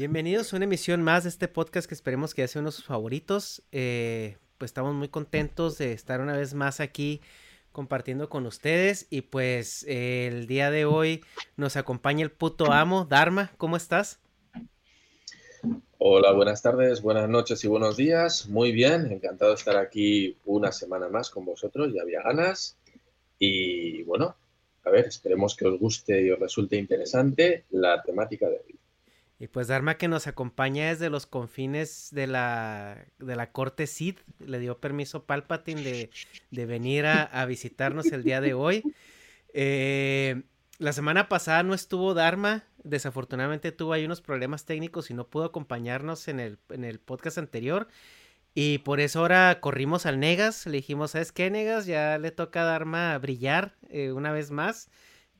Bienvenidos a una emisión más de este podcast que esperemos que sea uno de sus favoritos. Eh, pues estamos muy contentos de estar una vez más aquí compartiendo con ustedes. Y pues eh, el día de hoy nos acompaña el puto amo, Dharma. ¿Cómo estás? Hola, buenas tardes, buenas noches y buenos días. Muy bien, encantado de estar aquí una semana más con vosotros, ya había ganas. Y bueno, a ver, esperemos que os guste y os resulte interesante la temática de hoy. Y pues Dharma que nos acompaña desde los confines de la, de la corte Sid, le dio permiso Palpatine de, de venir a, visitarnos el día de hoy. Eh, la semana pasada no estuvo Dharma, desafortunadamente tuvo ahí unos problemas técnicos y no pudo acompañarnos en el, en el podcast anterior. Y por eso ahora corrimos al Negas, le dijimos, ¿sabes qué, Negas? Ya le toca a Dharma brillar eh, una vez más.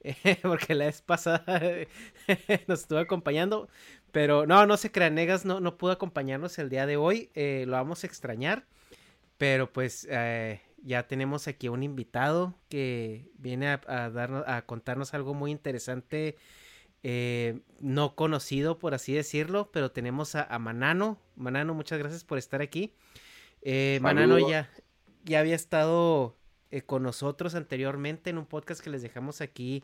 porque la vez pasada nos estuvo acompañando. Pero no, no se crean, Negas no, no pudo acompañarnos el día de hoy. Eh, lo vamos a extrañar. Pero pues eh, ya tenemos aquí un invitado que viene a, a, darnos, a contarnos algo muy interesante. Eh, no conocido, por así decirlo. Pero tenemos a, a Manano. Manano, muchas gracias por estar aquí. Manano ya, ya había estado eh, con nosotros anteriormente en un podcast que les dejamos aquí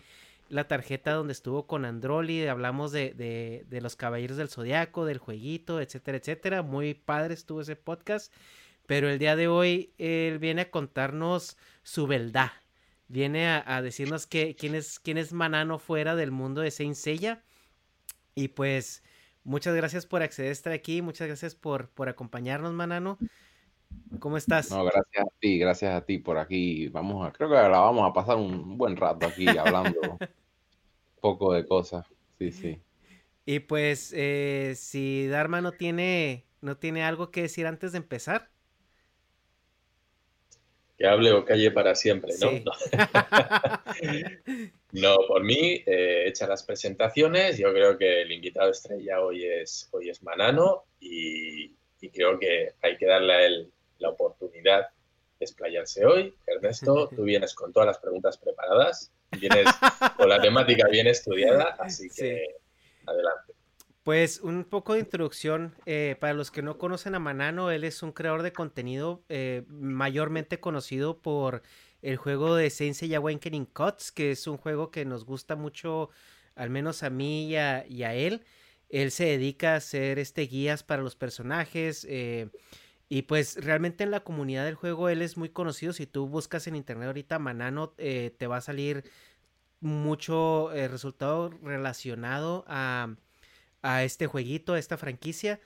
la tarjeta donde estuvo con Androli, hablamos de, de, los Caballeros del Zodiaco, del jueguito, etcétera, etcétera. Muy padre estuvo ese podcast, pero el día de hoy él viene a contarnos su verdad, viene a, a decirnos que, quién, es, quién es Manano fuera del mundo de Saint Seiya. Y pues muchas gracias por acceder a estar aquí, muchas gracias por, por acompañarnos, Manano. ¿Cómo estás? No, gracias a ti, gracias a ti por aquí. Vamos a, creo que la vamos a pasar un buen rato aquí hablando un poco de cosas. Sí, sí. Y pues, eh, si Dharma no tiene, no tiene algo que decir antes de empezar. Que hable o calle para siempre, ¿no? Sí. No. no. por mí, eh, hechas las presentaciones, yo creo que el invitado estrella hoy es, hoy es Manano y, y creo que hay que darle a él la oportunidad de explayarse hoy. Ernesto, tú vienes con todas las preguntas preparadas, vienes con la temática bien estudiada, así que sí. adelante. Pues un poco de introducción eh, para los que no conocen a Manano, él es un creador de contenido eh, mayormente conocido por el juego de Sensei Awakening Cuts, que es un juego que nos gusta mucho, al menos a mí y a, y a él. Él se dedica a hacer este guías para los personajes. Eh, y pues realmente en la comunidad del juego él es muy conocido. Si tú buscas en internet ahorita Manano, eh, te va a salir mucho eh, resultado relacionado a, a, este jueguito, a esta franquicia.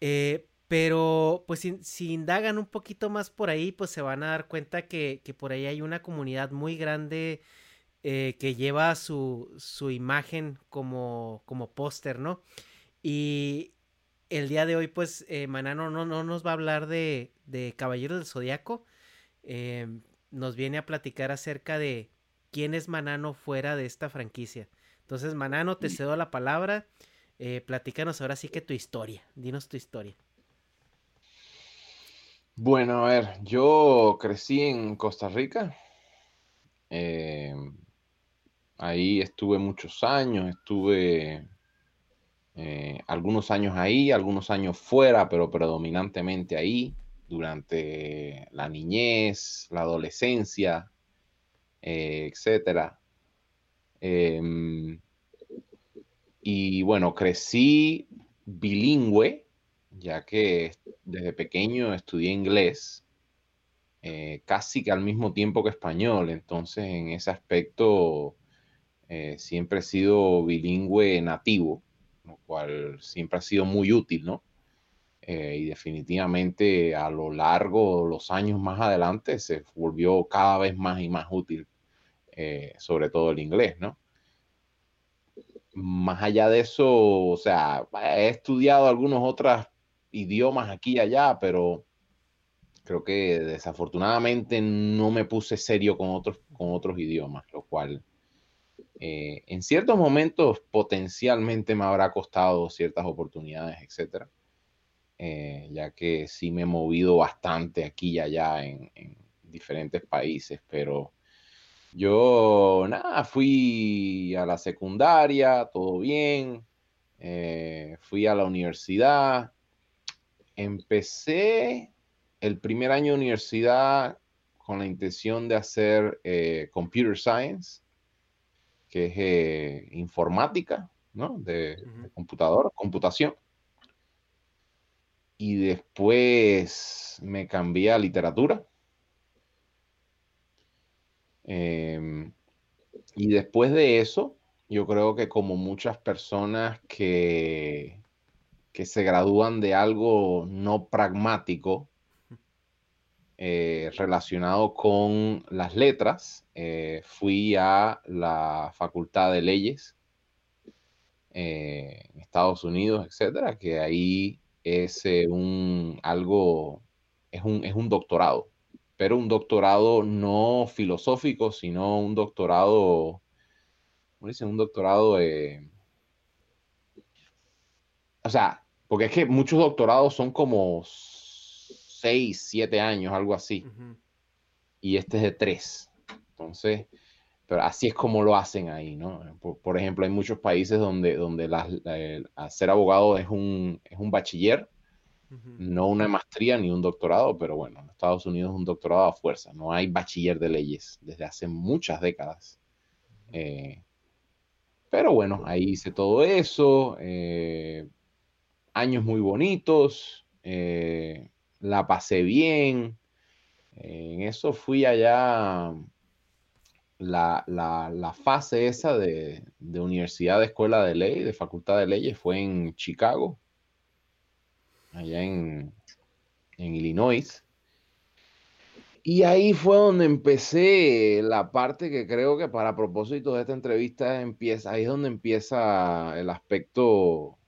Eh, pero pues si, indagan un poquito más por ahí, pues se van a dar cuenta que, que por ahí hay una comunidad muy grande que lleva su, su imagen como, como póster, ¿no? Y, el día de hoy, pues, eh, Manano no, no, nos va a hablar de, de Caballeros del Zodiaco. Em, nos viene a platicar acerca de quién es Manano fuera de esta franquicia. Entonces, Manano, te cedo la palabra. Eh, platícanos ahora sí que tu historia. Dinos tu historia. Bueno, a ver, yo crecí en Costa Rica. Em, ahí estuve muchos años, estuve eh, algunos años ahí, algunos años fuera, pero predominantemente ahí, durante la niñez, la adolescencia, eh, etcétera. Em, y bueno, crecí bilingüe, ya que desde pequeño estudié inglés, eh, casi que al mismo tiempo que español, entonces en ese aspecto siempre he sido bilingüe nativo lo cual siempre ha sido muy útil, ¿no? Eh, y definitivamente a lo largo de los años más adelante se volvió cada vez más y más útil, eh, sobre todo el inglés, ¿no? Más allá de eso, o sea, he estudiado algunos otros idiomas aquí y allá, pero creo que desafortunadamente no me puse serio con otros, con otros idiomas, lo cual eh, en ciertos momentos potencialmente me habrá costado ciertas oportunidades, etcétera, eh, ya que sí me he movido bastante aquí y allá en, diferentes países, pero yo nada, fui a la secundaria, todo bien, eh, fui a la universidad, empecé el primer año de universidad con la intención de hacer computer science que es eh, informática, ¿no? De, computador, computación. Y después me cambié a literatura. Em, y después de eso, yo creo que como muchas personas que, que se gradúan de algo no pragmático, eh, relacionado con las letras, eh, fui a la Facultad de Leyes eh, en Estados Unidos, etcétera, que ahí es un algo, es un, es un doctorado, pero un doctorado no filosófico, sino un doctorado, ¿cómo dicen? Un doctorado, o sea, porque es que muchos doctorados son como seis, siete años, algo así. Y este es de tres. Entonces, pero así es como lo hacen ahí, ¿no? Por, ejemplo, hay muchos países donde, donde ser abogado es un, es un bachiller, no una maestría ni un doctorado, pero bueno, en Estados Unidos es un doctorado a fuerza, no hay bachiller de leyes desde hace muchas décadas. Eh, pero bueno, ahí hice todo eso, eh, años muy bonitos, eh, la pasé bien. En eso fui allá, la, fase esa de, universidad de escuela de ley, de facultad de leyes, fue en Chicago, allá en, en Illinois. Y ahí fue donde empecé la parte que creo que para propósito de esta entrevista empieza, ahí es donde empieza el aspecto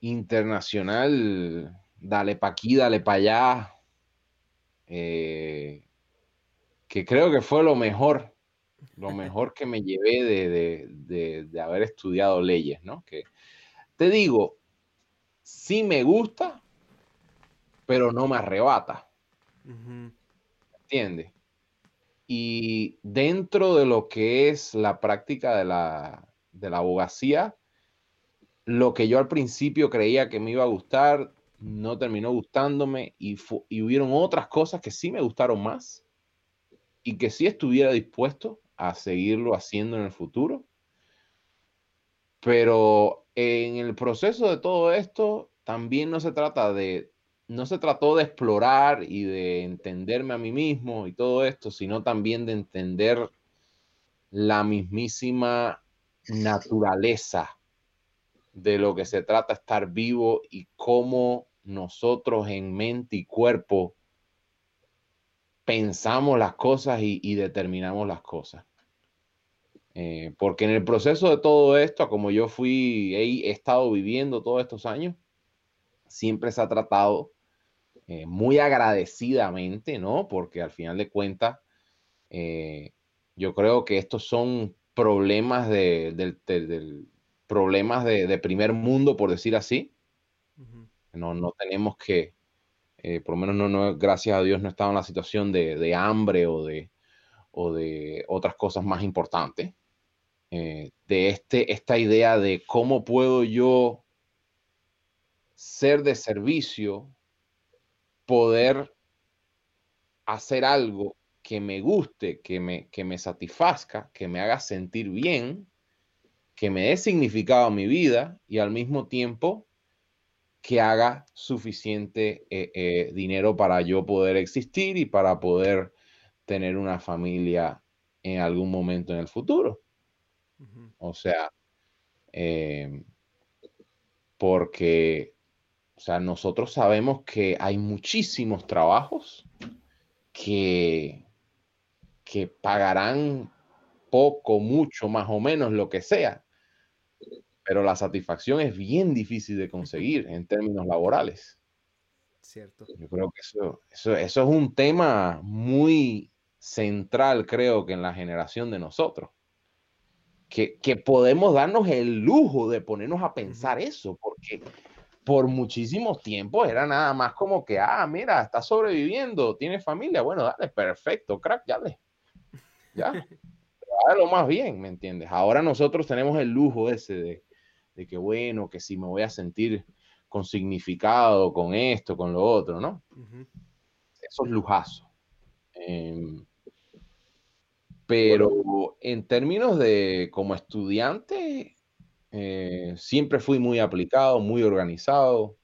internacional dale pa' aquí, dale pa' allá, eh, que creo que fue lo mejor, lo mejor que me llevé de, haber estudiado leyes, ¿no? Que te digo, sí me gusta, pero no me arrebata. ¿Entiendes? Y dentro de lo que es la práctica de la, de la abogacía, lo que yo al principio creía que me iba a gustar, no terminó gustándome y, y hubieron otras cosas que sí me gustaron más y que sí estuviera dispuesto a seguirlo haciendo en el futuro. Pero en el proceso de todo esto también no se trata de, no se trató de explorar y de entenderme a mí mismo y todo esto, sino también de entender la mismísima naturaleza de lo que se trata estar vivo y cómo nosotros en mente y cuerpo pensamos las cosas y, determinamos las cosas. Eh, porque en el proceso de todo esto, como yo fui, he, estado viviendo todos estos años, siempre se ha tratado eh, muy agradecidamente, ¿no? Porque al final de cuentas, eh, yo creo que estos son problemas de, problemas de, primer mundo, por decir así. No, no tenemos que, eh, por lo menos no, no, gracias a Dios no estaba en la situación de, hambre o de, o de otras cosas más importantes. de este, esta idea de cómo puedo yo ser de servicio, poder hacer algo que me guste, que me, que me satisfazca, que me haga sentir bien, que me dé significado a mi vida y al mismo tiempo que haga suficiente eh, eh, dinero para yo poder existir y para poder tener una familia en algún momento en el futuro. O sea, eh, porque o sea, nosotros sabemos que hay muchísimos trabajos que, que pagarán poco, mucho, más o menos, lo que sea. Pero la satisfacción es bien difícil de conseguir en términos laborales. Cierto. Yo creo que eso, eso, eso es un tema muy central, creo que en la generación de nosotros. Que, que podemos darnos el lujo de ponernos a pensar eso, porque por muchísimos tiempos era nada más como que, ah, mira, está sobreviviendo, tiene familia, bueno, dale, perfecto, crack, dale. Ya. lo más bien, ¿me entiendes? Ahora nosotros tenemos el lujo ese de, que, bueno, que si me voy a sentir con significado, con esto, con lo otro, ¿no? Eso es lujazo. Em, pero en términos de como estudiante, eh, siempre fui muy aplicado, muy organizado.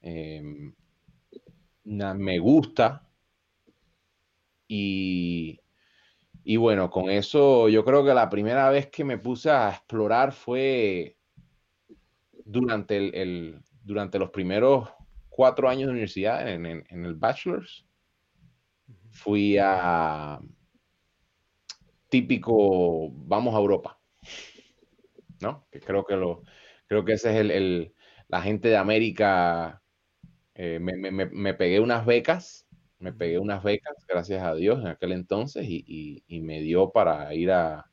Em, me gusta. Y, y bueno, con eso yo creo que la primera vez que me puse a explorar fue durante, el, durante los primeros cuatro años de universidad en, en el bachelor's. Fui a típico, vamos a Europa. ¿no? Que creo que lo, creo que ese es el, la gente de América. Eh, me, pegué unas becas, me pegué unas becas, gracias a Dios, en aquel entonces, y, me dio para ir a,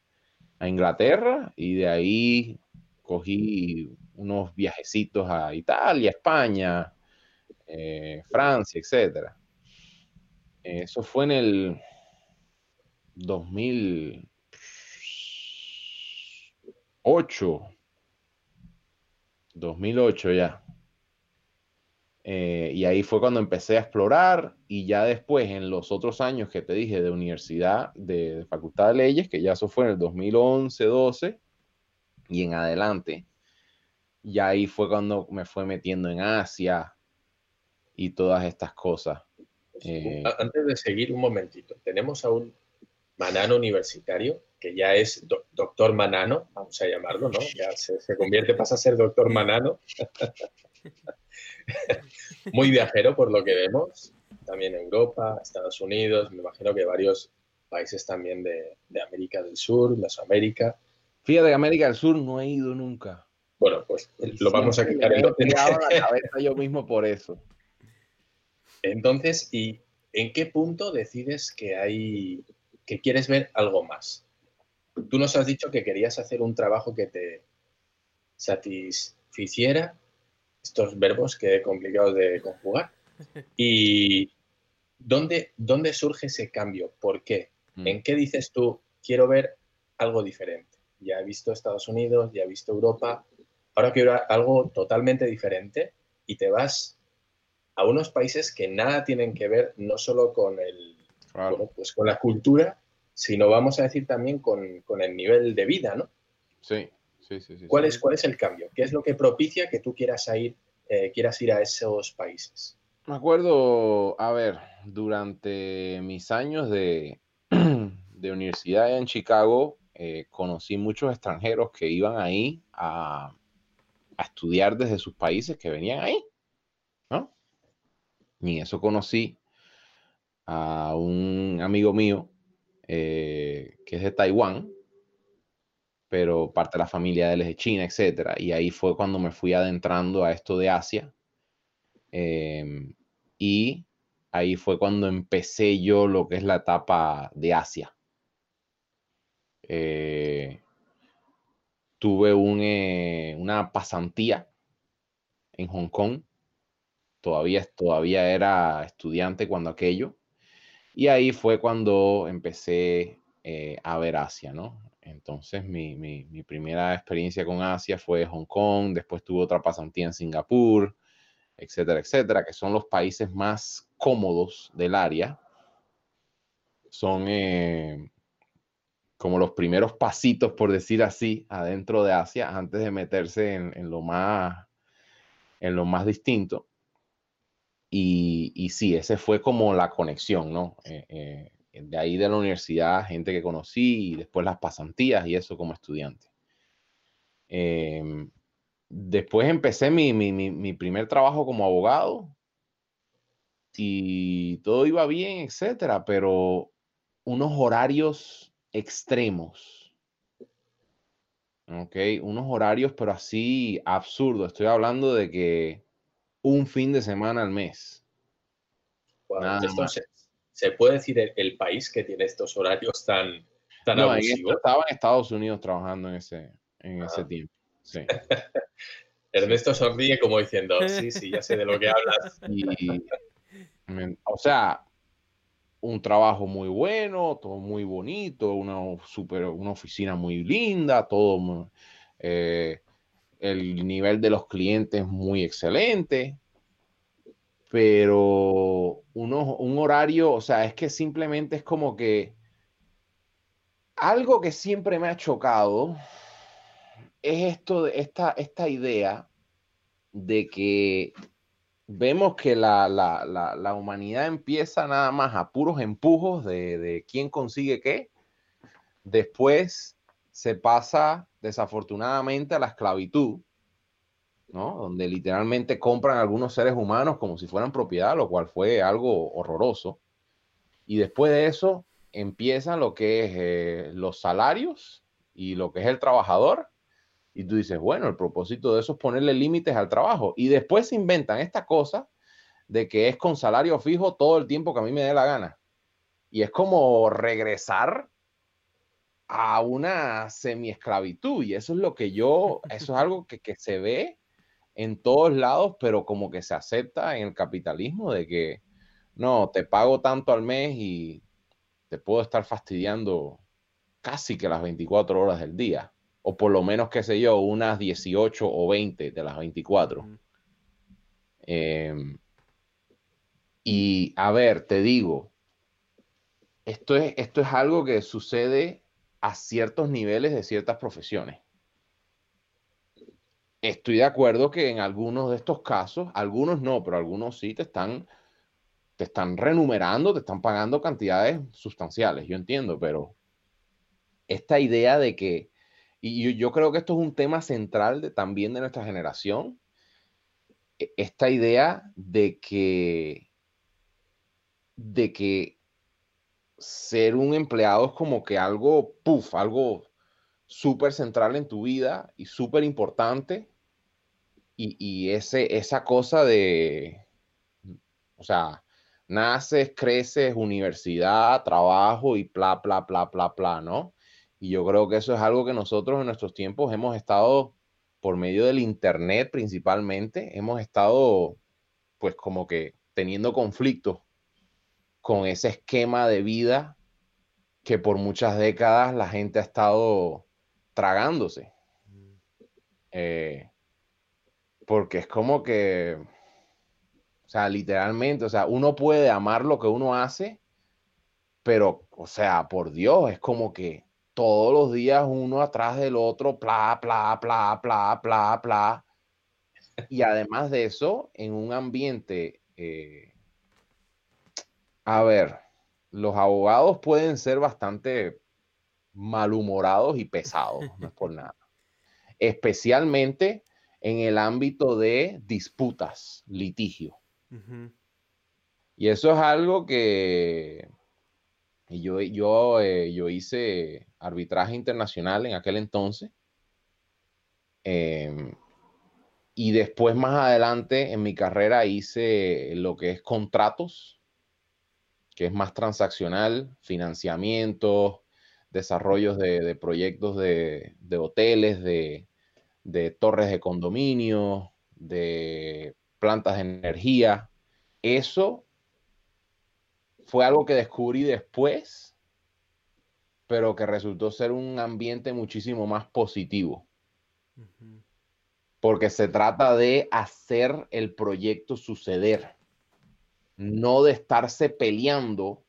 Inglaterra, y de ahí cogí unos viajecitos a Italia, España, eh, Francia, etcétera. Eso fue en el 2000, 2008. 2008 ya. Eh, y ahí fue cuando empecé a explorar y ya después en los otros años que te dije de universidad, de, facultad de leyes, que ya eso fue en el 2011, 12 y en adelante, ya ahí fue cuando me fue metiendo en Asia y todas estas cosas. Eh, antes de seguir un momentito, tenemos a un manano universitario que ya es doctor Manano, vamos a llamarlo, ¿no? Ya se, convierte, pasa a ser doctor Manano. Muy viajero por lo que vemos, también Europa, Estados Unidos, me imagino que varios países también de, América del Sur, Mesoamérica. Fíjate América del Sur no he ido nunca. Bueno, pues lo vamos a quitar. He la cabeza yo mismo por eso. Entonces, ¿y en qué punto decides que hay que quieres ver algo más? Tú nos has dicho que querías hacer un trabajo que te satisficiera, estos verbos que he complicado de conjugar. ¿Y dónde, dónde surge ese cambio? ¿Por qué? Mm. ¿En qué dices tú, quiero ver algo diferente? Ya he visto Estados Unidos, ya he visto Europa, ahora quiero algo totalmente diferente y te vas a unos países que nada tienen que ver no solo con el pues con la cultura, sino vamos a decir también con, el nivel de vida, ¿no? Sí, sí, sí. sí ¿Cuál, Es, ¿Cuál es el cambio? ¿Qué es lo que propicia que tú quieras ir, eh, quieras ir a esos países? Me acuerdo, a ver, durante mis años de, de universidad en Chicago, eh, conocí muchos extranjeros que iban ahí a, a, estudiar desde sus países que venían ahí, ¿no? Y eso conocí a un amigo mío eh, que es de Taiwán, pero parte de la familia de él es de China, etc. Y ahí fue cuando me fui adentrando a esto de Asia. Em, y ahí fue cuando empecé yo lo que es la etapa de Asia. Eh, tuve eh, una pasantía en Hong Kong. Todavía, todavía era estudiante cuando aquello. Y ahí fue cuando empecé eh, a ver Asia, ¿no? Entonces mi, mi, primera experiencia con Asia fue Hong Kong, después tuve otra pasantía en Singapur, etcétera, etcétera, que son los países más cómodos del área. Son eh, como los primeros pasitos, por decir así, adentro de Asia, antes de meterse en, lo, más, en lo más distinto. Y, y, sí, ese fue como la conexión, ¿no? Eh, eh, de ahí de la universidad, gente que conocí y después las pasantías y eso como estudiante. Em, después empecé mi, mi, mi, primer trabajo como abogado y todo iba bien, etcétera, pero unos horarios extremos. ¿Ok? Unos horarios, pero así absurdo. Estoy hablando de que un fin de semana al mes. se, puede decir el, país que tiene estos horarios tan, tan no, abusivos? Estaba en Estados Unidos trabajando en ese, en ese ah. tiempo. Sí. Ernesto sonríe como diciendo, sí, sí, ya sé de lo que hablas. o sea, un trabajo muy bueno, todo muy bonito, una, super, una oficina muy linda, todo eh, el nivel de los clientes muy excelente, pero un horario, o sea, es que simplemente es como que algo que siempre me ha chocado es esto, esta, esta idea de que vemos que la, humanidad empieza nada más a puros empujos de, quién consigue qué. Después se pasa desafortunadamente a la esclavitud, ¿no? Donde literalmente compran algunos seres humanos como si fueran propiedad, lo cual fue algo horroroso. Y después de eso empiezan lo que es eh, los salarios y lo que es el trabajador y tú dices, bueno, el propósito de eso es ponerle límites al trabajo. Y después se inventan esta cosa de que es con salario fijo todo el tiempo que a mí me dé la gana. Y es como regresar a una semi-esclavitud. Y eso es lo que yo, eso es algo que, que se ve en todos lados, pero como que se acepta en el capitalismo de que no, te pago tanto al mes y te puedo estar fastidiando casi que las 24 horas del día o por lo menos, qué sé yo, unas 18 o 20 de las 24. Em, y a ver, te digo, esto es, esto es algo que sucede a ciertos niveles de ciertas profesiones. Estoy de acuerdo que en algunos de estos casos, algunos no, pero algunos sí te están, te están renumerando, te están pagando cantidades sustanciales, yo entiendo, pero esta idea de que y yo, creo que esto es un tema central también de nuestra generación, e, esta idea de que, de que ser un empleado es como que algo, puff, algo súper central en tu vida y súper importante. Y, y, ese, esa cosa de, o sea, naces, creces, universidad, trabajo y bla, bla, bla, bla, bla, ¿no? Y yo creo que eso es algo que nosotros en nuestros tiempos hemos estado, por medio del Internet principalmente, hemos estado pues como que teniendo conflictos con ese esquema de vida que por muchas décadas la gente ha estado tragándose. Eh, porque es como que, o sea, literalmente, o sea, uno puede amar lo que uno hace, pero, o sea, por Dios, es como que todos los días uno atrás del otro, bla, bla, bla, bla, bla, bla. Y además de eso, en un ambiente, eh, a ver, los abogados pueden ser bastante malhumorados y pesados, no es por nada. Especialmente en el ámbito de disputas, litigio. Y eso es algo que, y yo, yo, eh, yo hice arbitraje internacional en aquel entonces. Em, y después más adelante en mi carrera hice lo que es contratos, que es más transaccional, financiamiento, desarrollos de, proyectos de, hoteles, de, de, torres de condominio, de plantas de energía. Eso fue algo que descubrí después, pero que resultó ser un ambiente muchísimo más positivo porque se trata de hacer el proyecto suceder, no de estarse peleando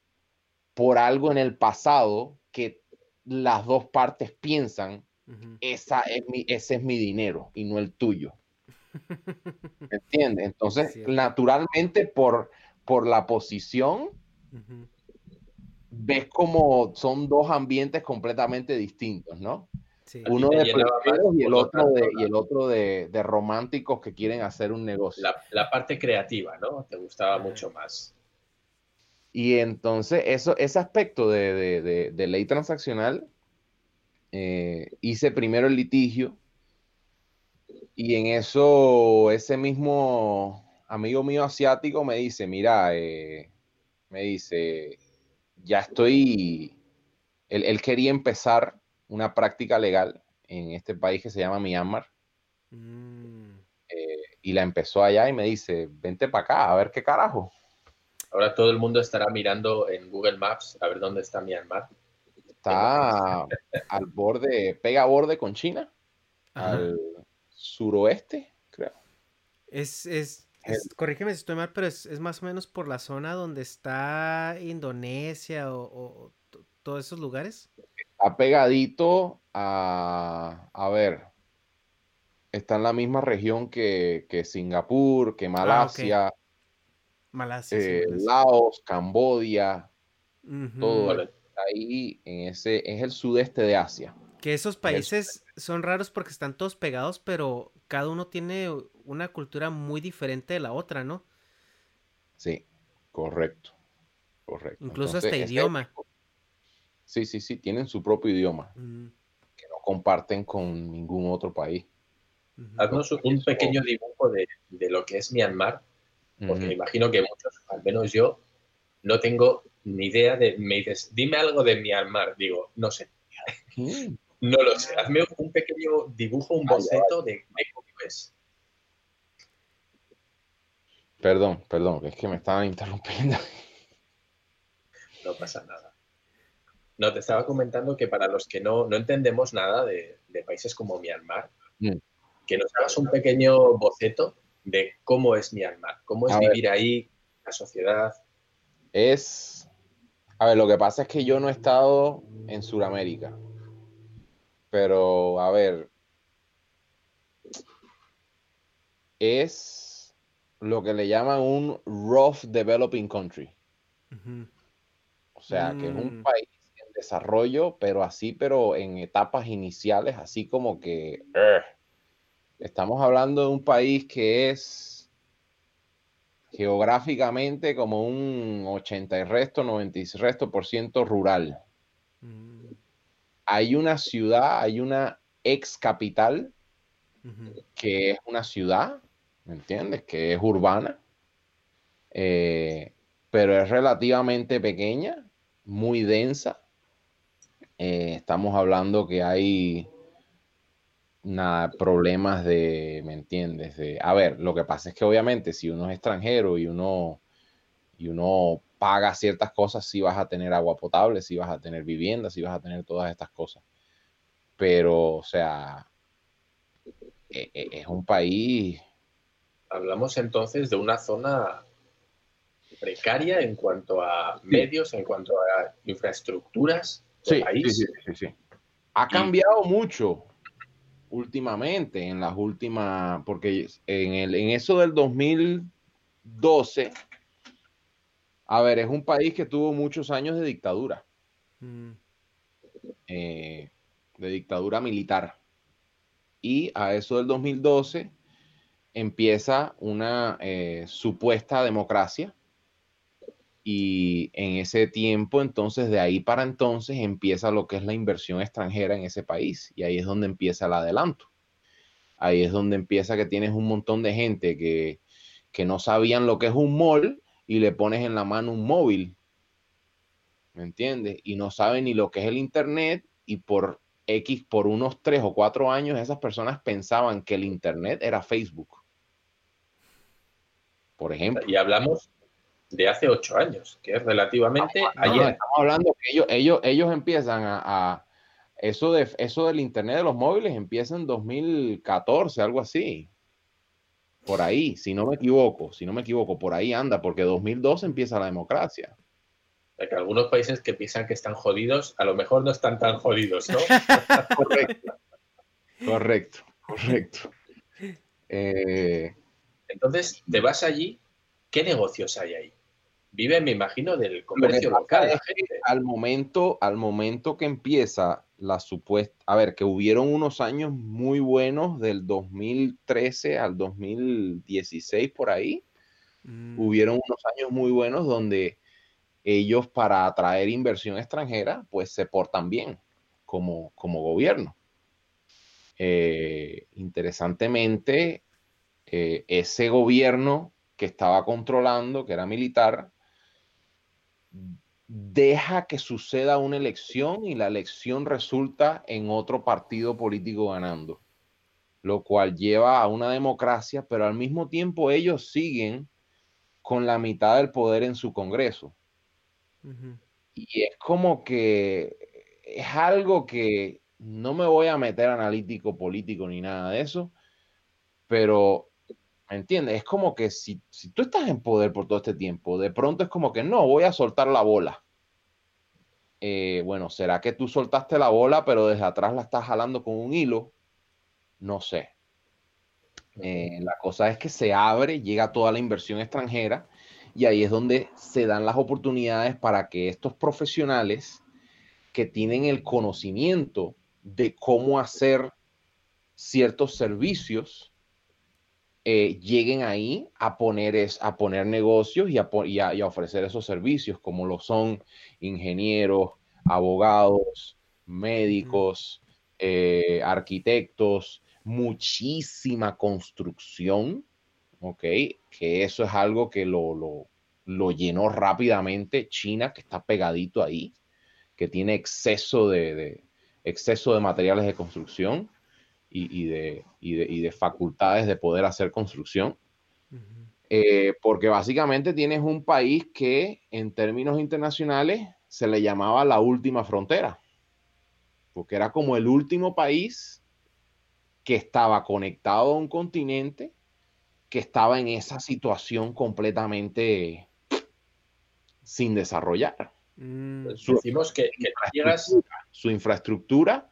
por algo en el pasado que las dos partes piensan, Esa es mi, ese es mi dinero y no el tuyo. ¿Me entiendes? Entonces, naturalmente, por, por la posición, ves como son dos ambientes completamente distintos, ¿no? Uno de y el otro, de, y el otro de, románticos que quieren hacer un negocio. La, parte creativa, ¿no? Te gustaba mucho más. Y entonces, eso, ese aspecto de, ley transaccional, eh, hice primero el litigio y en eso ese mismo amigo mío asiático me dice, mira, eh, me dice, ya estoy, él quería empezar una práctica legal en este país que se llama Myanmar. Mm. Eh, y la empezó allá y me dice, vente para acá, a ver qué carajo. Ahora todo el mundo estará mirando en Google Maps a ver dónde está Myanmar. Está al borde, pega a borde con China, al suroeste, creo. Es, es, corrígeme si estoy mal, pero es, más o menos por la zona donde está Indonesia o todos esos lugares. Está pegadito a, a ver, está en la misma región que, Singapur, que ah, Malasia, Malasia, eh, Laos, Cambodia, todo ahí en ese, es el sudeste de Asia. Que esos países son raros porque están todos pegados, pero cada uno tiene una cultura muy diferente de la otra, ¿no? Sí, correcto, correcto. Incluso hasta idioma. Sí, sí, sí, tienen su propio idioma mm. que no comparten con ningún otro país. Haznos un pequeño dibujo de, lo que es Myanmar, porque me imagino que muchos, al menos yo, no tengo ni idea de. Me dices, dime algo de Myanmar. Digo, no sé. Mm. no lo sé. Hazme un pequeño dibujo, un boceto de, cómo es. Perdón, perdón, es que me estaban interrumpiendo. No pasa nada. No, te estaba comentando que para los que no, entendemos nada de, países como Myanmar, mm. que nos hagas un pequeño boceto de cómo es Myanmar, cómo es vivir ahí, la sociedad. Es, a ver, lo que pasa es que yo no he estado en Sudamérica, pero a ver, es lo que le llaman un rough developing country. O sea, que es un mm. país desarrollo, pero así, pero en etapas iniciales, así como que estamos hablando de un país que es geográficamente como un 80 y resto, 90 y resto por ciento rural. Mm. Hay una ciudad, hay una ex capital que es una ciudad, ¿me entiendes? Que es urbana, eh, pero es relativamente pequeña, muy densa eh, estamos hablando que hay problemas de, ¿me entiendes? De, a ver, lo que pasa es que obviamente si uno es extranjero y uno, y uno paga ciertas cosas, sí vas a tener agua potable, sí vas a tener vivienda, sí vas a tener todas estas cosas. Pero, o sea, e, e, es un país... Hablamos entonces de una zona precaria en cuanto a medios, en cuanto a infraestructuras sí, Sí, sí, sí, Ha cambiado mucho últimamente, en las últimas, porque en, el, en eso del 2012, a ver, es un país que tuvo muchos años de dictadura, mm. eh, de dictadura militar. Y a eso del 2012 empieza una eh, supuesta democracia y en ese tiempo, entonces, de ahí para entonces empieza lo que es la inversión extranjera en ese país y ahí es donde empieza el adelanto. ahí es donde empieza que tienes un montón de gente que, que no sabían lo que es un mall y le pones en la mano un móvil. ¿Me entiendes? Y no saben ni lo que es el Internet y por X, por unos tres o cuatro años, esas personas pensaban que el Internet era Facebook. Por ejemplo. Y hablamos de hace ocho años, que es relativamente ayer. Estamos hablando que ellos, ellos, ellos empiezan a, eso, de, eso del Internet de los móviles empieza en 2014, algo así. Por ahí, si no me equivoco, si no me equivoco, por ahí anda, porque 2012 empieza la democracia. Que algunos países que piensan que están jodidos, a lo mejor no están tan jodidos, ¿no? correcto, correcto, correcto. Eh, Entonces, te vas allí, ¿qué negocios hay ahí? Vive, me imagino, del comercio local. al momento, al momento que empieza la supuesta, a ver, que hubieron unos años muy buenos del 2013 al 2016 por ahí. Mm. Hubieron unos años muy buenos donde ellos para atraer inversión extranjera, pues se portan bien como, como gobierno. Eh, interesantemente, eh, ese gobierno que estaba controlando, que era militar, deja que suceda una elección y la elección resulta en otro partido político ganando, lo cual lleva a una democracia, pero al mismo tiempo ellos siguen con la mitad del poder en su Congreso. Y es como que es algo que no me voy a meter analítico político ni nada de eso, pero, ¿me entiendes? Es como que si, si tú estás en poder por todo este tiempo, de pronto es como que no, voy a soltar la bola. Eh, bueno, ¿será que tú soltaste la bola, pero desde atrás la estás jalando con un hilo? No sé. Eh, la cosa es que se abre, llega toda la inversión extranjera y ahí es donde se dan las oportunidades para que estos profesionales que tienen el conocimiento de cómo hacer ciertos servicios eh, lleguen ahí a poner, es, a poner negocios y a, ofrecer esos servicios, como lo son ingenieros, abogados, médicos, eh, arquitectos, muchísima construcción, ¿ok? Que eso es algo que lo, llenó rápidamente China, que está pegadito ahí, que tiene exceso de, exceso de materiales de construcción y, de, de, facultades de poder hacer construcción. Eh, porque básicamente tienes un país que en términos internacionales se le llamaba la última frontera, porque era como el último país que estaba conectado a un continente que estaba en esa situación completamente sin desarrollar. Mm, su, decimos que, su infraestructura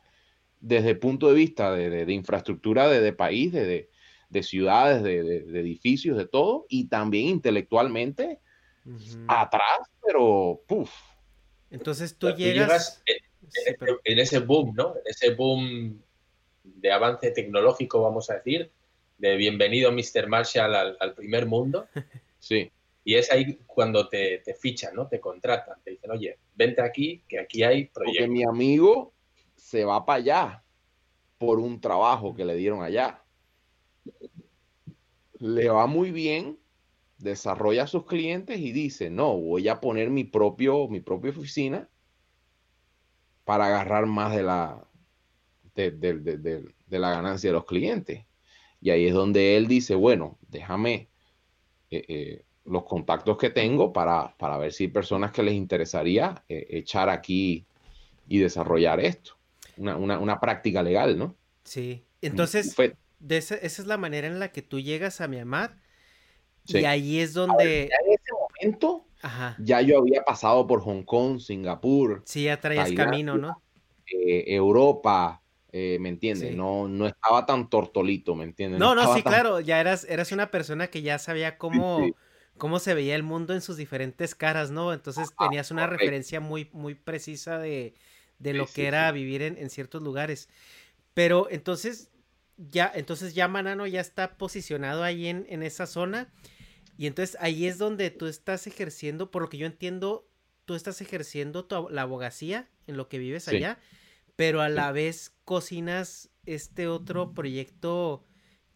desde el punto de vista de, infraestructura de, país, de, ciudades, de, edificios, de todo, y también intelectualmente atrás, pero puff. Entonces tú llegas, en, ese boom, ¿no? En ese boom de avance tecnológico, vamos a decir, de bienvenido Mr. Marshall al, primer mundo. Sí. Y es ahí cuando te, fichan, ¿no? Te contratan, te dicen, oye, vente aquí, que aquí hay proyectos. Porque mi amigo se va para allá por un trabajo que le dieron allá. Le va muy bien, desarrolla a sus clientes y dice, no, voy a poner mi, propio, mi propia oficina para agarrar más de la, de la ganancia de los clientes. Y ahí es donde él dice, bueno, déjame eh, eh, los contactos que tengo para, ver si hay personas que les interesaría eh, echar aquí y desarrollar esto. Una, práctica legal, ¿no? Sí. Entonces, esa, es la manera en la que tú llegas a Myanmar. Y ahí es donde... en ese momento, ya yo había pasado por Hong Kong, Singapur. Sí, ya traías camino, ¿no? Europa, eh, ¿me entiendes? No, no estaba tan tortolito, ¿me entiendes? No, no, sí, claro, ya eras, eras una persona que ya sabía cómo, cómo se veía el mundo en sus diferentes caras, ¿no? Entonces tenías una referencia muy, muy precisa de, lo que era vivir en, ciertos lugares. Pero entonces, ya, entonces ya Manano ya está posicionado ahí en, en esa zona. Y entonces ahí es donde tú estás ejerciendo, por lo que yo entiendo, tú estás ejerciendo la abogacía en lo que vives allá pero a la vez cocinas este otro proyecto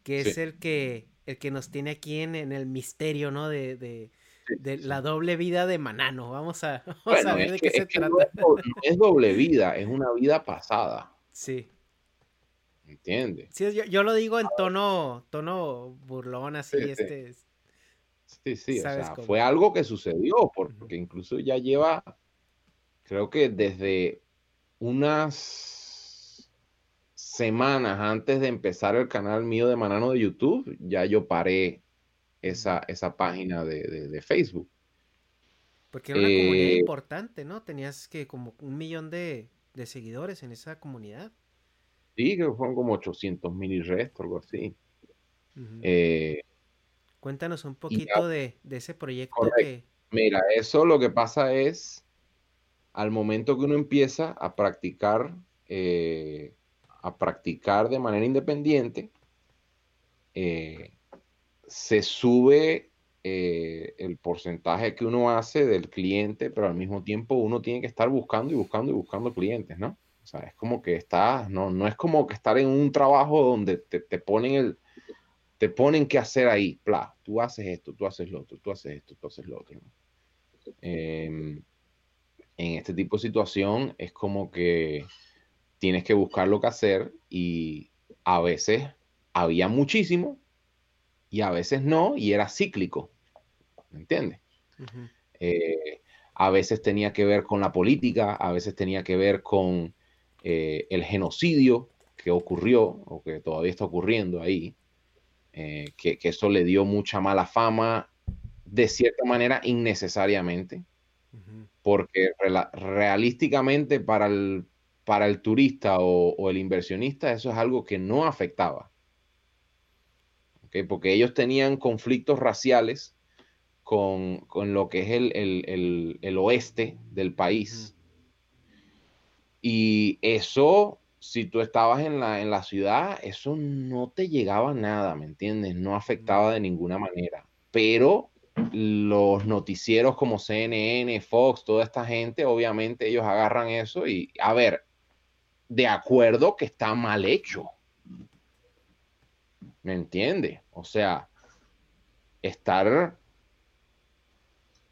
que es el que el que nos tiene aquí en, el misterio, ¿no? De, de, la doble vida de Manano. Vamos a, ver de qué se trata. No es, doble vida, es una vida pasada. Sí. ¿Entiendes? Sí, yo, lo digo en tono, tono burlón, así, este. Sí, sí, o sea, fue algo que sucedió, porque incluso ya lleva, creo que desde unas semanas antes de empezar el canal mío de Manano de YouTube, ya yo paré esa, esa página de, Facebook. Porque era una comunidad eh, importante, ¿no? Tenías que como un millón de, seguidores en esa comunidad. Sí, que fueron como 800 mil y resto, algo así. Cuéntanos un poquito de, ese proyecto que... Mira, eso lo que pasa es, al momento que uno empieza a practicar, eh, a practicar de manera independiente, eh, se sube eh, el porcentaje que uno hace del cliente, pero al mismo tiempo uno tiene que estar buscando y buscando y buscando clientes, ¿no? O sea, es como que está, no, no es como que estar en un trabajo donde te, te ponen el, te ponen que hacer ahí, bla, tú haces esto, tú haces lo otro, tú haces esto, tú haces lo otro. Em, en este tipo de situación es como que tienes que buscar lo que hacer y a veces había muchísimo y a veces no y era cíclico, ¿me entiendes? Eh, a veces tenía que ver con la política, a veces tenía que ver con eh, el genocidio que ocurrió o que todavía está ocurriendo ahí. Eh, que, eso le dio mucha mala fama, de cierta manera innecesariamente, porque realísticamente para el, para el turista o, el inversionista eso es algo que no afectaba. Porque ellos tenían conflictos raciales con, lo que es el, oeste del país. Y eso si tú estabas en la, en la ciudad, eso no te llegaba nada, ¿me entiendes? No afectaba de ninguna manera. Pero los noticieros como CNN, Fox, toda esta gente, obviamente ellos agarran eso y, a ver, de acuerdo que está mal hecho. ¿Me entiendes? O sea, estar,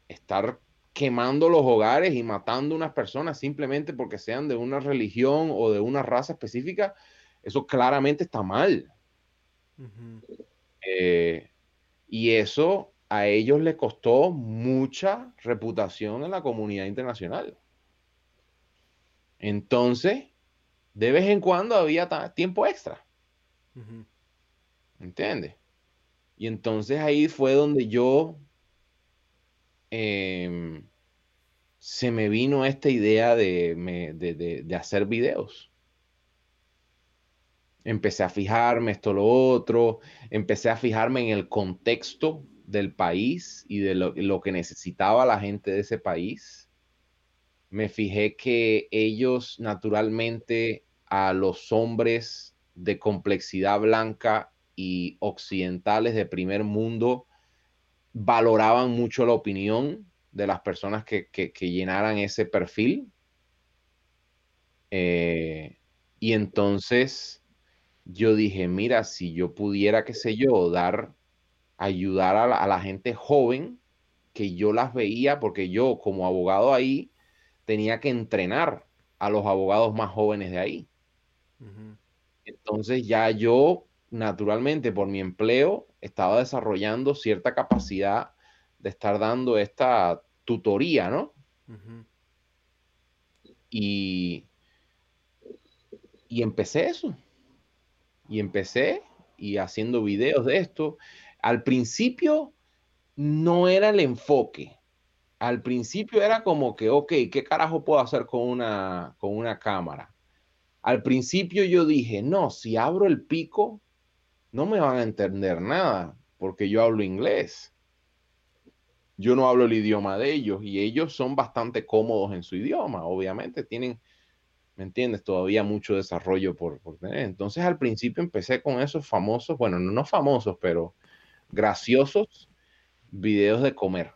estar quemando los hogares y matando unas personas simplemente porque sean de una religión o de una raza específica, eso claramente está mal. Eh, y eso a ellos les costó mucha reputación en la comunidad internacional. Entonces, de vez en cuando había tiempo extra. ¿Entiendes? Y entonces ahí fue donde yo Em, se me vino esta idea de, hacer videos. Empecé a fijarme esto, lo otro, empecé a fijarme en el contexto del país y de lo, lo que necesitaba la gente de ese país. Me fijé que ellos naturalmente a los hombres de complejidad blanca y occidentales de primer mundo valoraban mucho la opinión de las personas que, llenaran ese perfil. Eh, y entonces yo dije, mira, si yo pudiera, qué sé yo, dar, ayudar a la, gente joven, que yo las veía, porque yo como abogado ahí tenía que entrenar a los abogados más jóvenes de ahí. Entonces ya yo, naturalmente, por mi empleo, estaba desarrollando cierta capacidad de estar dando esta tutoría, ¿no? y, y empecé eso. Y empecé y haciendo videos de esto. Al principio no era el enfoque. Al principio era como que, ok, ¿qué carajo puedo hacer con una, con una cámara? Al principio yo dije, no, si abro el pico, no me van a entender nada porque yo hablo inglés. Yo no hablo el idioma de ellos y ellos son bastante cómodos en su idioma, obviamente tienen, ¿me entiendes? Todavía mucho desarrollo por, tener. Entonces al principio empecé con esos famosos, bueno, no, famosos, pero graciosos videos de comer.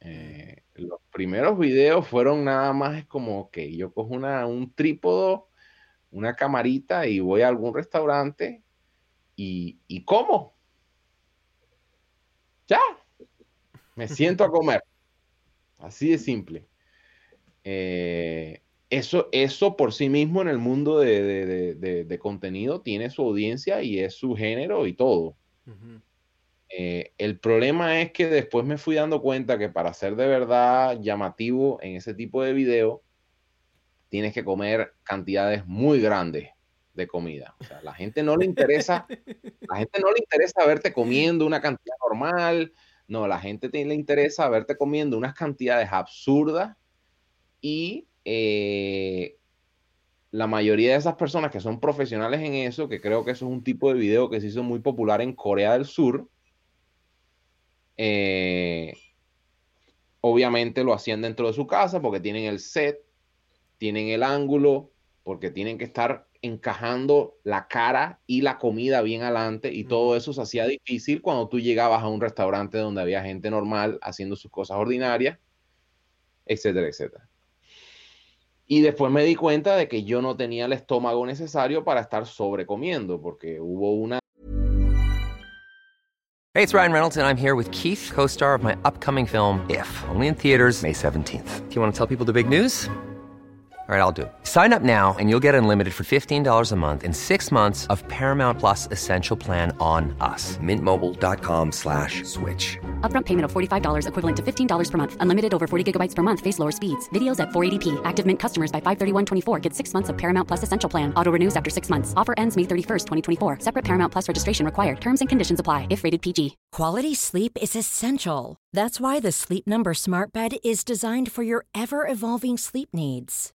Eh, los primeros videos fueron nada más como que yo cojo una, un trípodo, una camarita y voy a algún restaurante y, y como. Ya, me siento a comer. Así de simple. Eh, eso, eso por sí mismo en el mundo de, contenido tiene su audiencia y es su género y todo. Eh, el problema es que después me fui dando cuenta que para ser de verdad llamativo en ese tipo de video, tienes que comer cantidades muy grandes de comida. O sea, la gente no le interesa, la gente no le interesa verte comiendo una cantidad normal. No, la gente le interesa verte comiendo unas cantidades absurdas y eh, la mayoría de esas personas que son profesionales en eso, que creo que eso es un tipo de video que se hizo muy popular en Corea del Sur, eh, obviamente lo hacían dentro de su casa porque tienen el set, tienen el ángulo, porque tienen que estar encajando la cara y la comida bien adelante y todo eso se hacía difícil cuando tú llegabas a un restaurante donde había gente normal haciendo sus cosas ordinarias, etcétera, etcétera. Y después me di cuenta de que yo no tenía el estómago necesario para estar sobrecomiendo, porque hubo una... Hey, it's Ryan Reynolds and I'm here with Keith, co-star of my upcoming film, If, only in theaters May 17th. Do you want to tell people the big news? All right, I'll do it. Sign up now and you'll get unlimited for $15 a month in six months of Paramount Plus Essential Plan on us. Mintmobile.com slash switch. Upfront payment of $45 equivalent to $15 per month. Unlimited over 40 gigabytes per month. Face lower speeds. Videos at 480p. Active Mint customers by 531.24 get six months of Paramount Plus Essential Plan. Auto renews after six months. Offer ends May 31st, 2024. Separate Paramount Plus registration required. Terms and conditions apply if rated PG. Quality sleep is essential. That's why the Sleep Number Smart Bed is designed for your ever-evolving sleep needs.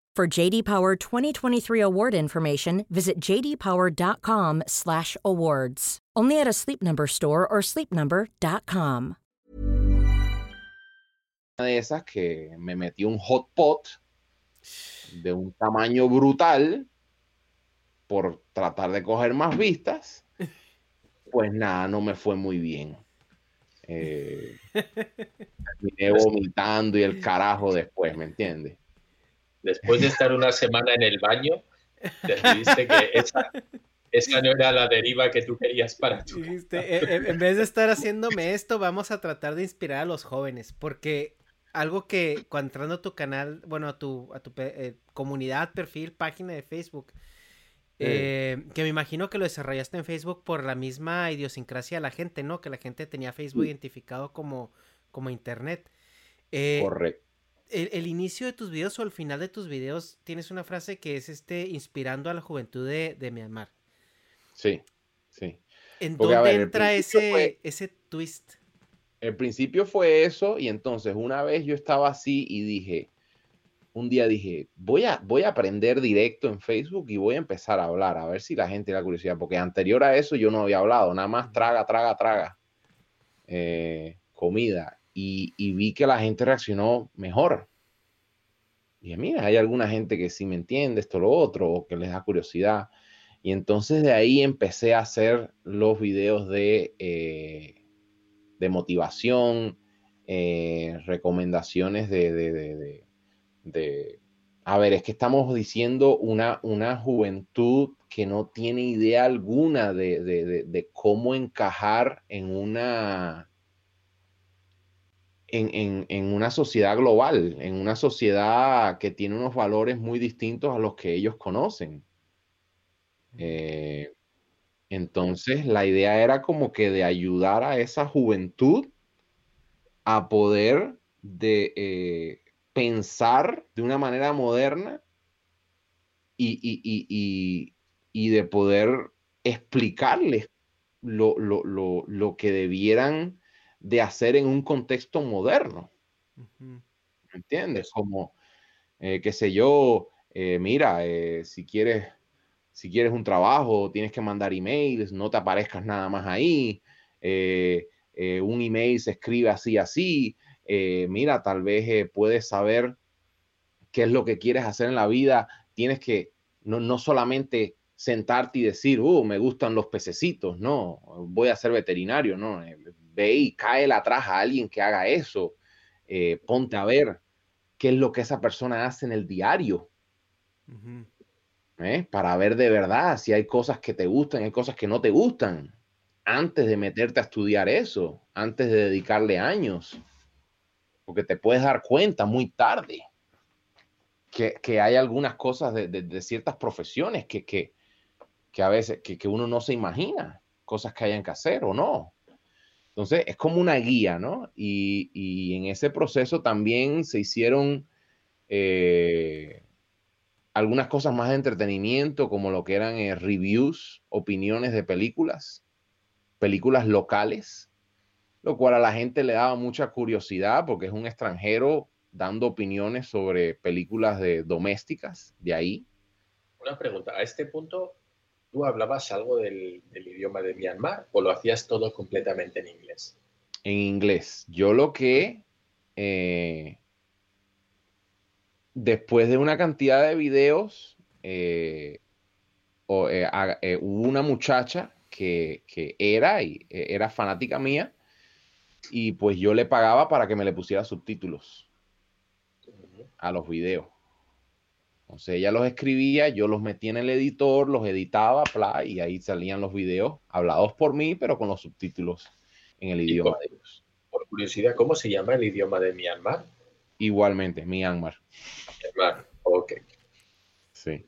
For JD Power 2023 award information, visit jdpower.com/awards. Only at a Sleep Number store or sleepnumber.com. Una de esas que me metí un hot pot de un tamaño brutal por tratar de coger más vistas. Pues nada, no me fue muy bien. Eh, terminé vomitando y el carajo después, ¿me entiendes? Después de estar una semana en el baño, decidiste que esa, esa no era la deriva que tú querías para tu. Eh, eh, en vez de estar haciéndome esto, vamos a tratar de inspirar a los jóvenes, porque algo que cuando entrando a tu canal, bueno, a tu, a tu eh, comunidad, perfil, página de Facebook, que me imagino que lo desarrollaste en Facebook por la misma idiosincrasia de la gente, ¿no? Que la gente tenía Facebook identificado como, como Internet. Correcto el, inicio de tus videos o el final de tus videos tienes una frase que es este inspirando a la juventud de, de Myanmar. Sí, sí. ¿En dónde entra ese, ese twist? El principio fue eso y entonces una vez yo estaba así y dije, un día dije, voy a, voy a aprender directo en Facebook y voy a empezar a hablar, a ver si la gente da curiosidad, porque anterior a eso yo no había hablado, nada más traga, traga, traga eh, comida y, vi que la gente reaccionó mejor. Dije, mira, hay alguna gente que sí me entiende esto, lo otro, o que les da curiosidad. Y entonces de ahí empecé a hacer los videos de, eh, de motivación, eh, recomendaciones de, de, de, A ver, es que estamos diciendo una, una juventud que no tiene idea alguna de, cómo encajar en una en, una sociedad global, en una sociedad que tiene unos valores muy distintos a los que ellos conocen. Eh, entonces, la idea era como que de ayudar a esa juventud a poder de eh, pensar de una manera moderna y, de poder explicarles lo, lo que debieran de hacer en un contexto moderno. ¿Me entiendes? Como, eh, qué sé yo, eh, mira, eh, si quieres si quieres un trabajo, tienes que mandar emails, no te aparezcas nada más ahí. un email se escribe así, así. mira, tal vez puedes saber qué es lo que quieres hacer en la vida, tienes que no, no solamente sentarte y decir, uh, me gustan los pececitos, no, voy a ser veterinario, no, ve y cae atrás a alguien que haga eso, ponte a ver qué es lo que esa persona hace en el diario, para ver de verdad si hay cosas que te gustan, hay cosas que no te gustan, antes de meterte a estudiar eso, antes de dedicarle años, porque te puedes dar cuenta muy tarde que, hay algunas cosas de, ciertas profesiones que, que, a veces que, uno no se imagina, cosas que hayan que hacer o no. Entonces es como una guía, ¿no? Y, en ese proceso también se hicieron eh, algunas cosas más de entretenimiento, como lo que eran eh, reviews, opiniones de películas películas locales, lo cual a la gente le daba mucha curiosidad porque es un extranjero dando opiniones sobre películas de domésticas de ahí. Una pregunta, a este punto, ¿tú hablabas algo del, idioma de Myanmar o lo hacías todo completamente en inglés? En inglés. Yo lo que, eh, después de una cantidad de videos, eh, eh, hubo una muchacha que, era y era fanática mía y pues yo le pagaba para que me le pusiera subtítulos a los videos. Entonces ella los escribía, yo los metía en el editor, los editaba, y ahí salían los videos hablados por mí, pero con los subtítulos en el idioma de ellos. Por curiosidad, ¿cómo se llama el idioma de Myanmar? Igualmente, Myanmar. Myanmar, ok. Sí.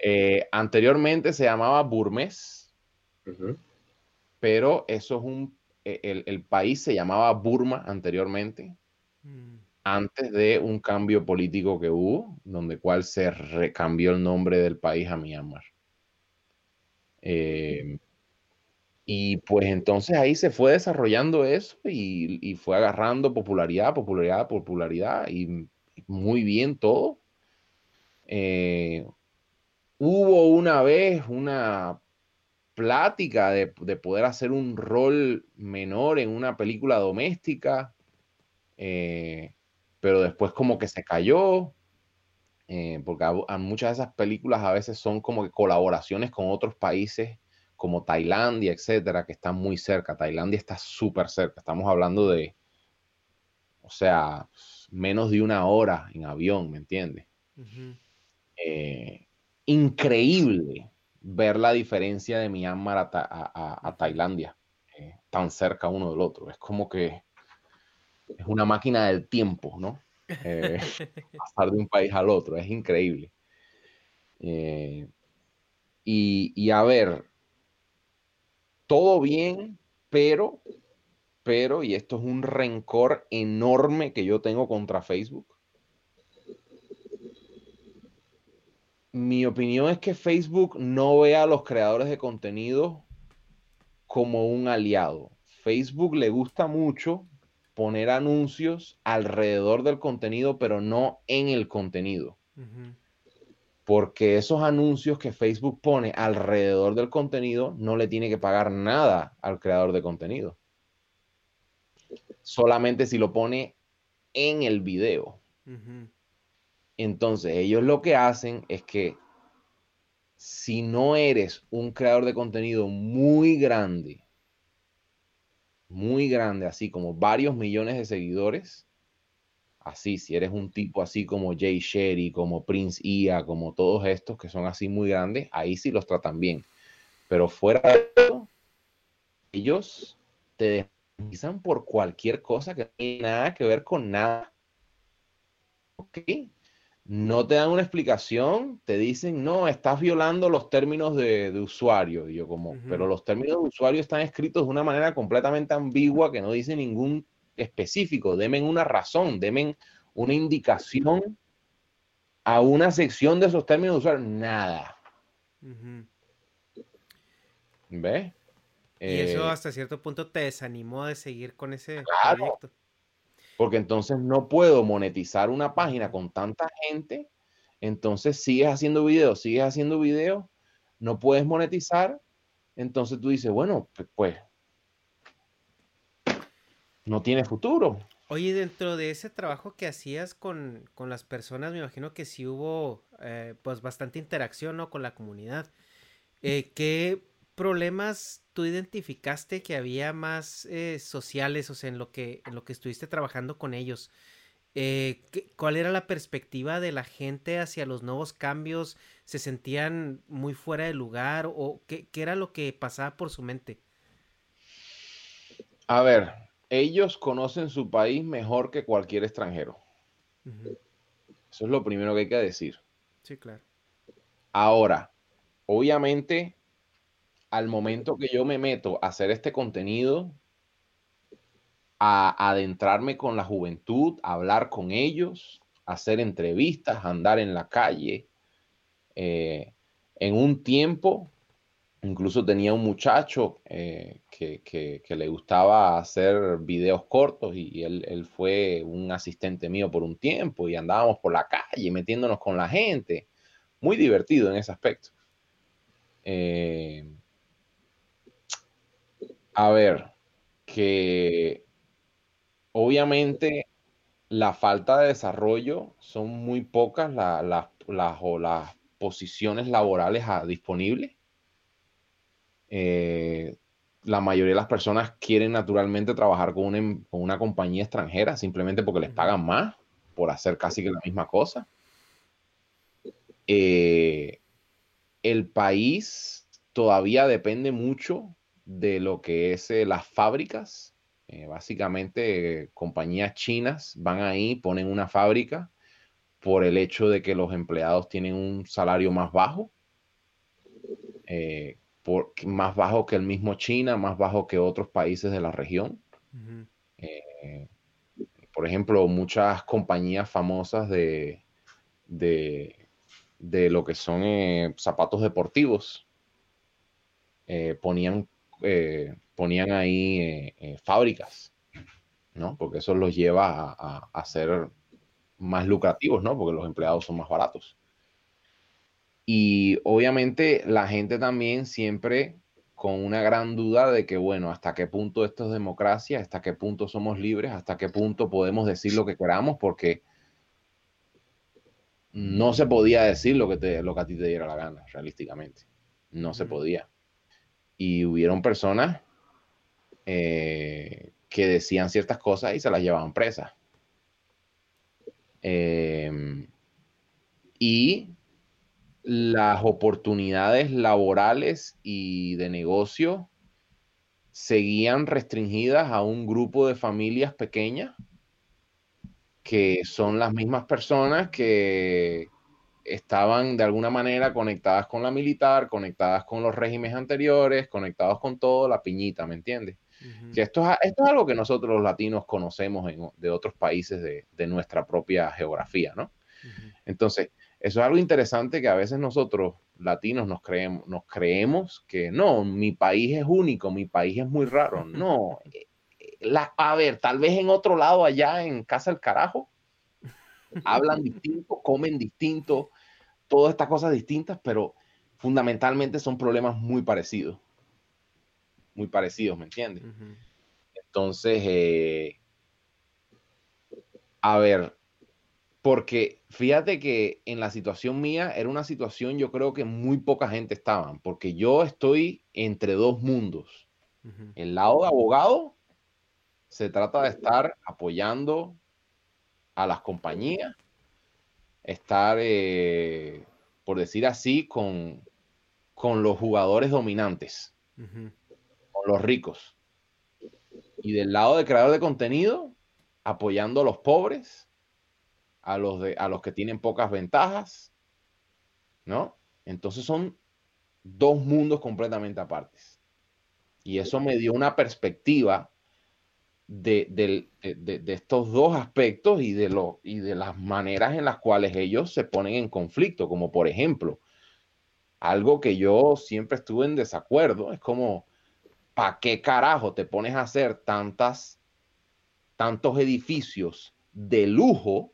Eh, anteriormente se llamaba Burmés pero eso es un, e, el, país se llamaba Burma anteriormente, mm. Antes de un cambio político que hubo, donde cual se recambió el nombre del país a Myanmar. Em, y pues entonces ahí se fue desarrollando eso y, fue agarrando popularidad, popularidad, popularidad y muy bien todo. Eh, hubo una vez una plática de, poder hacer un rol menor en una película doméstica, eh, pero después como que se cayó, eh, porque a, muchas de esas películas a veces son como que colaboraciones con otros países como Tailandia, etcétera, que están muy cerca. Tailandia está súper cerca, estamos hablando de, o sea, menos de una hora en avión, ¿me entiendes? Eh, increíble ver la diferencia de Myanmar a, Tailandia, eh, tan cerca uno del otro. Es como que es una máquina del tiempo, ¿no? Eh, pasar de un país al otro, es increíble. Eh, y, y, a ver, todo bien, pero, pero, y esto es un rencor enorme que yo tengo contra Facebook mi opinión es que Facebook no ve a los creadores de contenido como un aliado. Facebook le gusta mucho poner anuncios alrededor del contenido, pero no en el contenido. Porque esos anuncios que Facebook pone alrededor del contenido no le tiene que pagar nada al creador de contenido. Solamente si lo pone en el video. Entonces, ellos lo que hacen es que si no eres un creador de contenido muy grande, muy grande, así como varios millones de seguidores, así, si eres un tipo así como Jay Sherry, como Prince Ia, como todos estos que son así muy grandes, ahí sí los tratan bien. Pero fuera de eso, ellos te deslizan por cualquier cosa que no tiene nada que ver con nada. ¿Ok? No te dan una explicación, te dicen, no, estás violando los términos de, usuario. Y yo como, pero los términos de usuario están escritos de una manera completamente ambigua que no dice ningún específico. Denme una razón, denme una indicación a una sección de esos términos de usuario. Nada. ¿Ves? Y eso eh, hasta cierto punto te desanimó de seguir con ese proyecto. Porque entonces no puedo monetizar una página con tanta gente. Entonces sigues haciendo videos, sigues haciendo videos, no puedes monetizar. Entonces tú dices, bueno, pues, no tiene futuro. Oye, dentro de ese trabajo que hacías con, las personas, me imagino que sí hubo eh, pues bastante interacción ¿no? con la comunidad. Eh, ¿Qué problemas tú identificaste que había más eh, sociales, o sea, en lo que, en lo que estuviste trabajando con ellos? ¿Cuál era la perspectiva de la gente hacia los nuevos cambios? ¿Se sentían muy fuera de lugar? ¿O qué, qué era lo que pasaba por su mente? A ver, ellos conocen su país mejor que cualquier extranjero. Eso es lo primero que hay que decir. Sí, claro. Ahora, obviamente, al momento que yo me meto a hacer este contenido, a adentrarme con la juventud, a hablar con ellos, hacer entrevistas, andar en la calle, eh, en un tiempo Incluso tenía un muchacho eh, que, le gustaba hacer videos cortos y, él, fue un asistente mío por un tiempo y andábamos por la calle metiéndonos con la gente. Muy divertido en ese aspecto. Eh, a ver, que obviamente la falta de desarrollo son muy pocas las posiciones laborales disponibles eh, la mayoría de las personas quieren naturalmente trabajar con una, compañía extranjera simplemente porque les pagan más por hacer casi que la misma cosa. Eh, el país todavía depende mucho de lo que es eh, las fábricas. básicamente, compañías chinas van ahí, ponen una fábrica por el hecho de que los empleados tienen un salario más bajo más bajo que el mismo China, más bajo que otros países de la región. Eh, por ejemplo, muchas compañías famosas de, de, lo que son eh, zapatos deportivos eh, ponían, ponían ahí fábricas, ¿no? Porque eso los lleva a, a ser más lucrativos, ¿no? Porque los empleados son más baratos. Y obviamente la gente también siempre con una gran duda de que, bueno, hasta qué punto esto es democracia, hasta qué punto somos libres, hasta qué punto podemos decir lo que queramos, porque no se podía decir lo que, te, lo que a ti te diera la gana, realísticamente. No se podía. Y hubieron personas eh, que decían ciertas cosas y se las llevaban presas. Em, y las oportunidades laborales y de negocio seguían restringidas a un grupo de familias pequeñas que son las mismas personas que estaban de alguna manera conectadas con la militar, conectadas con los regímenes anteriores, conectados con todo, la piñita, ¿me entiendes? Que esto es, esto es algo que nosotros los latinos conocemos de otros países de, nuestra propia geografía, ¿no? Entonces, eso es algo interesante que a veces nosotros, latinos, nos creemos, nos creemos que no, mi país es único, mi país es muy raro. No, eh, la, a ver, tal vez en otro lado, allá en Casa del Carajo, hablan distinto, comen distinto, todas estas cosas distintas, pero fundamentalmente son problemas muy parecidos. Muy parecidos, ¿me entiendes? Entonces, eh, a ver, porque fíjate que en la situación mía era una situación, yo creo que muy poca gente estaba, porque yo estoy entre dos mundos. El lado de abogado se trata de estar apoyando a las compañías, estar, eh, por decir así, con, con, los jugadores dominantes, con los ricos. Y del lado de creador de contenido, apoyando a los pobres a los, de, a los que tienen pocas ventajas, ¿no? Entonces son dos mundos completamente apartes. Y eso me dio una perspectiva de, estos dos aspectos y de, lo, y de las maneras en las cuales ellos se ponen en conflicto, como por ejemplo, algo que yo siempre estuve en desacuerdo, es como, ¿para qué carajo te pones a hacer tantas, tantos edificios de lujo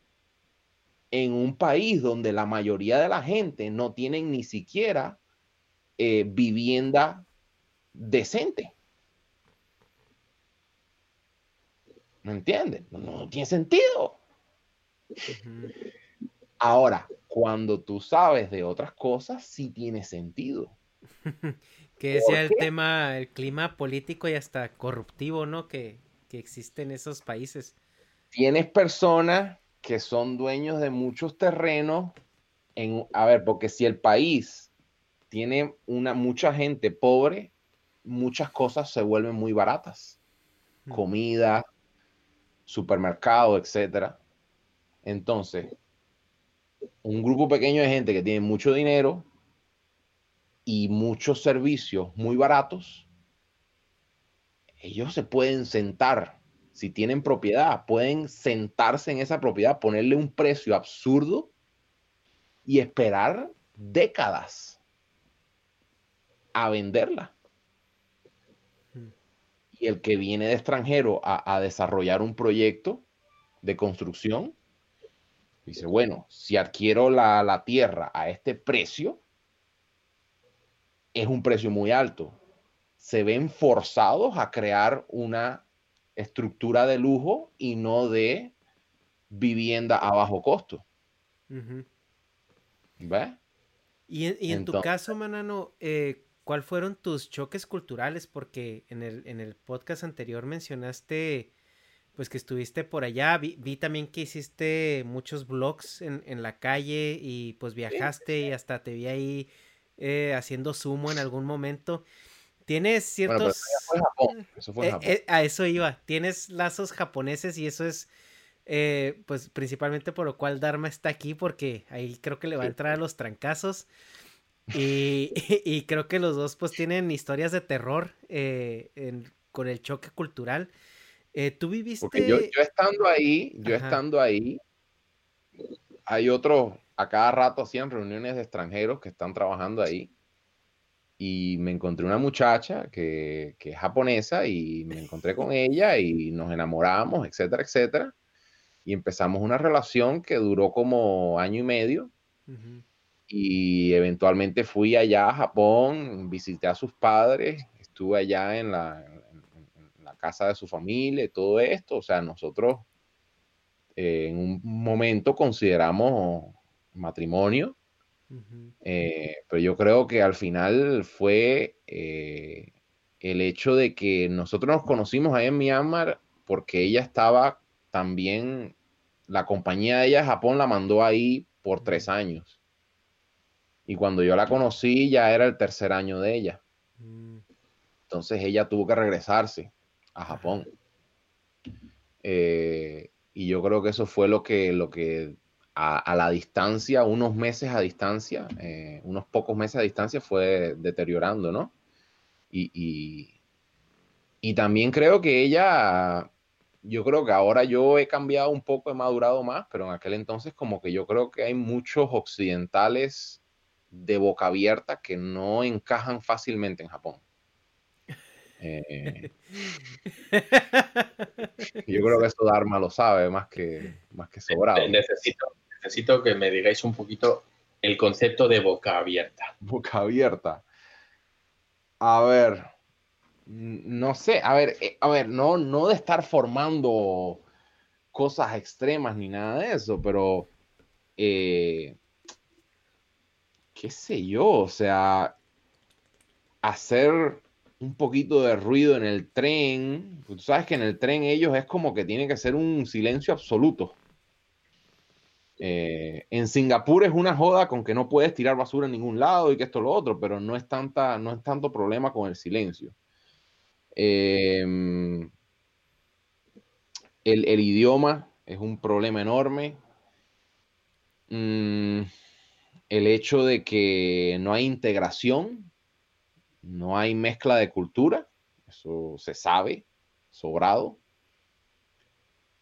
en un país donde la mayoría de la gente no tienen ni siquiera eh, vivienda decente. ¿Me entiendes? No, tiene sentido. Ahora, cuando tú sabes de otras cosas, sí tiene sentido. que decía el tema, el clima político y hasta corruptivo, ¿no? Que, que existe en esos países. Tienes personas que son dueños de muchos terrenos. En, a ver, porque si el país tiene una, mucha gente pobre, muchas cosas se vuelven muy baratas. Comida, supermercado, etcétera. Entonces, un grupo pequeño de gente que tiene mucho dinero y muchos servicios muy baratos, ellos se pueden sentar, si tienen propiedad, pueden sentarse en esa propiedad, ponerle un precio absurdo y esperar décadas a venderla y el que viene de extranjero a, desarrollar un proyecto de construcción, dice, bueno, si adquiero la, la tierra a este precio, es un precio muy alto. Se ven forzados a crear una estructura de lujo y no de vivienda a bajo costo. ¿Ves? Y, en tu caso, Manano, eh, ¿Cuál fueron tus choques culturales? Porque en el, en el podcast anterior mencionaste pues que estuviste por allá, vi, también que hiciste muchos vlogs en, en, la calle y pues viajaste y hasta te vi ahí eh, haciendo sumo en algún momento. Tienes ciertos... eso fue Japón. Eh, eh, a eso iba, tienes lazos japoneses y eso es pues principalmente por lo cual Dharma está aquí porque ahí creo que le va a entrar a los trancazos. Y, creo que los dos pues tienen historias de terror eh, con el choque cultural. Eh, ¿Tú viviste...? Porque yo, estando ahí, yo estando ahí, hay otros, a cada rato hacían reuniones de extranjeros que están trabajando ahí. Y me encontré una muchacha que, es japonesa y me encontré con ella y nos enamoramos, etcétera, etcétera. Y empezamos una relación que duró como año y medio y eventualmente fui allá a Japón, visité a sus padres, estuve allá en la, casa de su familia y todo esto. O sea, nosotros eh, en un momento consideramos matrimonio, eh, pero yo creo que al final fue eh, el hecho de que nosotros nos conocimos ahí en Myanmar porque ella estaba también, la compañía de ella Japón la mandó ahí por tres años. Y cuando yo la conocí ya era el tercer año de ella. Mm. Entonces ella tuvo que regresarse a Japón. Eh, y yo creo que eso fue lo que, lo que a, la distancia, unos meses a distancia, eh, unos pocos meses a distancia fue deteriorando, ¿no? Y, y, también creo que ella, yo creo que ahora yo he cambiado un poco, he madurado más, pero en aquel entonces como que yo creo que hay muchos occidentales de boca abierta que no encajan fácilmente en Japón. Eh, yo creo que eso Dharma lo sabe más que, más que sobrado. Necesito, necesito que me digáis un poquito el concepto de boca abierta. Boca abierta. A ver, no sé, a ver, eh, a ver, no, no de estar formando cosas extremas ni nada de eso, pero eh, qué sé yo, o sea, hacer un poquito de ruido en el tren. Tú sabes que en el tren ellos es como que tiene que ser un silencio absoluto. Eh, en Singapur es una joda con que no puedes tirar basura en ningún lado y que esto lo otro, pero no es, tanta, no es tanto problema con el silencio. Em, el, idioma es un problema enorme. Mm, el hecho de que no hay integración, no hay mezcla de cultura, eso se sabe, sobrado.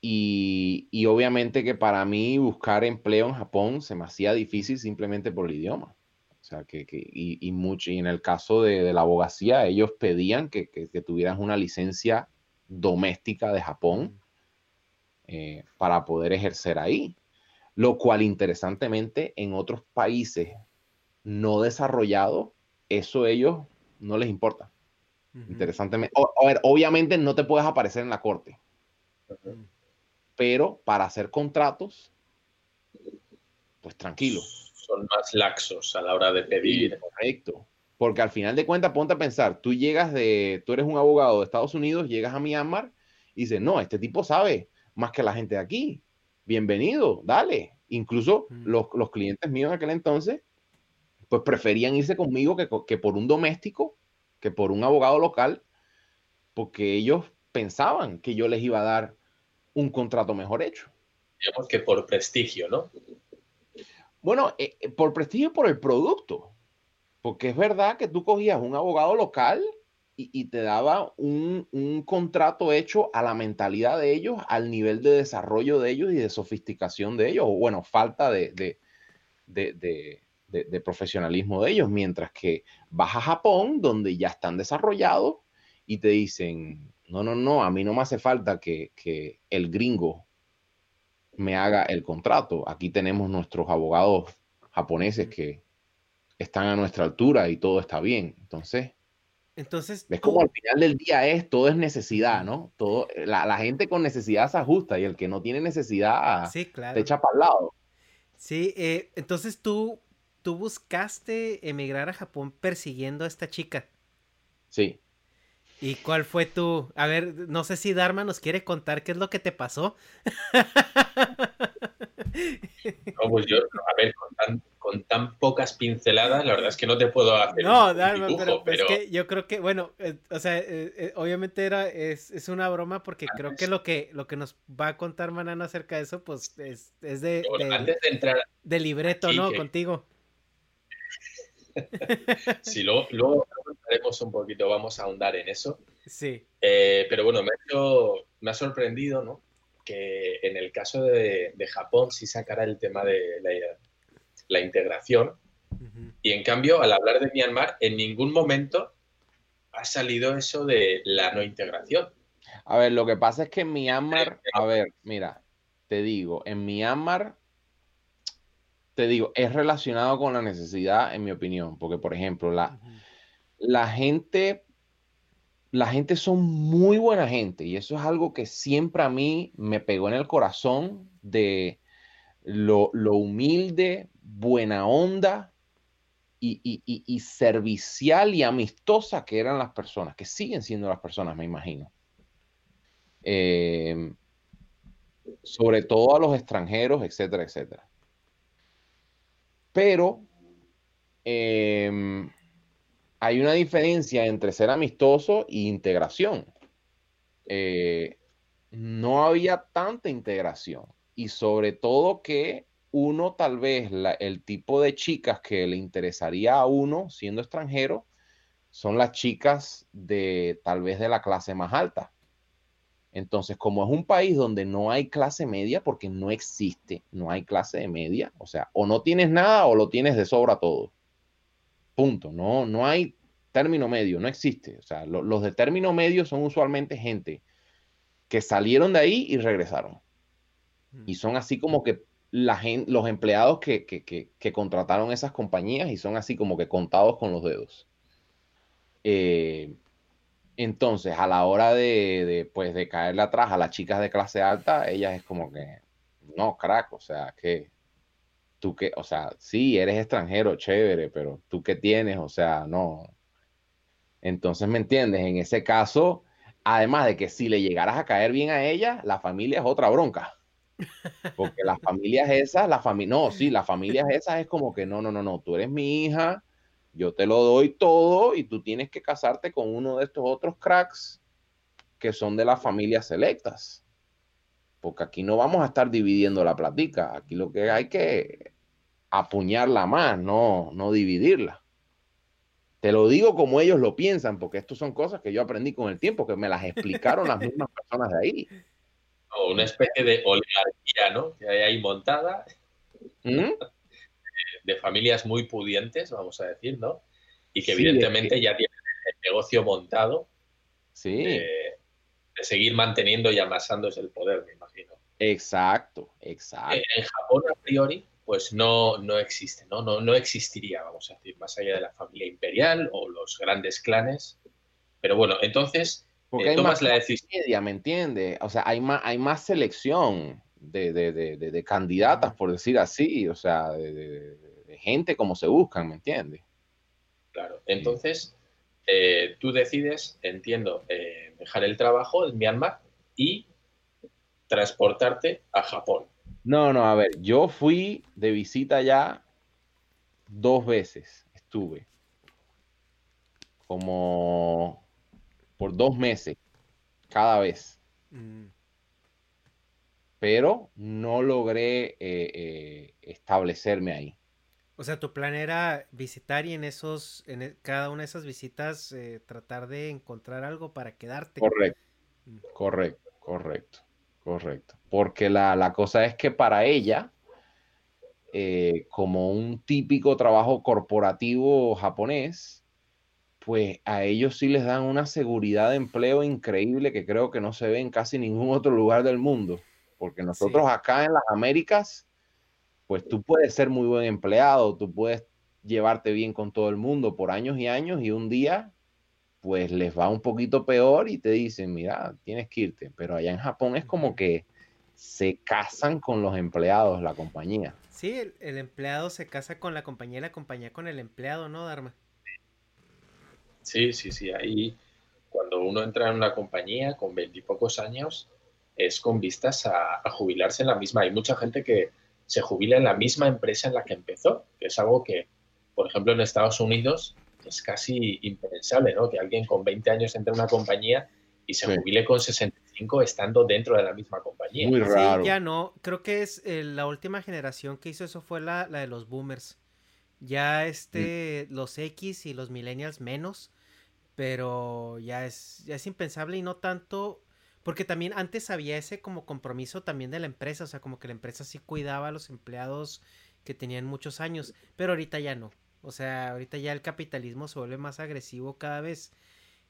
Y, obviamente que para mí buscar empleo en Japón se me hacía difícil simplemente por el idioma. O sea, que, y, mucho, y en el caso de, la abogacía, ellos pedían que, tuvieras una licencia doméstica de Japón eh, para poder ejercer ahí lo cual interesantemente en otros países no desarrollados, eso a ellos no les importa. Interesantemente, a ver, obviamente no te puedes aparecer en la corte. pero para hacer contratos, pues tranquilo. Son más laxos a la hora de pedir. correcto. Porque al final de cuentas, ponte a pensar, tú llegas de, tú eres un abogado de Estados Unidos, llegas a Myanmar y dices, no, este tipo sabe más que la gente de aquí. Bienvenido, dale. Incluso los, los, clientes míos en aquel entonces, pues preferían irse conmigo que, que por un doméstico, que por un abogado local, porque ellos pensaban que yo les iba a dar un contrato mejor hecho. Digamos que por prestigio, ¿no? Bueno, eh, eh, por prestigio por el producto. Porque es verdad que tú cogías un abogado local y, te daba un, contrato hecho a la mentalidad de ellos, al nivel de desarrollo de ellos y de sofisticación de ellos, o bueno, falta de, de, profesionalismo de ellos, mientras que vas a Japón, donde ya están desarrollados y te dicen, no, no, no, a mí no me hace falta que, que el gringo me haga el contrato. Aquí tenemos nuestros abogados japoneses que están a nuestra altura y todo está bien. Entonces, entonces ves como al final del día es todo es necesidad, ¿no? Todo la, gente con necesidad se ajusta y el que no tiene necesidad sí, claro. te echa para el lado. Sí, eh, entonces tú tú buscaste emigrar a Japón persiguiendo a esta chica. Sí. ¿Y cuál fue tu... A ver, no sé si Dharma nos quiere contar qué es lo que te pasó. No, pues yo, a ver, con tan, pocas pinceladas, la verdad es que no te puedo hacer. No, Dharma, pero, es que yo creo que, bueno, eh, o sea, eh, eh, obviamente era, es, es, una broma porque creo que lo que lo que nos va a contar Manana acerca de eso, pues es, es de, antes de, entrar de libreto, ¿no? Contigo. sí, luego, luego haremos un poquito, vamos a ahondar en eso. Sí. pero bueno, me ha, me ha sorprendido, ¿no? Que en el caso de, Japón sí sacará el tema de la, integración. Y en cambio, al hablar de Myanmar, en ningún momento ha salido eso de la no integración. A ver, lo que pasa es que en Myanmar, a ver, mira, te digo, en Myanmar, te digo, es relacionado con la necesidad, en mi opinión, porque, por ejemplo, la, la gente la gente son muy buena gente y eso es algo que siempre a mí me pegó en el corazón de lo, humilde, buena onda y, servicial y amistosa que eran las personas, que siguen siendo las personas, me imagino. Em, sobre todo a los extranjeros, etcétera, etcétera. Pero em, hay una diferencia entre ser amistoso e integración. Eh, no había tanta integración y sobre todo que uno tal vez el tipo de chicas que le interesaría a uno siendo extranjero son las chicas de tal vez de la clase más alta. Entonces, como es un país donde no hay clase media, porque no existe, no hay clase de media, o sea, o no tienes nada o lo tienes de sobra todo. Punto. No, no hay término medio, no existe. O sea, los de término medio son usualmente gente que salieron de ahí y regresaron. Y son así como que la gente, los empleados que, que, contrataron esas compañías y son así como que contados con los dedos. Eh, entonces, a la hora de, de, pues, de caerle atrás a las chicas de clase alta, ellas es como que, no, crack, o sea, que tú que, o sea, sí, eres extranjero, chévere, pero tú qué tienes, o sea, no. Entonces, ¿me entiendes? En ese caso, además de que si le llegaras a caer bien a ella, la familia es otra bronca. Porque las familias esas, la familia, no, sí, las familias esas es como que no, no, no, no, tú eres mi hija, yo te lo doy todo y tú tienes que casarte con uno de estos otros cracks que son de las familias selectas porque aquí no vamos a estar dividiendo la platica, aquí lo que hay que apuñarla más, no, no dividirla. Te lo digo como ellos lo piensan, porque esto son cosas que yo aprendí con el tiempo, que me las explicaron las mismas personas de ahí. O una especie de oligarquía, ¿no? Que hay ahí montada, ¿Mm? de familias muy pudientes, vamos a decir, ¿no? Y que evidentemente ya tienen el negocio montado. Sí. De, seguir manteniendo y amasándose el poder, me imagino. Exacto, exacto. En Japón, a priori, pues no, no existe, ¿no? ¿no? No existiría, vamos a decir, más allá de la familia imperial o los grandes clanes. Pero bueno, entonces, Porque hay más la decisión. ¿me entiendes? O sea, hay más, hay más selección de, de, de, de candidatas, por decir así, o sea, de, gente como se buscan, ¿me entiendes? Claro, entonces eh, tú decides, entiendo, eh, dejar el trabajo en Myanmar y transportarte a Japón. No, no, a ver, yo fui de visita ya dos veces, estuve como por dos meses cada vez. Mm. Pero no logré eh, eh, establecerme ahí. O sea, tu plan era visitar y en esos, en e, cada una de esas visitas eh, tratar de encontrar algo para quedarte. Correcto, mm. correcto, correcto, correcto. Porque la, la cosa es que para ella, como un típico trabajo corporativo japonés, pues a ellos sí les dan una seguridad de empleo increíble que creo que no se ve en casi ningún otro lugar del mundo. Porque nosotros acá en las Américas, pues tú puedes ser muy buen empleado, tú puedes llevarte bien con todo el mundo por años y años y un día pues les va un poquito peor y te dicen, mira, tienes que irte. Pero allá en Japón es como que se casan con los empleados, la compañía. Sí, el, el empleado se casa con la compañía y la compañía con el empleado, ¿no, Dharma? Sí, sí, sí. Ahí, cuando uno entra en una compañía con veintipocos años, es con vistas a, jubilarse en la misma. Hay mucha gente que se jubila en la misma empresa en la que empezó, que es algo que, por ejemplo, en Estados Unidos es casi impensable, ¿no? Que alguien con 20 años entre en una compañía y se jubile con 65 estando dentro de la misma compañía. Muy raro. Sí, ya no. Creo que es eh, la última generación que hizo eso fue la, la de los boomers. Ya este, los X y los millennials menos pero ya es, ya es impensable y no tanto, porque también antes había ese como compromiso también de la empresa, o sea, como que la empresa sí cuidaba a los empleados que tenían muchos años, pero ahorita ya no, o sea, ahorita ya el capitalismo se vuelve más agresivo cada vez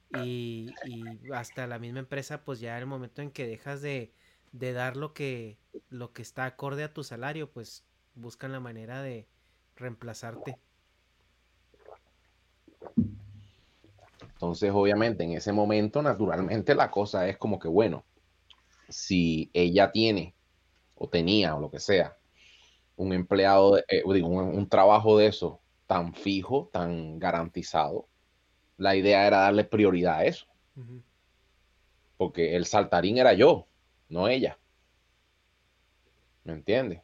y, y hasta la misma empresa, pues ya el momento en que dejas de, de dar lo que, lo que está acorde a tu salario, pues buscan la manera de reemplazarte. Entonces, obviamente, en ese momento, naturalmente, la cosa es como que, bueno, si ella tiene o tenía o lo que sea, un empleado, eh, digo, un, trabajo de eso tan fijo, tan garantizado, la idea era darle prioridad a eso. Porque el saltarín era yo, no ella. ¿Me entiendes?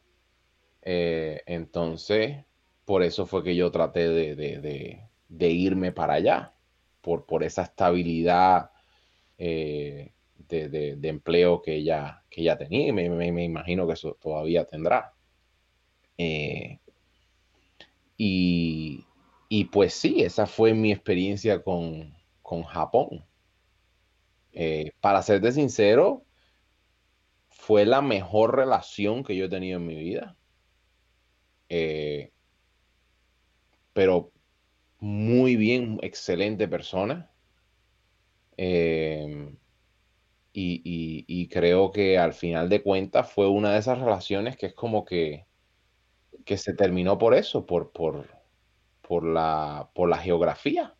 Eh, entonces, por eso fue que yo traté de irme para allá por, esa estabilidad eh, de, empleo que ella, que ella tenía y me, imagino que eso todavía tendrá. Eh, y, pues sí, esa fue mi experiencia con, Japón. Eh, para serte sincero, fue la mejor relación que yo he tenido en mi vida. pero muy bien, excelente persona. Em, y, creo que al final de cuentas fue una de esas relaciones que es como que, que se terminó por eso, por, por, por, la, por la geografía,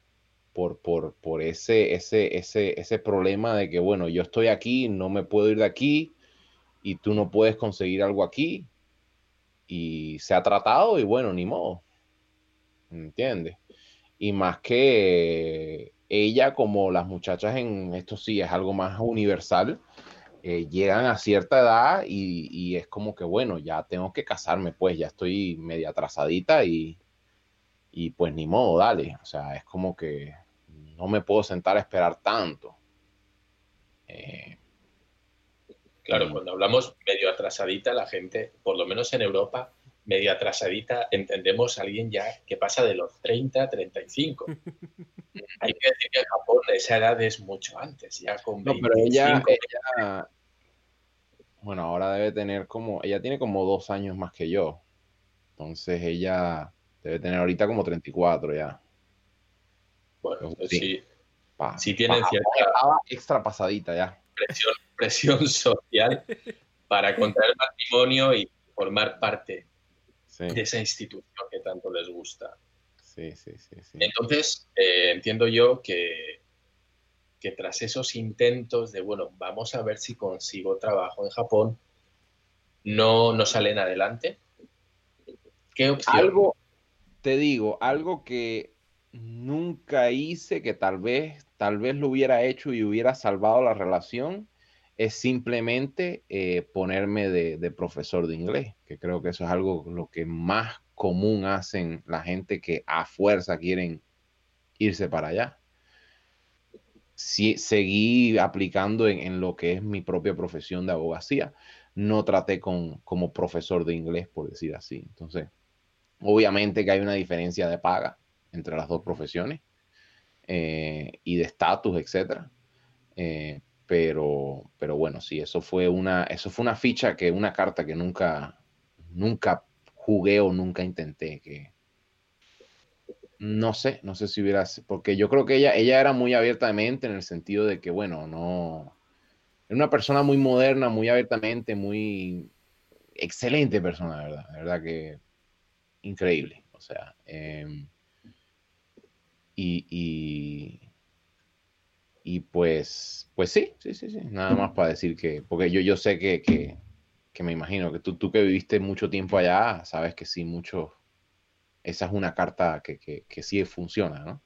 por, por, por ese, ese, ese, ese problema de que, bueno, yo estoy aquí, no me puedo ir de aquí y tú no puedes conseguir algo aquí. Y se ha tratado y bueno, ni modo. ¿Entiendes? Y más que ella como las muchachas en esto sí es algo más universal, eh, llegan a cierta edad y, es como que bueno, ya tengo que casarme, pues ya estoy media atrasadita y, y pues ni modo, dale, o sea, es como que no me puedo sentar a esperar tanto. Eh, claro, cuando hablamos medio atrasadita, la gente, por lo menos en Europa, medio atrasadita, entendemos a alguien ya que pasa de los 30 a 35. Hay que decir que en Japón esa edad es mucho antes, ya con 25. No, pero ella, bueno, ahora debe tener como, ella tiene como dos años más que yo. Entonces ella debe tener ahorita como 34 ya. Bueno, sí. sí, tienen cierta extra pasadita ya. Presión, presión social para contraer matrimonio y formar parte de esa institución que tanto les gusta. Sí, sí, sí. Entonces, eh, entiendo yo que, que tras esos intentos de, bueno, vamos a ver si consigo trabajo en Japón, no, no salen adelante. ¿Qué opción? Algo, te digo, algo que nunca hice, que tal vez, tal vez lo hubiera hecho y hubiera salvado la relación, es simplemente eh, ponerme de, profesor de inglés, que creo que eso es algo lo que más común hacen la gente que a fuerza quieren irse para allá. Si, seguí aplicando en, lo que es mi propia profesión de abogacía. No traté con, como profesor de inglés, por decir así. Entonces, obviamente que hay una diferencia de paga entre las dos profesiones eh, y de estatus, etcétera. Eh, pero, pero bueno, sí, eso fue una, eso fue una ficha que, una carta que nunca, nunca jugué o nunca intenté. Que no sé, no sé si hubiera, porque yo creo que ella, ella era muy abierta de mente en el sentido de que, bueno, no, era una persona muy moderna, muy abiertamente, muy excelente persona, verdad, verdad que increíble. O sea, em, y, pues, pues sí, sí, sí, sí. Nada más para decir que, porque yo, yo sé que, que, que me imagino que tú, tú que viviste mucho tiempo allá, sabes que sí, mucho, esa es una carta que, que, que sí funciona, ¿no?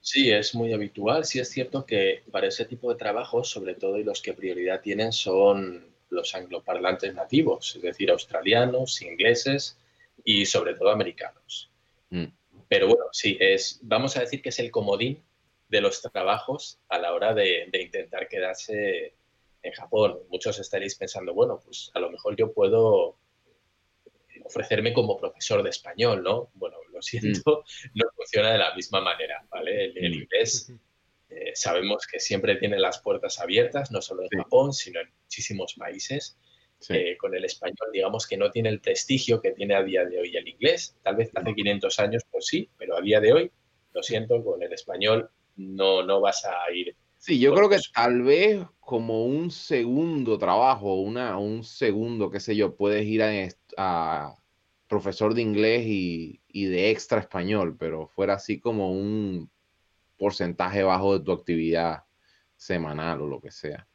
Sí, es muy habitual. Sí es cierto que para ese tipo de trabajos, sobre todo y los que prioridad tienen son los angloparlantes nativos, es decir, australianos, ingleses y sobre todo americanos. Mm. Pero bueno, sí, es, vamos a decir que es el comodín de los trabajos a la hora de, intentar quedarse en Japón. Muchos estaréis pensando, bueno, pues a lo mejor yo puedo ofrecerme como profesor de español, ¿no? Bueno, lo siento, mm. no funciona de la misma manera, ¿vale? El, mm. inglés eh, sabemos que siempre tiene las puertas abiertas, no solo en Japón, sino en muchísimos países. Eh, con el español, digamos que no tiene el prestigio que tiene a día de hoy el inglés. Tal vez hace 500 años, pues sí, pero a día de hoy, lo siento, con el español no, no vas a ir. Sí, yo creo que tal vez como un segundo trabajo, una, un segundo, qué sé yo, puedes ir a, profesor de inglés y, y, de extra español, pero fuera así como un porcentaje bajo de tu actividad semanal o lo que sea.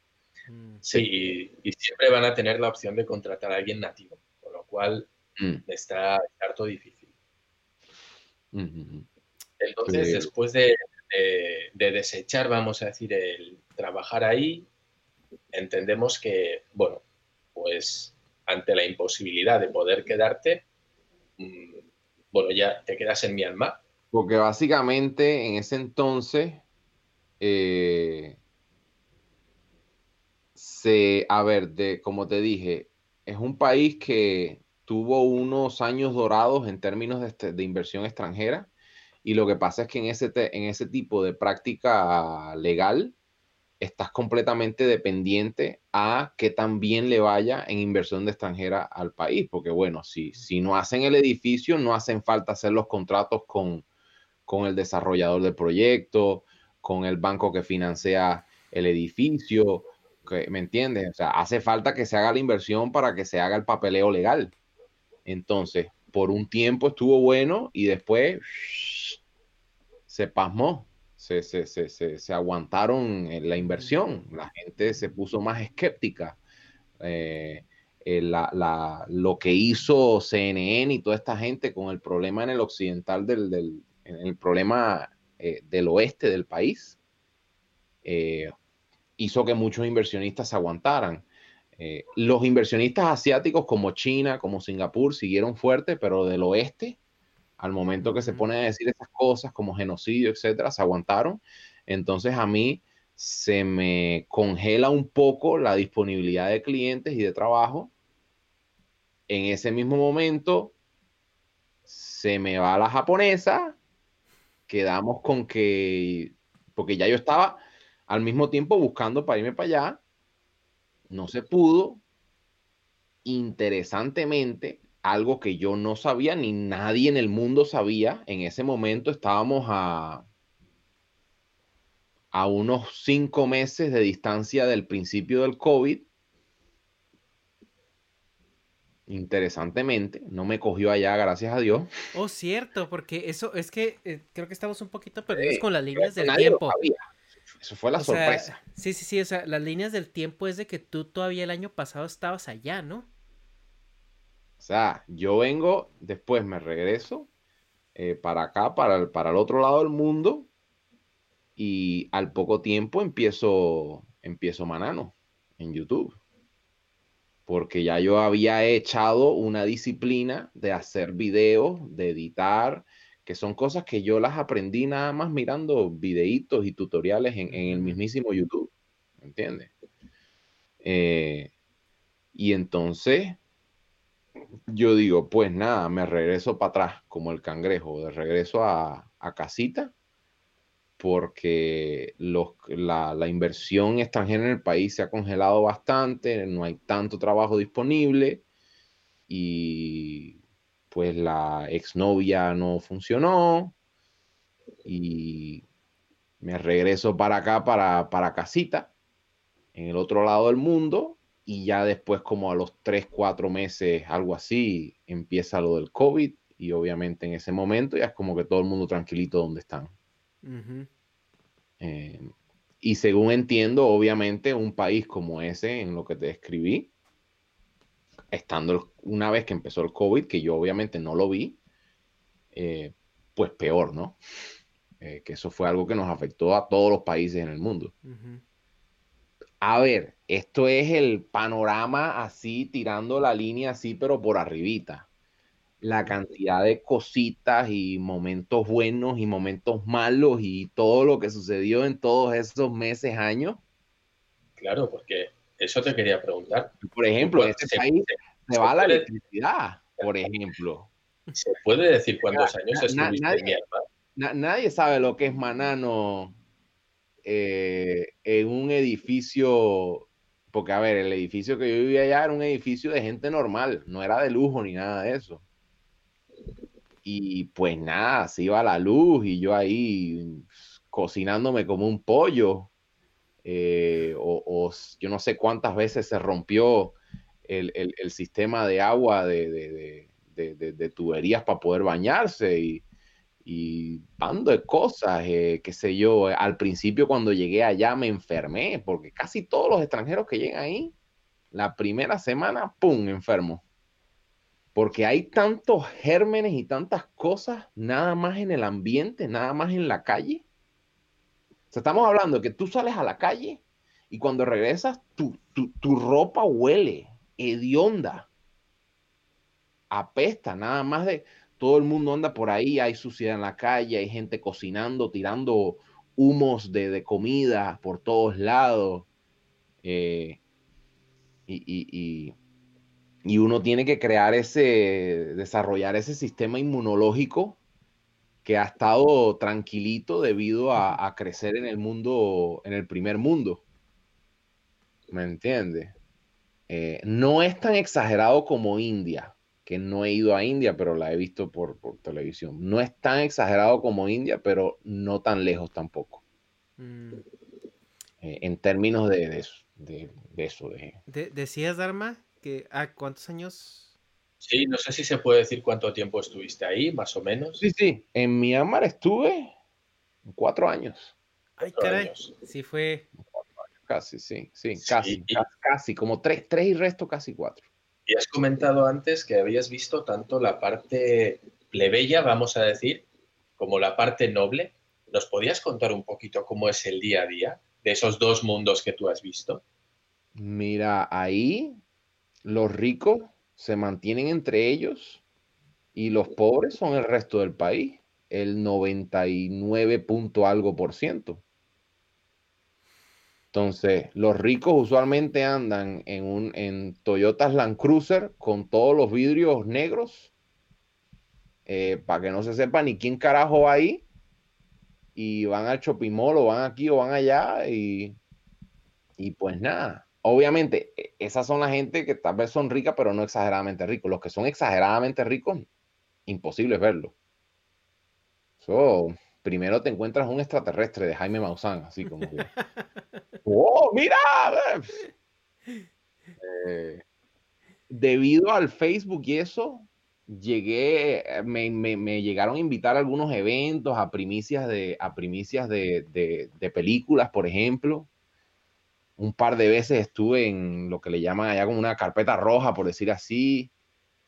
Mm. Sí, y, siempre van a tener la opción de contratar a alguien nativo, con lo cual mm. está harto difícil. Entonces, después de, desechar, vamos a decir, el trabajar ahí, entendemos que, bueno, pues ante la imposibilidad de poder quedarte, mm, bueno, ya te quedas en Myanmar. Porque básicamente en ese entonces, eh, se, a ver, de, como te dije, es un país que tuvo unos años dorados en términos de, este, de inversión extranjera y lo que pasa es que en ese, en ese tipo de práctica legal estás completamente dependiente a que también le vaya en inversión de extranjera al país, porque bueno, si, si no hacen el edificio, no hacen falta hacer los contratos con, con el desarrollador del proyecto, con el banco que financia el edificio, ¿me entiendes? O sea, hace falta que se haga la inversión para que se haga el papeleo legal. Entonces, por un tiempo estuvo bueno y después se pasmó, se, se, se, se aguantaron la inversión, la gente se puso más escéptica. Eh, eh, la, lo que hizo CNN y toda esta gente con el problema en el occidental del, del el problema eh, del oeste del país, hizo que muchos inversionistas se aguantaran. Eh, los inversionistas asiáticos como China, como Singapur, siguieron fuertes, pero del oeste, al momento que se ponen a decir esas cosas como genocidio, etcétera, se aguantaron. Entonces a mí se me congela un poco la disponibilidad de clientes y de trabajo. En ese mismo momento se me va la japonesa, quedamos con que, porque ya yo estaba, al mismo tiempo buscando para irme para allá. No se pudo. Interesantemente, algo que yo no sabía ni nadie en el mundo sabía, en ese momento estábamos a, a unos cinco meses de distancia del principio del COVID. Interesantemente, no me cogió allá, gracias a Dios. Oh, cierto, porque eso es que eh, creo que estamos un poquito perdidos con las líneas del tiempo. Eso fue la sorpresa. sí, sí, sí, o sea, las líneas del tiempo es de que tú todavía el año pasado estabas allá, ¿no? O sea, yo vengo, después me regreso eh, para acá, para el, para el otro lado del mundo, y al poco tiempo empiezo, empiezo Manano en YouTube. Porque ya yo había echado una disciplina de hacer videos, de editar, que son cosas que yo las aprendí nada más mirando videitos y tutoriales en, el mismísimo YouTube. ¿Me entiendes? Eh, y entonces yo digo, pues nada, me regreso para atrás como el cangrejo, de regreso a, casita, porque la, la, inversión extranjera en el país se ha congelado bastante, no hay tanto trabajo disponible y pues la exnovia no funcionó y me regreso para acá, para, para casita, en el otro lado del mundo, y ya después como a los 3, 4 meses, algo así, empieza lo del COVID y obviamente en ese momento ya es como que todo el mundo tranquilito donde están. Eh, y según entiendo, obviamente un país como ese, en lo que te describí, estando una vez que empezó el COVID, que yo obviamente no lo vi, eh, pues peor, ¿no? Eh, que eso fue algo que nos afectó a todos los países en el mundo. A ver, esto es el panorama así, tirando la línea así, pero por arribita. La cantidad de cositas y momentos buenos y momentos malos y todo lo que sucedió en todos esos meses, años. Claro, porque eso te quería preguntar. Por ejemplo, en este país se, va la electricidad, por ejemplo. ¿Se puede decir cuántos años estuviste nadie, nadie sabe lo que es Manano eh, en un edificio, porque a ver, el edificio que yo vivía allá era un edificio de gente normal, no era de lujo ni nada de eso. Y pues nada, se iba la luz y yo ahí cocinándome como un pollo. Eh, o, yo no sé cuántas veces se rompió el, sistema de agua de, de tuberías para poder bañarse y, y bando de cosas, eh, qué sé yo. Eh, al principio cuando llegué allá me enfermé, porque casi todos los extranjeros que llegan ahí, la primera semana, ¡pum!, enfermo. Porque hay tantos gérmenes y tantas cosas, nada más en el ambiente, nada más en la calle. O sea, estamos hablando de que tú sales a la calle y cuando regresas, tu, tu ropa huele, hedionda, apesta, nada más de todo el mundo anda por ahí, hay suciedad en la calle, hay gente cocinando, tirando humos de, comida por todos lados. Eh, y, uno tiene que crear ese, desarrollar ese sistema inmunológico que ha estado tranquilito debido a, crecer en el mundo, en el primer mundo. ¿Me entiendes? Eh, no es tan exagerado como India que no he ido a India, pero la he visto por, televisión. No es tan exagerado como India, pero no tan lejos tampoco. Mm. Eh, en términos de, de, eso. De... decías, Dharma, que a ah, cuántos años. Sí, no sé si se puede decir cuánto tiempo estuviste ahí, más o menos. Sí, sí. En Myanmar estuve cuatro años. Ay, caray. Sí, fue. Casi, sí, sí, casi, casi, casi, como tres, tres y resto, casi cuatro. Y has comentado antes que habías visto tanto la parte plebeya, vamos a decir, como la parte noble. ¿Nos podías contar un poquito cómo es el día a día de esos dos mundos que tú has visto? Mira, ahí los ricos se mantienen entre ellos y los pobres son el resto del país, el 99 punto algo por ciento. Entonces, los ricos usualmente andan en, un, en Toyotas Land Cruiser con todos los vidrios negros, eh, para que no se sepa ni quién carajo va ahí, y van al shopping mall o van aquí o van allá, y, y pues nada. Obviamente, e, esas son la gente que tal vez son ricas, pero no exageradamente ricos. Los que son exageradamente ricos, imposible verlo. So, primero te encuentras un extraterrestre de Jaime Maussan, así como que, ¡Oh, mira! Eh, debido al Facebook y eso, llegué, me, me, llegaron a invitar a algunos eventos, a primicias de, a primicias de, de, películas, por ejemplo. Un par de veces estuve en lo que le llaman allá como una carpeta roja, por decir así.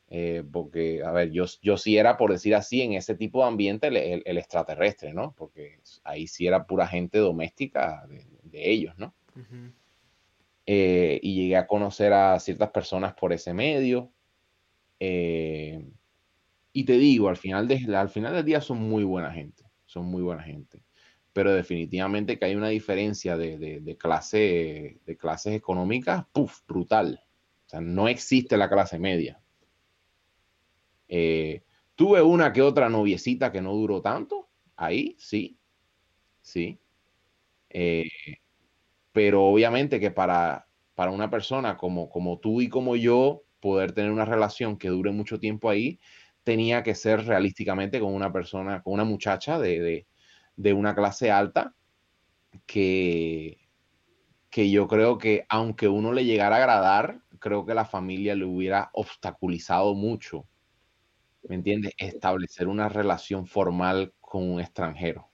Eh, porque, a ver, yo, yo sí era, por decir así, en ese tipo de ambiente el, extraterrestre, ¿no? Porque ahí sí era pura gente doméstica de, ellos, ¿no? Eh, y llegué a conocer a ciertas personas por ese medio. Eh, y te digo, al final, de, al final del día son muy buena gente, son muy buena gente. Pero definitivamente que hay una diferencia de, clase, de clases económicas, puff, brutal. O sea, no existe la clase media. Eh, tuve una que otra noviecita que no duró tanto, ahí sí, sí. Eh, pero obviamente que para, para una persona como, como tú y como yo, poder tener una relación que dure mucho tiempo ahí, tenía que ser realísticamente con una persona, con una muchacha de, una clase alta que, que yo creo que aunque uno le llegara a agradar, creo que la familia le hubiera obstaculizado mucho, ¿me entiendes? Establecer una relación formal con un extranjero.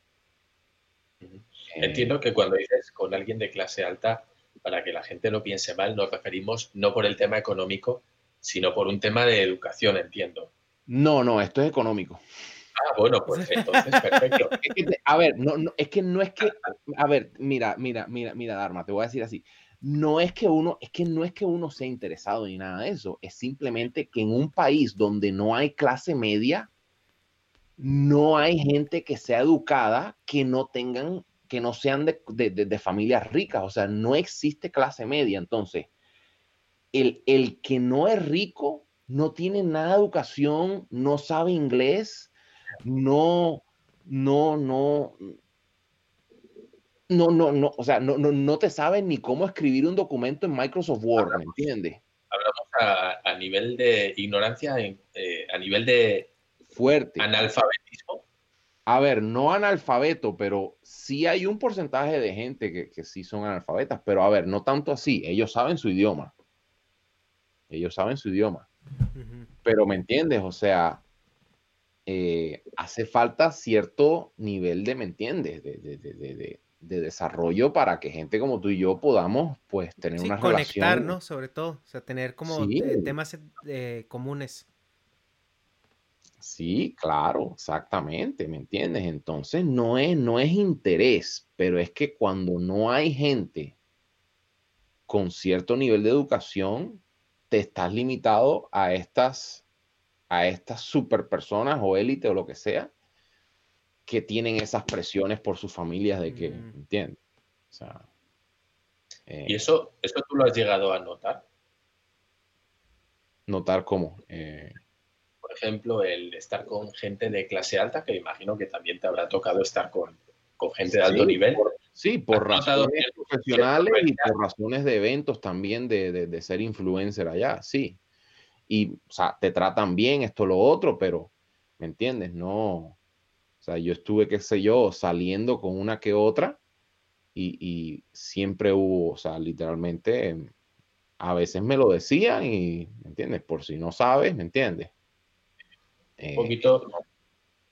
Entiendo que cuando dices con alguien de clase alta, para que la gente no piense mal, nos referimos no por el tema económico, sino por un tema de educación, entiendo. No, no, esto es económico. Ah, bueno, pues entonces perfecto. a ver, no, no, es que no es que, a ver, mira, mira, mira, mira, Dharma, te voy a decir así. No es que uno, es que no es que uno sea interesado ni nada de eso, es simplemente que en un país donde no hay clase media, no hay gente que sea educada que no tengan que no sean de, familias ricas, o sea, no existe clase media. Entonces, el, el, que no es rico no tiene nada de educación, no sabe inglés, no, no, no, no, no, no, o sea, no, no, no te sabe ni cómo escribir un documento en Microsoft Word, ¿me entiendes? Hablamos a, nivel de ignorancia, eh, a nivel de fuerte analfabetismo a ver, no analfabeto, pero sí hay un porcentaje de gente que, sí son analfabetas, pero a ver, no tanto así, ellos saben su idioma. Ellos saben su idioma. Pero me entiendes, o sea, eh, hace falta cierto nivel de, ¿me entiendes? De, desarrollo para que gente como tú y yo podamos, pues, tener una relación. Conectarnos, sobre todo, o sea, tener como eh, temas eh, comunes. Sí, claro, exactamente, ¿me entiendes? Entonces no es, no es interés, pero es que cuando no hay gente con cierto nivel de educación, te estás limitado a estas, a estas super personas o élite o lo que sea, que tienen esas presiones por sus familias de que, ¿me ¿entiendes? O sea, ¿Y eso, eso tú lo has llegado a notar? Notar cómo. Eh, por ejemplo, el estar con gente de clase alta, que imagino que también te habrá tocado estar con, gente de alto nivel. sí, por razones profesionales y por razones de eventos también de, ser influencer allá, sí. Y, o sea, te tratan bien, esto, lo otro, pero, ¿me entiendes? No, sea, yo estuve, qué sé yo, saliendo con una que otra y, y siempre hubo, o sea, literalmente, a veces me lo decían y, ¿me entiendes? Por si no sabes, ¿me entiendes? un eh, poquito,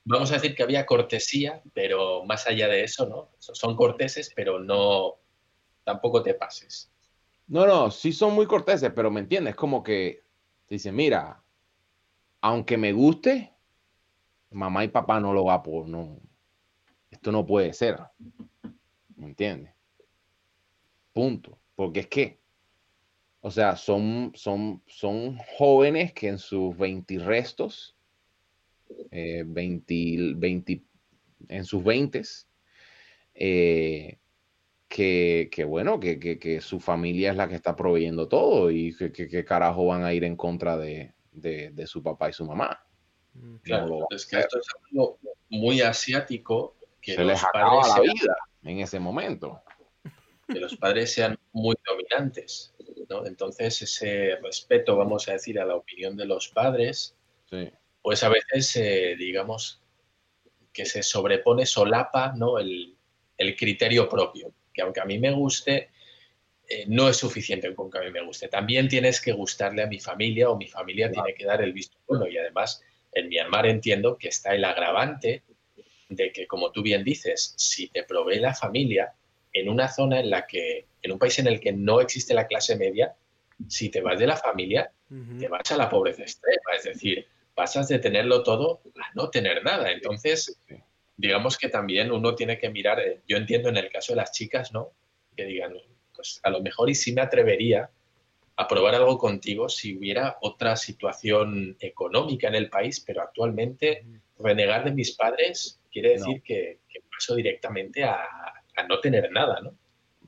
vamos a decir que había cortesía, pero más allá de eso, ¿no? Son corteses, pero no, tampoco te pases. No, no, sí son muy corteses, pero me entiendes, como que dicen, mira, aunque me guste, mamá y papá no lo va por, no, esto no puede ser, ¿me entiendes? Punto, porque es que, o sea, son, son, son jóvenes que en sus 20 restos 20, eh, en sus 20 eh, que, bueno, que, su familia es la que está proveyendo todo y que, carajo van a ir en contra de, su papá y su mamá. Claro, es que esto es algo muy asiático. Que Se les acaba la vida en ese momento. Que los padres sean muy dominantes. Entonces, ese respeto, vamos a decir, a la opinión de los padres, sí pues a veces, eh, digamos, que se sobrepone, solapa, ¿no? El, criterio propio, que aunque a mí me guste, eh, no es suficiente con que a mí me guste. También tienes que gustarle a mi familia o mi familia tiene que dar el visto bueno. Y además, en Myanmar entiendo que está el agravante de que, como tú bien dices, si te provee la familia en una zona en la que, en un país en el que no existe la clase media, si te vas de la familia, te vas a la pobreza extrema. Es decir, pasas de tenerlo todo a no tener nada. Entonces, digamos que también uno tiene que mirar, eh, yo entiendo en el caso de las chicas, ¿no? Que digan, pues a lo mejor y sí me atrevería a probar algo contigo si hubiera otra situación económica en el país, pero actualmente renegar de mis padres quiere decir que, paso directamente a, no tener nada, ¿no?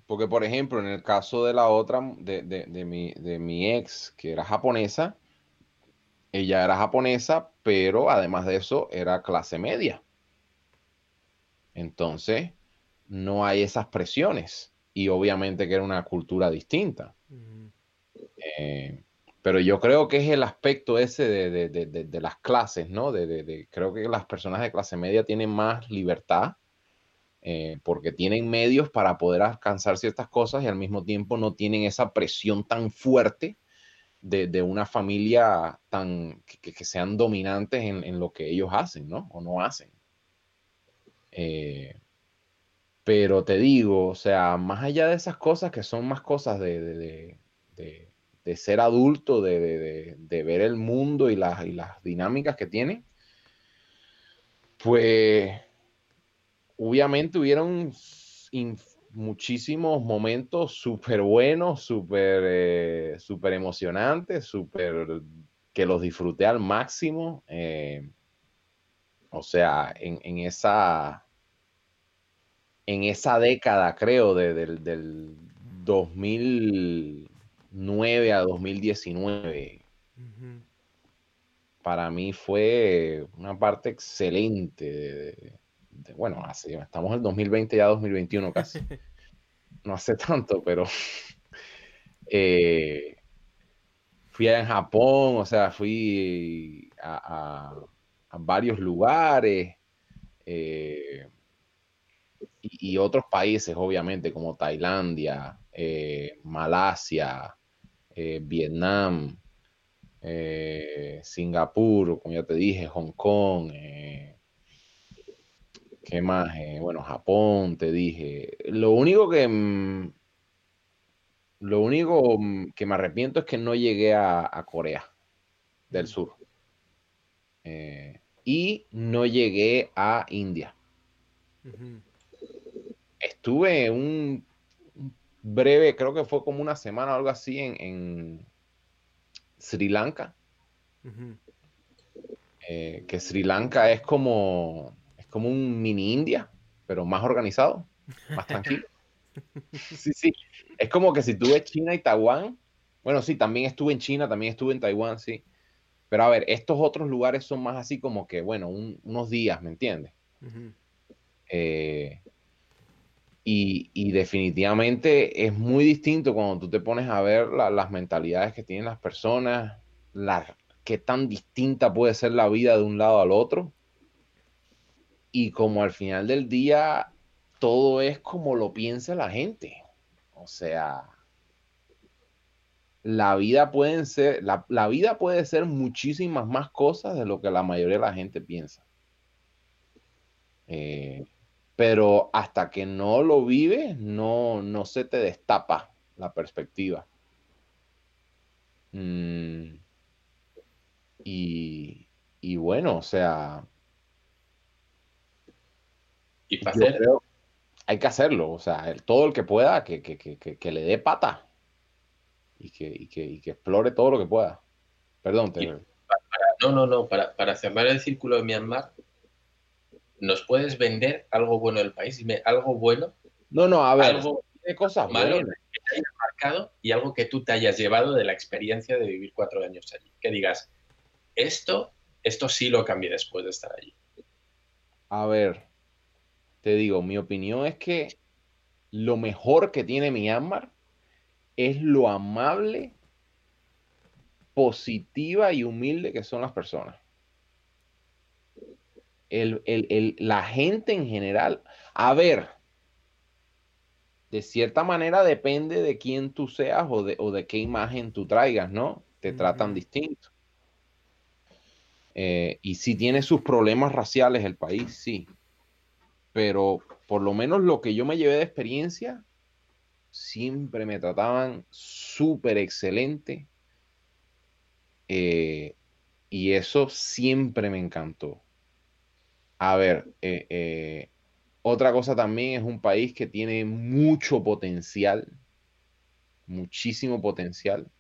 Porque, por ejemplo, en el caso de la otra, de, mi, de mi ex, que era japonesa, ella era japonesa, pero además de eso era clase media. Entonces, no hay esas presiones y obviamente que era una cultura distinta. Eh, pero yo creo que es el aspecto ese de, las clases, ¿no? De, creo que las personas de clase media tienen más libertad eh, porque tienen medios para poder alcanzar ciertas cosas y al mismo tiempo no tienen esa presión tan fuerte de, una familia tan que, sean dominantes en, lo que ellos hacen, ¿no? O no hacen. Eh, pero te digo, o sea, más allá de esas cosas que son más cosas de, ser adulto, de, ver el mundo y las, las dinámicas que tiene, pues obviamente hubieron muchísimos momentos súper buenos, súper eh, super emocionantes, súper que los disfruté al máximo. Eh, o sea, en, en, esa en esa década, creo, de, del 2009 a 2019, para mí fue una parte excelente. bueno, así, estamos en el 2020 ya 2021 casi. no hace tanto, pero eh, fui en Japón, o sea, fui a, varios lugares. Eh, y, otros países, obviamente, como Tailandia, eh, Malasia, eh, Vietnam, eh, Singapur, como ya te dije, Hong Kong, ¿qué más? bueno, Japón, te dije. Lo único que... Mm, lo único mm, que me arrepiento es que no llegué a, Corea del Sur. y no llegué a India estuve un breve, creo que fue como una semana o algo así en, Sri Lanka. Eh, que Sri Lanka es como, es como un mini India, pero más organizado, más tranquilo. sí, sí. Es como que si tuve China y Taiwán, bueno, sí, también estuve en China, también estuve en Taiwán, sí. Pero a ver, estos otros lugares son más así como que, bueno, unos días, ¿me entiendes? eh, y, definitivamente es muy distinto cuando tú te pones a ver las mentalidades que tienen las personas, la, qué tan distinta puede ser la vida de un lado al otro. Y como al final del día todo es como lo piensa la gente. O sea, la vida pueden ser, la, la vida puede ser muchísimas más cosas de lo que la mayoría de la gente piensa. Eh, pero hasta que no lo vives, no, no se te destapa la perspectiva. Mm, y, bueno, o sea... Y para hay que hacerlo, o sea, todo el que pueda, que, le dé pata y que, que, explore todo lo que pueda. Perdón, te... no, no, no, para, para cerrar el círculo de Myanmar, ¿nos puedes vender algo bueno del país? Dime, algo bueno. No, no, a ver, algo cosas malo que te hayas marcado y algo que tú te hayas llevado de la experiencia de vivir cuatro años allí. Que digas, esto, esto sí lo cambié después de estar allí. A ver, te digo, mi opinión es que lo mejor que tiene Myanmar es lo amable, positiva y humilde que son las personas el, la gente en general. A ver, de cierta manera depende de quién tú seas o de, o de qué imagen tú traigas, ¿no? Te tratan distinto. Eh, y si tiene sus problemas raciales el país, sí. Pero por lo menos lo que yo me llevé de experiencia, siempre me trataban súper excelente. Eh, y eso siempre me encantó. A ver, eh, otra cosa también es un país que tiene mucho potencial, muchísimo potencial,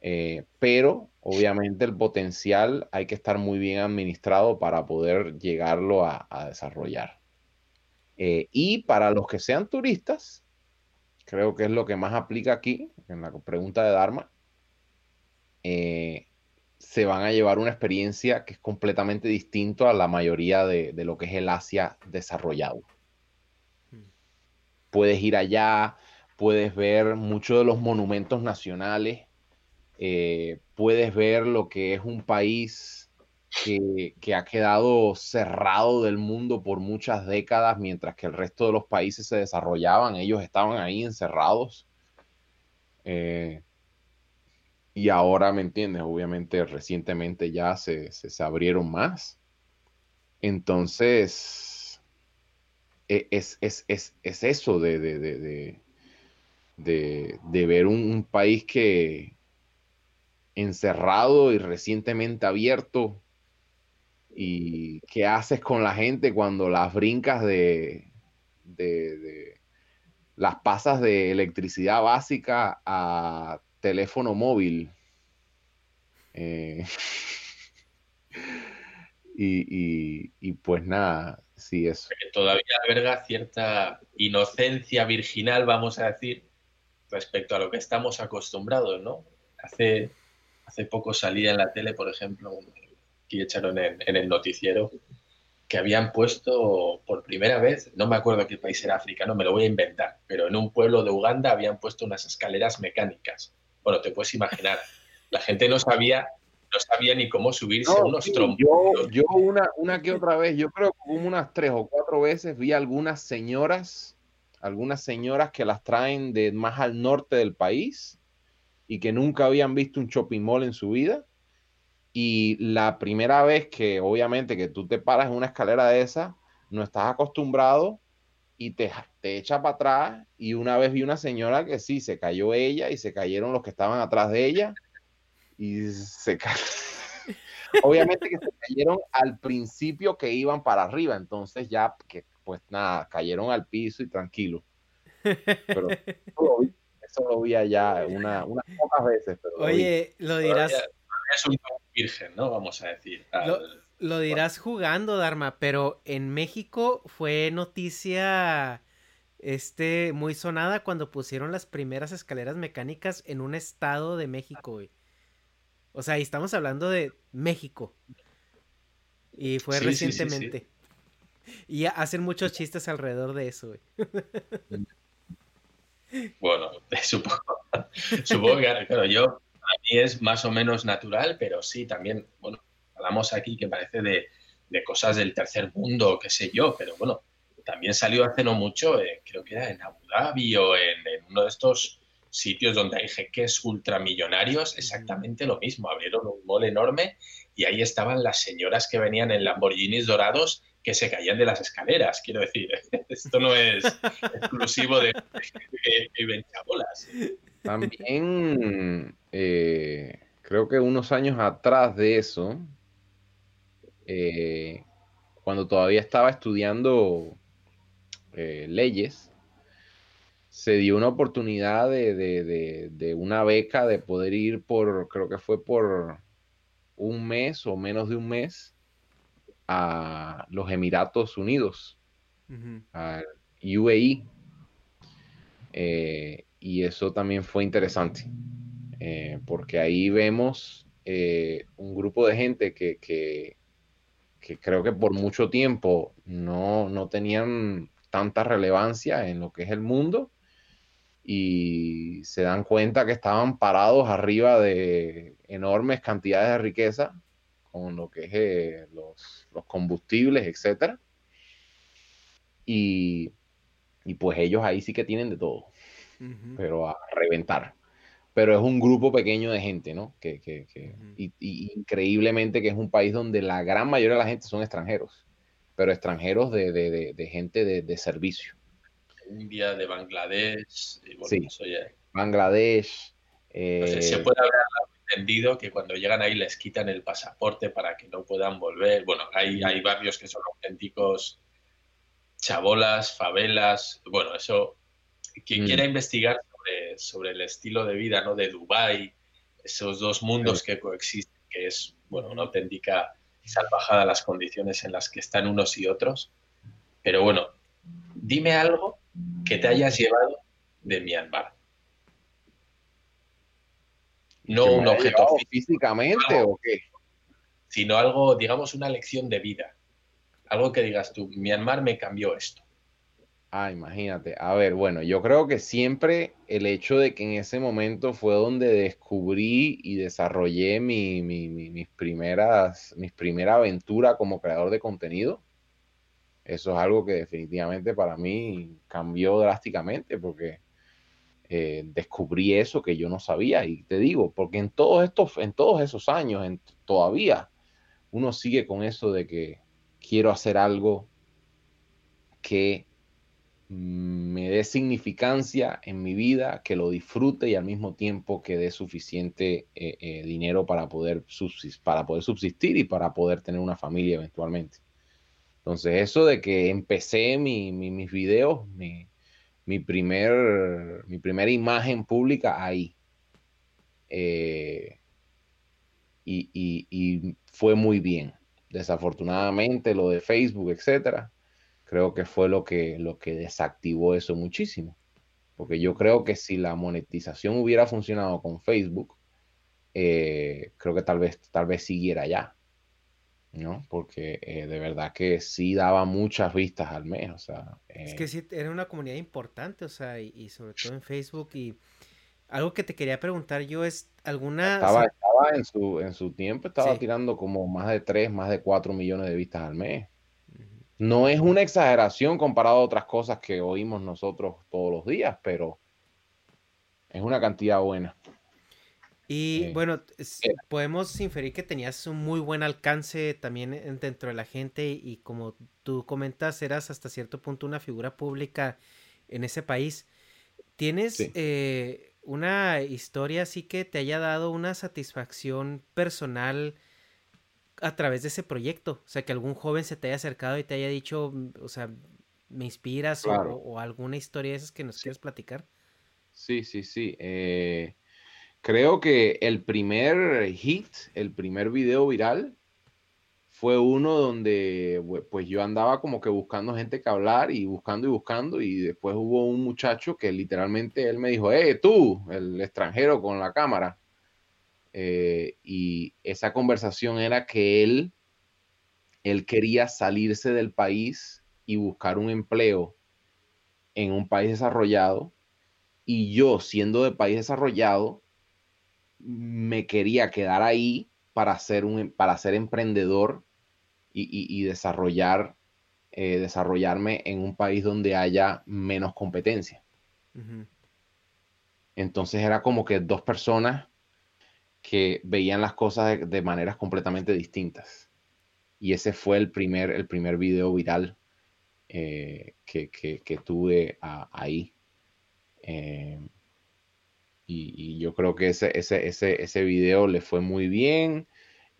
eh, pero obviamente el potencial hay que estar muy bien administrado para poder llegarlo a, desarrollar. Eh, y para los que sean turistas, creo que es lo que más aplica aquí, en la pregunta de Dharma, eh, se van a llevar una experiencia que es completamente distinto a la mayoría de, lo que es el Asia desarrollado. Hmm. Puedes ir allá, puedes ver muchos de los monumentos nacionales, eh, puedes ver lo que es un país que, que, ha quedado cerrado del mundo por muchas décadas, mientras que el resto de los países se desarrollaban, ellos estaban ahí encerrados. Eh, y ahora, ¿me entiendes? Obviamente recientemente ya se, abrieron más. Entonces, e, es, eso de, de, ver un, país que encerrado y recientemente abierto. ¿Y qué haces con la gente cuando las brincas de, de las pasas de electricidad básica a teléfono móvil. Eh, y, pues nada, sí, eso. todavía alberga cierta inocencia virginal, vamos a decir, respecto a lo que estamos acostumbrados, ¿no? Hace, hace poco salía en la tele, por ejemplo, que echaron en, en el noticiero, que habían puesto por primera vez, no me acuerdo qué país era africano, me lo voy a inventar, pero en un pueblo de Uganda habían puesto unas escaleras mecánicas bueno, te puedes imaginar, la gente no sabía, no sabía ni cómo subirse a unos trompos. Yo, yo una, una que otra vez, yo creo que como unas tres o cuatro veces vi algunas señoras, algunas señoras que las traen de más al norte del país y que nunca habían visto un shopping mall en su vida. Y la primera vez que obviamente que tú te paras en una escalera de esa, no estás acostumbrado y te, te echa para atrás. Y una vez vi una señora que sí, se cayó ella y se cayeron los que estaban atrás de ella. Y se Obviamente que se cayeron al principio que iban para arriba, entonces ya que pues nada, cayeron al piso y tranquilo. Pero eso lo vi, allá una, unas pocas veces. Oye, lo dirás. Es un virgen, ¿no? Vamos a decir. Lo dirás jugando, Dharma, pero en México fue noticia este muy sonada cuando pusieron las primeras escaleras mecánicas en un estado de México, güey. O sea, y estamos hablando de México. Y fue recientemente. y hacen muchos chistes alrededor de eso, güey. bueno, supongo, supongo que, claro, yo, a mí es más o menos natural, pero sí, también, bueno, hablamos aquí que parece de, cosas del tercer mundo, qué sé yo, pero bueno, también salió hace no mucho, eh, creo que era en Abu Dhabi o en, uno de estos sitios donde hay jeques ultramillonarios, exactamente lo mismo. Abrieron un mall enorme y ahí estaban las señoras que venían en Lamborghinis dorados que se caían de las escaleras. Quiero decir, esto no es exclusivo de, de, También eh, creo que unos años atrás de eso, eh, cuando todavía estaba estudiando eh, leyes, se dio una oportunidad de, una beca de poder ir por, creo que fue por un mes o menos de un mes a los Emiratos Unidos, a UAE. Eh, y eso también fue interesante, porque ahí vemos un grupo de gente que, que creo que por mucho tiempo no, tenían tanta relevancia en lo que es el mundo y se dan cuenta que estaban parados arriba de enormes cantidades de riqueza con lo que es eh, los, combustibles, etcétera. Y Y pues ellos ahí sí que tienen de todo, pero a reventar. Pero es un grupo pequeño de gente, ¿no? Que, que, que y, increíblemente que es un país donde la gran mayoría de la gente son extranjeros, pero extranjeros de, de, de, gente de, servicio. India, de Bangladesh. sí, Bangladesh. Eh... se puede haber entendido que cuando llegan ahí les quitan el pasaporte para que no puedan volver. Bueno, hay, hay barrios que son auténticos chabolas, favelas, bueno, eso, quien quiera mm. investigar sobre, el estilo de vida ¿no? de Dubái, esos dos mundos que coexisten, que es bueno, una auténtica salvajada las condiciones en las que están unos y otros. Pero bueno, dime algo que te hayas llevado de Myanmar. No un objeto físicamente o qué, sino algo, digamos, una lección de vida algo que digas tú, Myanmar me cambió esto. Ah, imagínate. A ver, bueno, yo creo que siempre el hecho de que en ese momento fue donde descubrí y desarrollé mi, mis primeras, mis primera aventura como creador de contenido. Eso es algo que definitivamente para mí cambió drásticamente porque eh, descubrí eso que yo no sabía. Y te digo, porque en todos estos, en todos esos años, en, todavía uno sigue con eso de que quiero hacer algo que me dé significancia en mi vida, que lo disfrute y al mismo tiempo que dé suficiente eh, eh, dinero para poder, subsistir, y para poder tener una familia eventualmente. Entonces, eso de que empecé mis videos, mi, primer, mi primera imagen pública ahí. Eh, y fue muy bien desafortunadamente lo de Facebook, etcétera, creo que fue lo que, lo que desactivó eso muchísimo. Porque yo creo que si la monetización hubiera funcionado con Facebook, eh, creo que tal vez, tal vez siguiera ya. ¿no? Porque eh, de verdad que sí daba muchas vistas al mes, o sea. Es que eh sí, era una comunidad importante, o sea, y, sobre todo en Facebook. Y algo que te quería preguntar yo es, ¿alguna... Estaba, en su, en su tiempo estaba tirando como más de 3, más de 4 millones de vistas al mes. No es una exageración comparado a otras cosas que oímos nosotros todos los días, pero es una cantidad buena. Y bueno, podemos inferir que tenías un muy buen alcance también dentro de la gente y como tú comentas, eras hasta cierto punto una figura pública en ese país. ¿Tienes eh, una historia así que te haya dado una satisfacción personal a través de ese proyecto. O sea, que algún joven se te haya acercado y te haya dicho, mm, o sea, me inspiras o, alguna historia de esas que nos quieres platicar. Sí, sí, sí. Eh, creo que el primer hit, el primer video viral, fue uno donde pues yo andaba como que buscando gente que hablar y buscando y buscando y después hubo un muchacho que literalmente él me dijo, eh, tú, el extranjero con la cámara. Eh, y esa conversación era que él, él quería salirse del país y buscar un empleo en un país desarrollado y yo siendo de país desarrollado me quería quedar ahí para ser un para ser emprendedor y, desarrollar, eh, desarrollarme en un país donde haya menos competencia. Entonces era como que dos personas que veían las cosas de, maneras completamente distintas. Y ese fue el primer, el primer video viral eh, que, tuve ahí. Eh, y, yo creo que ese, ese, ese, ese video le fue muy bien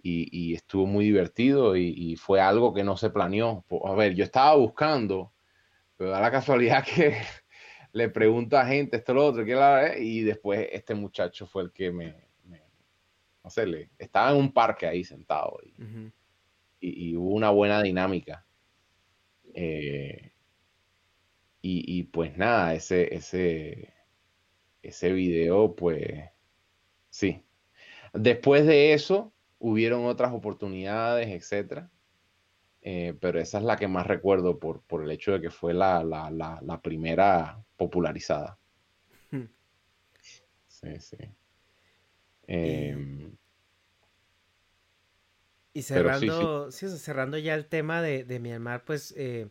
y, estuvo muy divertido y, fue algo que no se planeó. A ver, yo estaba buscando, pero da la casualidad que le pregunto a gente esto, lo otro, y después este muchacho fue el que me, no sé, le, estaba en un parque ahí sentado y, hubo una buena dinámica. Eh, y, pues nada, ese, ese, ese video, pues sí. Después de eso, hubieron otras oportunidades, etcétera. Eh, pero esa es la que más recuerdo por, por el hecho de que fue la, la, primera popularizada. Hmm. Sí, sí. Em, y cerrando, cerrando ya el tema de, de Myanmar, pues eh,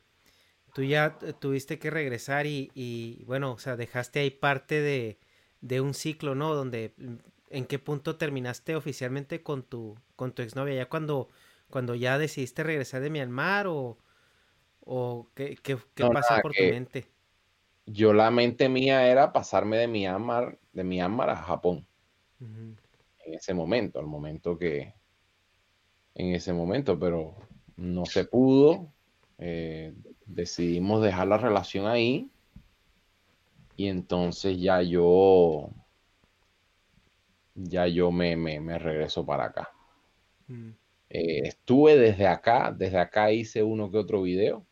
tú ya tuviste que regresar y, y, bueno, o sea, dejaste ahí parte de, de un ciclo, ¿no? Donde, ¿en qué punto terminaste oficialmente con tu, con tu exnovia? ¿Ya cuando, cuando ya decidiste regresar de Myanmar o, o qué, qué, pasó por tu mente? Yo la mente mía era pasarme de Myanmar, de Myanmar a Japón. En ese momento, al momento que, en ese momento, pero no se pudo. Eh, decidimos dejar la relación ahí y entonces ya yo ya yo me, me, regreso para acá. Mm. Eh, estuve desde acá, desde acá hice uno que otro video,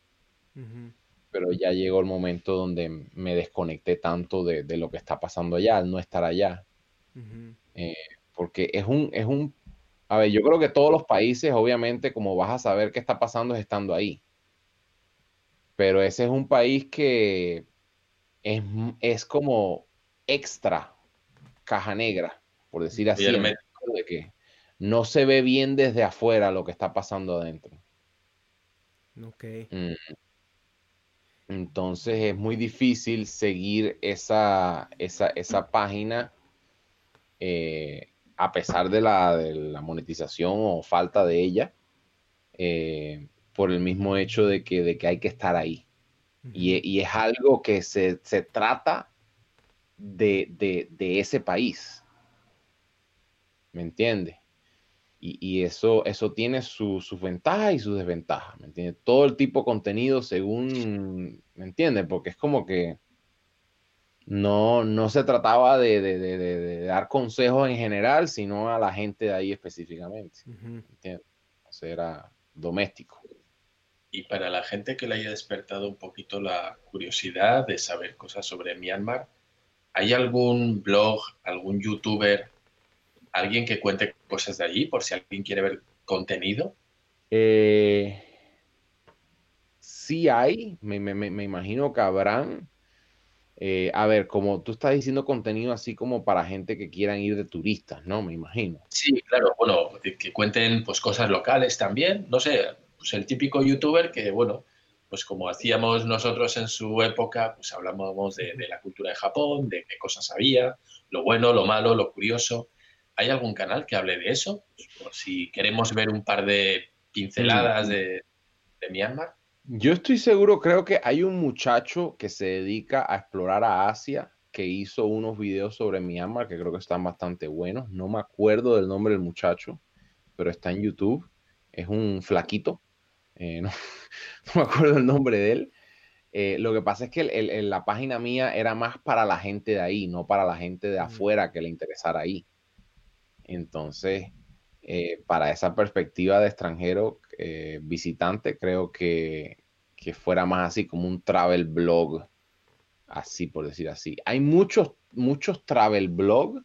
pero ya llegó el momento donde me desconecté tanto de, lo que está pasando allá, al no estar allá. Eh, porque es un, es un, a ver, yo creo que todos los países, obviamente, como vas a saber qué está pasando es estando ahí. Pero ese es un país que es, es como extra caja negra, por decir así, de que no se ve bien desde afuera lo que está pasando adentro. Ok. Mm. Entonces es muy difícil seguir esa, esa, esa página eh, a pesar de la, de la, monetización o falta de ella, eh, por el mismo hecho de que, de que hay que estar ahí. y, es algo que se, trata de, ese país. ¿Me entiendes? Y, eso, eso tiene sus ventajas y sus desventajas. ¿Me entiendes? Todo el tipo de contenido según, ¿me entiendes? Porque es como que no, no se trataba de, dar consejos en general, sino a la gente de ahí específicamente. ¿entiendes? O sea, era doméstico. Y para la gente que le haya despertado un poquito la curiosidad de saber cosas sobre Myanmar, ¿hay algún blog, algún youtuber, alguien que cuente cosas de allí por si alguien quiere ver contenido? Eh, sí hay, me, me imagino que habrán eh, a ver, como tú estás diciendo contenido así como para gente que quieran ir de turistas, ¿no? Me imagino. Sí, claro, bueno, que, cuenten pues cosas locales también, no sé, pues el típico youtuber que, bueno, pues como hacíamos nosotros en su época, pues hablábamos de, la cultura de Japón, de qué cosas había, lo bueno, lo malo, lo curioso. ¿Hay algún canal que hable de eso? Pues, por si queremos ver un par de pinceladas de, de Myanmar. Yo estoy seguro, creo que hay un muchacho que se dedica a explorar a Asia que hizo unos videos sobre Myanmar que creo que están bastante buenos. No me acuerdo del nombre del muchacho, pero está en YouTube. Es un flaquito. Eh, no, me acuerdo el nombre de él. Eh, lo que pasa es que la página mía era más para la gente de ahí, no para la gente de mm. afuera que le interesara ahí. Entonces, eh, para esa perspectiva de extranjero eh, visitante, creo que, fuera más así como un travel blog, así por decir así. Hay muchos, muchos travel blog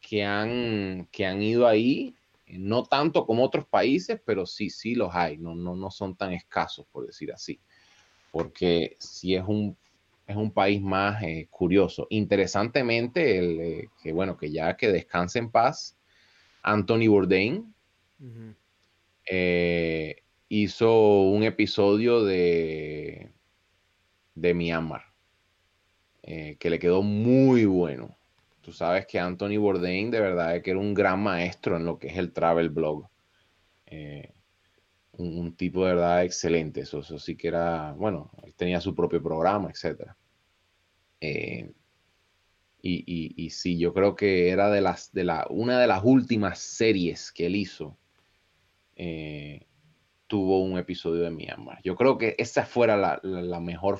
que han, que han ido ahí, no tanto como otros países, pero sí, sí los hay, no, no, no son tan escasos, por decir así, porque si es un es un país más eh, curioso. Interesantemente, el, que bueno, que ya que descanse en paz, Anthony Bourdain, eh, hizo un episodio de, de Myanmar, eh, que le quedó muy bueno. Tú sabes que Anthony Bourdain de verdad que era un gran maestro en lo que es el travel blog. Eh, un, tipo de verdad excelente. Eso, sí que era, bueno, tenía su propio programa, etc. Y, y, sí, yo creo que era de las, de la, una de las últimas series que él hizo. Eh, tuvo un episodio de Myanmar. Yo creo que esa fuera la, la, la mejor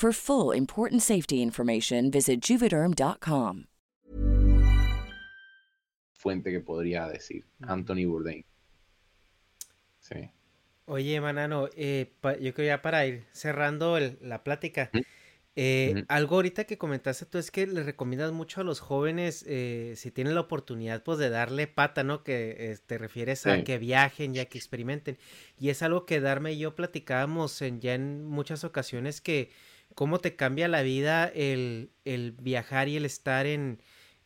For full important safety information, visit juvederm.com. Fuente que podría decir Anthony Bourdain. Sí. Oye, Manano, eh, yo creo ya para ir cerrando la plática. Eh, algo ahorita que comentaste tú es que le recomiendas mucho a los jóvenes, eh, si tienen la oportunidad, pues de darle pata, ¿no? Que te refieres a que viajen, ya que experimenten. Y es algo que Darme y yo platicábamos en, ya en muchas ocasiones que cómo te cambia la vida el, viajar y el estar en,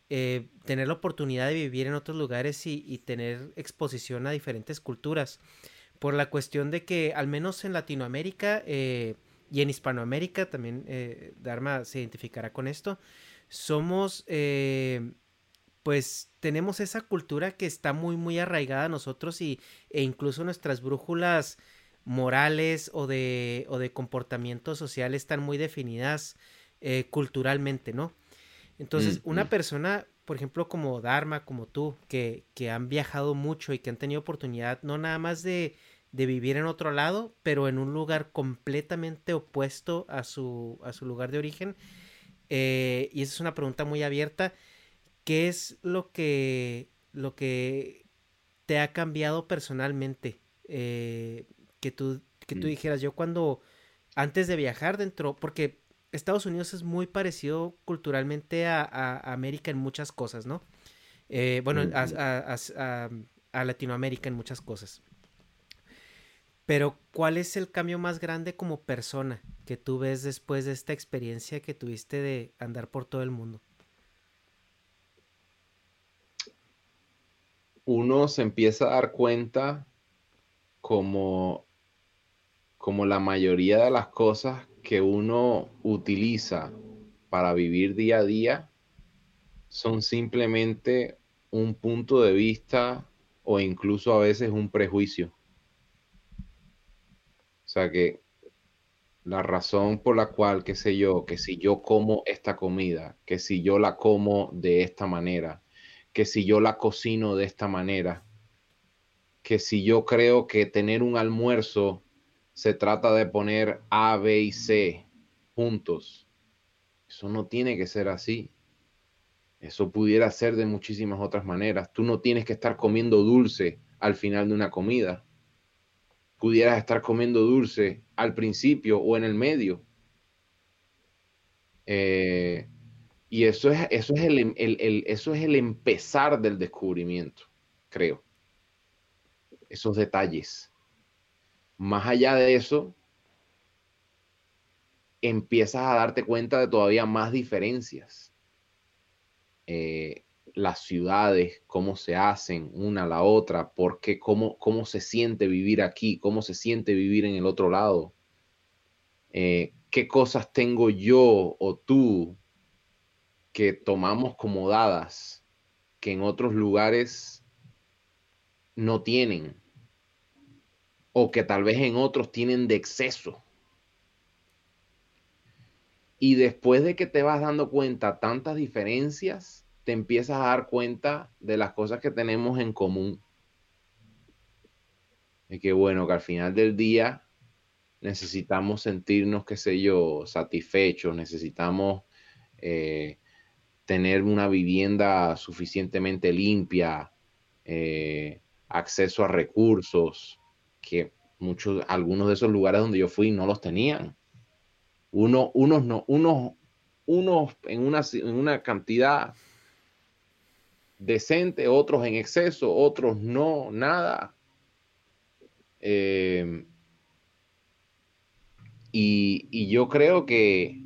eh, tener la oportunidad de vivir en otros lugares y, tener exposición a diferentes culturas. Por la cuestión de que, al menos en Latinoamérica eh, y en Hispanoamérica, también eh, Dharma se identificará con esto, somos, pues tenemos esa cultura que está muy, muy arraigada a nosotros y, e incluso nuestras brújulas morales o de, o de comportamiento social están muy definidas eh, culturalmente, ¿no? Entonces, mm, una mm. persona, por ejemplo, como Dharma, como tú, que, que, han viajado mucho y que han tenido oportunidad no nada más de, de, vivir en otro lado, pero en un lugar completamente opuesto a su, a su lugar de origen, eh, y esa es una pregunta muy abierta, ¿qué es lo que, lo que te ha cambiado personalmente? Eh, que tú, que tú mm. dijeras, yo cuando, antes de viajar dentro, porque Estados Unidos es muy parecido culturalmente a, América en muchas cosas, ¿no? Eh, bueno, a, a, Latinoamérica en muchas cosas. Pero, ¿cuál es el cambio más grande como persona que tú ves después de esta experiencia que tuviste de andar por todo el mundo? Uno se empieza a dar cuenta como como la mayoría de las cosas que uno utiliza para vivir día a día son simplemente un punto de vista o incluso a veces un prejuicio. O sea que la razón por la cual, qué sé yo, que si yo como esta comida, que si yo la como de esta manera, que si yo la cocino de esta manera, que si yo creo que tener un almuerzo se trata de poner A, B y C juntos. Eso no tiene que ser así. Eso pudiera ser de muchísimas otras maneras. Tú no tienes que estar comiendo dulce al final de una comida. Pudieras estar comiendo dulce al principio o en el medio. Eh, y eso es, eso, es eso es el empezar del descubrimiento, creo. Esos detalles. Más allá de eso, empiezas a darte cuenta de todavía más diferencias. Eh, las ciudades, cómo se hacen una a la otra, por cómo, cómo se siente vivir aquí, cómo se siente vivir en el otro lado. Eh, qué cosas tengo yo o tú que tomamos como dadas que en otros lugares no tienen o que tal vez en otros tienen de exceso. Y después de que te vas dando cuenta tantas diferencias, te empiezas a dar cuenta de las cosas que tenemos en común. Y que bueno, que al final del día necesitamos sentirnos, qué sé yo, satisfechos, necesitamos eh, tener una vivienda suficientemente limpia, eh, acceso a recursos, que muchos, algunos de esos lugares donde yo fui no los tenían. Uno, unos no, unos, unos en una, en una cantidad decente, otros en exceso, otros no, nada. Eh, y, yo creo que,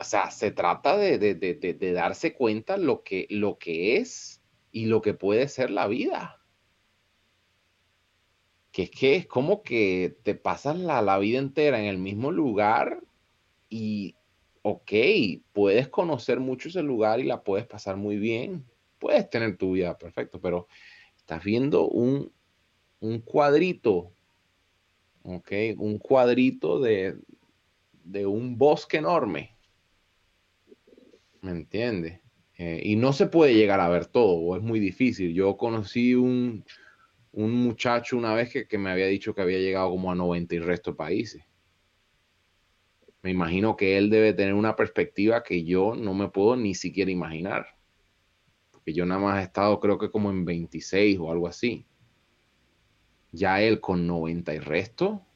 o sea, se trata de, darse cuenta lo que, lo que es y lo que puede ser la vida. Que es que es como que te pasas la, vida entera en el mismo lugar y, ok, puedes conocer mucho ese lugar y la puedes pasar muy bien. Puedes tener tu vida perfecto, pero estás viendo un, un cuadrito ¿ok? Un cuadrito de, un bosque enorme. ¿Me entiendes? Eh, y no se puede llegar a ver todo, o es muy difícil. Yo conocí un, muchacho una vez que, que, me había dicho que había llegado como a 90 y resto de países. Me imagino que él debe tener una perspectiva que yo no me puedo ni siquiera imaginar. Porque yo nada más he estado creo que como en 26 o algo así ya él con 90 y resto,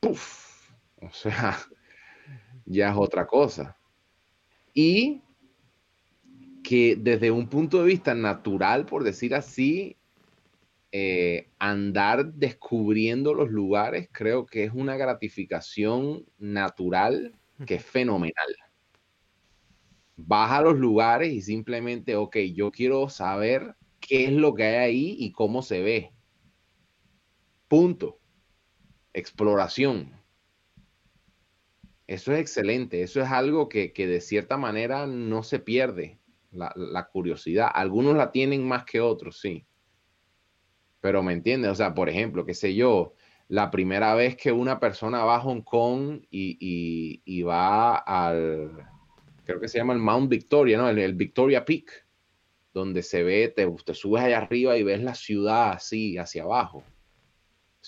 ¡puf! O sea, ya es otra cosa. Y que desde un punto de vista natural, por decir así, eh, andar descubriendo los lugares creo que es una gratificación natural que es fenomenal. Vas a los lugares y simplemente, ok, yo quiero saber qué es lo que hay ahí y cómo se ve. Punto. Exploración. Eso es excelente. Eso es algo que, de cierta manera no se pierde, la, curiosidad. Algunos la tienen más que otros, sí. Pero me entiendes, o sea, por ejemplo, qué sé yo, la primera vez que una persona va a Hong Kong y, va al, creo que se llama el Mount Victoria, ¿no? El, Victoria Peak, donde se ve, te, te subes allá arriba y ves la ciudad así, hacia abajo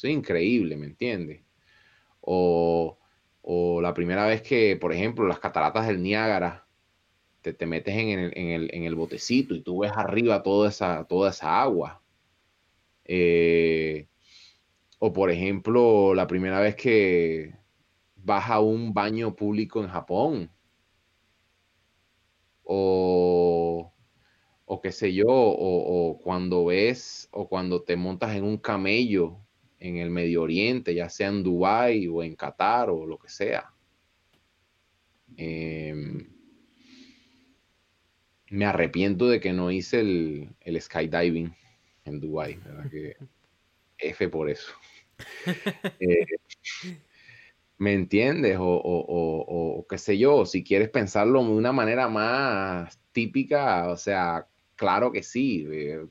es increíble, ¿me entiendes? O, la primera vez que, por ejemplo, las cataratas del Niágara, te, te metes en el, botecito y tú ves arriba toda esa, toda esa agua. Eh, o por ejemplo, la primera vez que vas a un baño público en Japón. O, o qué sé yo, o, o, cuando ves, o cuando te montas en un camello en el Medio Oriente, ya sea en Dubái o en Qatar o lo que sea. Em, me arrepiento de que no hice el, skydiving en Dubái, ¿verdad? Que F por eso. Eh, ¿Me entiendes? O, o, qué sé yo, si quieres pensarlo de una manera más típica, o sea, Claro que sí,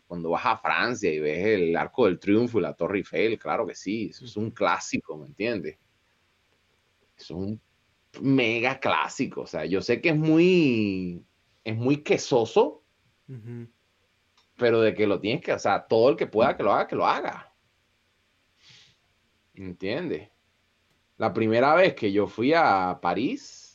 cuando vas a Francia y ves el Arco del Triunfo y la Torre Eiffel, claro que sí, eso es un clásico, ¿me entiendes? Es un mega clásico, o sea, yo sé que es muy, es muy quesoso, pero de que lo tienes que, o sea, todo el que pueda que lo haga, que lo haga. ¿Me entiendes? La primera vez que yo fui a París,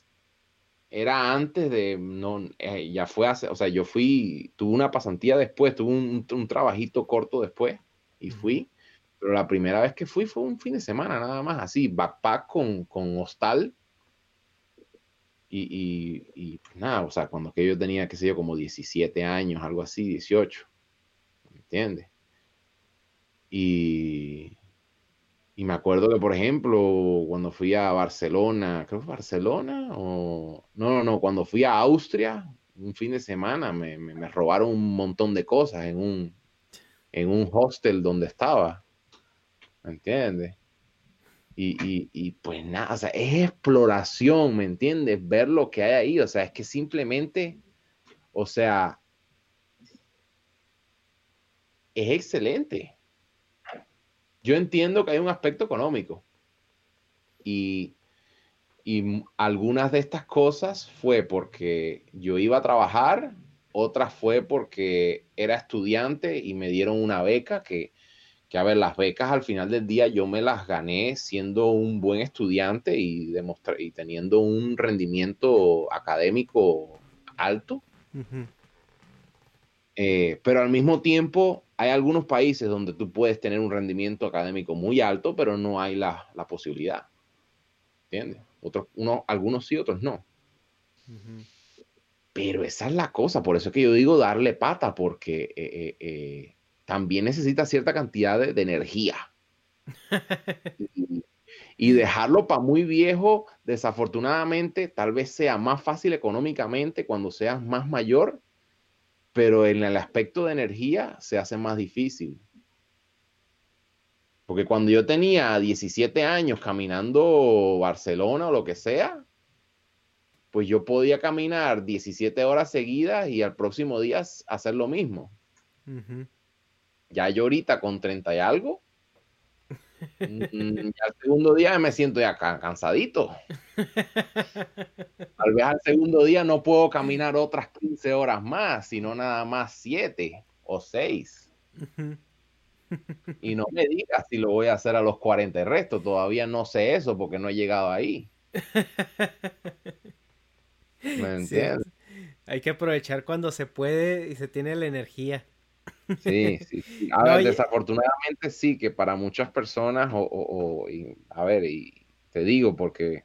era antes de, no, eh, ya fue hace, o sea, yo fui, tuve una pasantía después, tuve un, un, trabajito corto después y fui, pero la primera vez que fui fue un fin de semana nada más, así, backpack con, con hostal y, y, y pues nada, o sea, cuando que yo tenía, qué sé yo, como 17 años, algo así, 18, ¿me entiendes? Y, y me acuerdo que, por ejemplo, cuando fui a Barcelona, creo que Barcelona, o no, no, no, cuando fui a Austria, un fin de semana, me, me, robaron un montón de cosas en un, en un hostel donde estaba. ¿Me entiendes? Y, y, y, pues nada, o sea, es exploración, ¿me entiendes? Ver lo que hay ahí, o sea, es que simplemente, o sea, es excelente yo entiendo que hay un aspecto económico. Y Y algunas de estas cosas fue porque yo iba a trabajar, otras fue porque era estudiante y me dieron una beca que, que, a ver, las becas al final del día yo me las gané siendo un buen estudiante y, y teniendo un rendimiento académico alto. Eh, pero al mismo tiempo hay algunos países donde tú puedes tener un rendimiento académico muy alto, pero no hay la, la posibilidad. ¿Entiendes? Otros, uno, algunos sí, otros no. Pero esa es la cosa, por eso es que yo digo darle pata, porque eh, eh, también necesita cierta cantidad de, energía. y, y, dejarlo para muy viejo, desafortunadamente, tal vez sea más fácil económicamente cuando seas más mayor, pero en el aspecto de energía se hace más difícil. Porque cuando yo tenía 17 años caminando Barcelona o lo que sea, pues yo podía caminar 17 horas seguidas y al próximo día hacer lo mismo. Ya yo ahorita con 30 y algo, mm, ya el segundo día me siento ya cansadito. Tal vez al segundo día no puedo caminar otras 15 horas más, sino nada más 7 o 6. Y no me digas si lo voy a hacer a los 40 y resto. Todavía no sé eso porque no he llegado ahí. ¿Me entiendes? Hay que aprovechar cuando se puede y se tiene la energía. Sí, sí, A ver, desafortunadamente sí, que para muchas personas, o, a ver, y te digo porque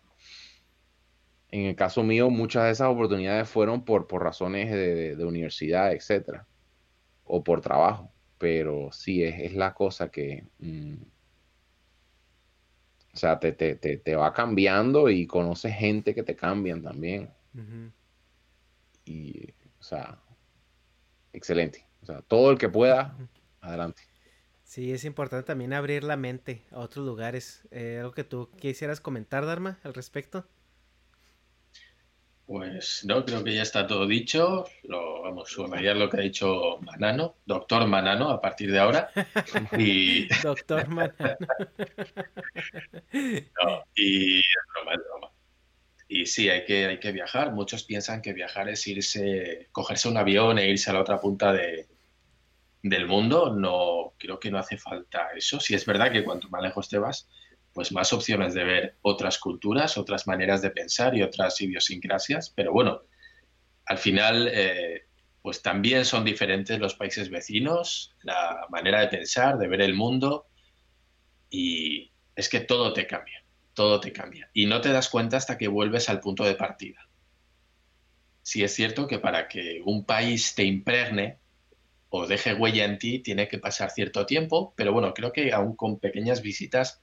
en el caso mío, muchas de esas oportunidades fueron por, por razones de, universidad, etcétera, o por trabajo pero sí es, la cosa que, mm, o sea, te, te, va cambiando y conoces gente que te cambian también. Y, o sea, excelente. O sea, todo el que pueda, adelante. Sí, es importante también abrir la mente a otros lugares. Eh, ¿Algo que tú quisieras comentar, Dharma, al respecto? Pues no, creo que ya está todo dicho. Lo, vamos, subrayar lo que ha dicho Manano, doctor Manano, a partir de ahora. Y... doctor Manano. no, y broma, broma. Y sí, hay que, hay que viajar. Muchos piensan que viajar es irse, cogerse un avión e irse a la otra punta de, del mundo. No, creo que no hace falta eso. Si es verdad que cuanto más lejos te vas, pues más opciones de ver otras culturas, otras maneras de pensar y otras idiosincrasias, pero bueno, al final eh, pues también son diferentes los países vecinos, la manera de pensar, de ver el mundo y es que todo te cambia, todo te cambia y no te das cuenta hasta que vuelves al punto de partida. Sí es cierto que para que un país te impregne o deje huella en ti tiene que pasar cierto tiempo, pero bueno, creo que aún con pequeñas visitas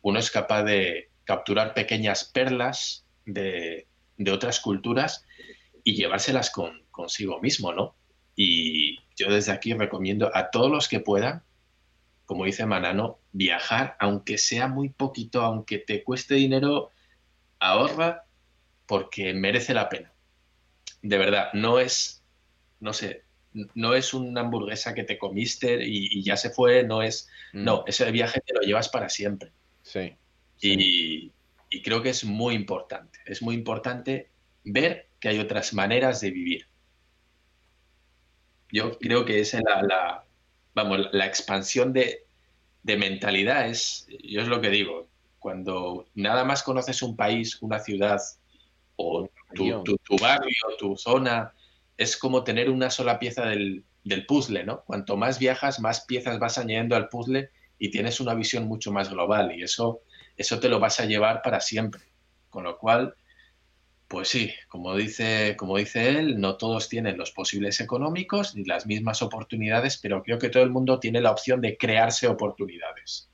uno es capaz de capturar pequeñas perlas de, otras culturas y llevárselas consigo mismo, ¿no? Y yo desde aquí recomiendo a todos los que puedan, como dice Manano, viajar, aunque sea muy poquito, aunque te cueste dinero, ahorra porque merece la pena. De verdad, no es, no sé, no es una hamburguesa que te comiste y, ya se fue, no es, mm. no, ese viaje te lo llevas para siempre. Sí. Y, creo que es muy importante. Es muy importante ver que hay otras maneras de vivir. Yo creo que es la, vamos, la expansión de, mentalidad es, yo es lo que digo, cuando nada más conoces un país, una ciudad o tu, tu, barrio, tu zona, es como tener una sola pieza del, del, puzzle, ¿no? Cuanto más viajas, más piezas vas añadiendo al puzzle y tienes una visión mucho más global y eso, eso te lo vas a llevar para siempre. Con lo cual, pues sí, como dice, como dice él, no todos tienen los posibles económicos ni las mismas oportunidades, pero creo que todo el mundo tiene la opción de crearse oportunidades.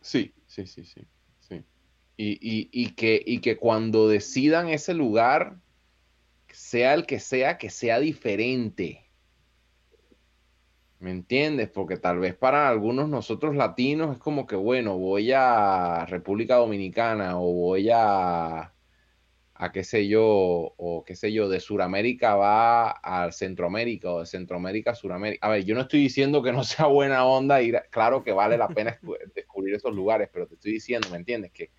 Sí, sí, sí, sí. sí. Y, y, que, y que cuando decidan ese lugar, sea el que sea, que sea diferente ¿Me entiendes? Porque tal vez para algunos nosotros latinos es como que, bueno, voy a República Dominicana o voy a, a qué sé yo, o qué sé yo, de Sudamérica va a Centroamérica o de Centroamérica a Sudamérica. A ver, yo no estoy diciendo que no sea buena onda ir, claro que vale la pena descubrir esos lugares, pero te estoy diciendo, ¿me entiendes? Que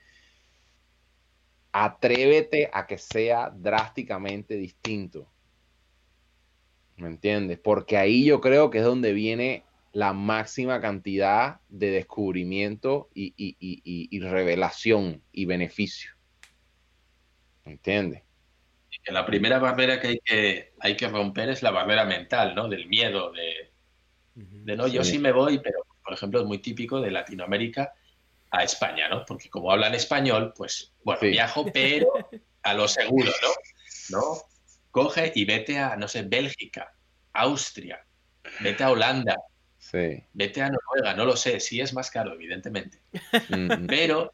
atrévete a que sea drásticamente distinto. ¿Me entiendes? Porque ahí yo creo que es donde viene la máxima cantidad de descubrimiento y, revelación y beneficio. ¿Me entiendes? que la primera barrera que hay, que hay que romper es la barrera mental, ¿no? Del miedo, de, de no, yo sí me voy, pero por ejemplo es muy típico de Latinoamérica a España, ¿no? Porque como hablan español, pues, bueno, viajo, pero a lo seguro, ¿no? ¿No? Coge y vete a, no sé, Bélgica, Austria, vete a Holanda, sí. vete a Noruega, no lo sé, sí es más caro, evidentemente. pero,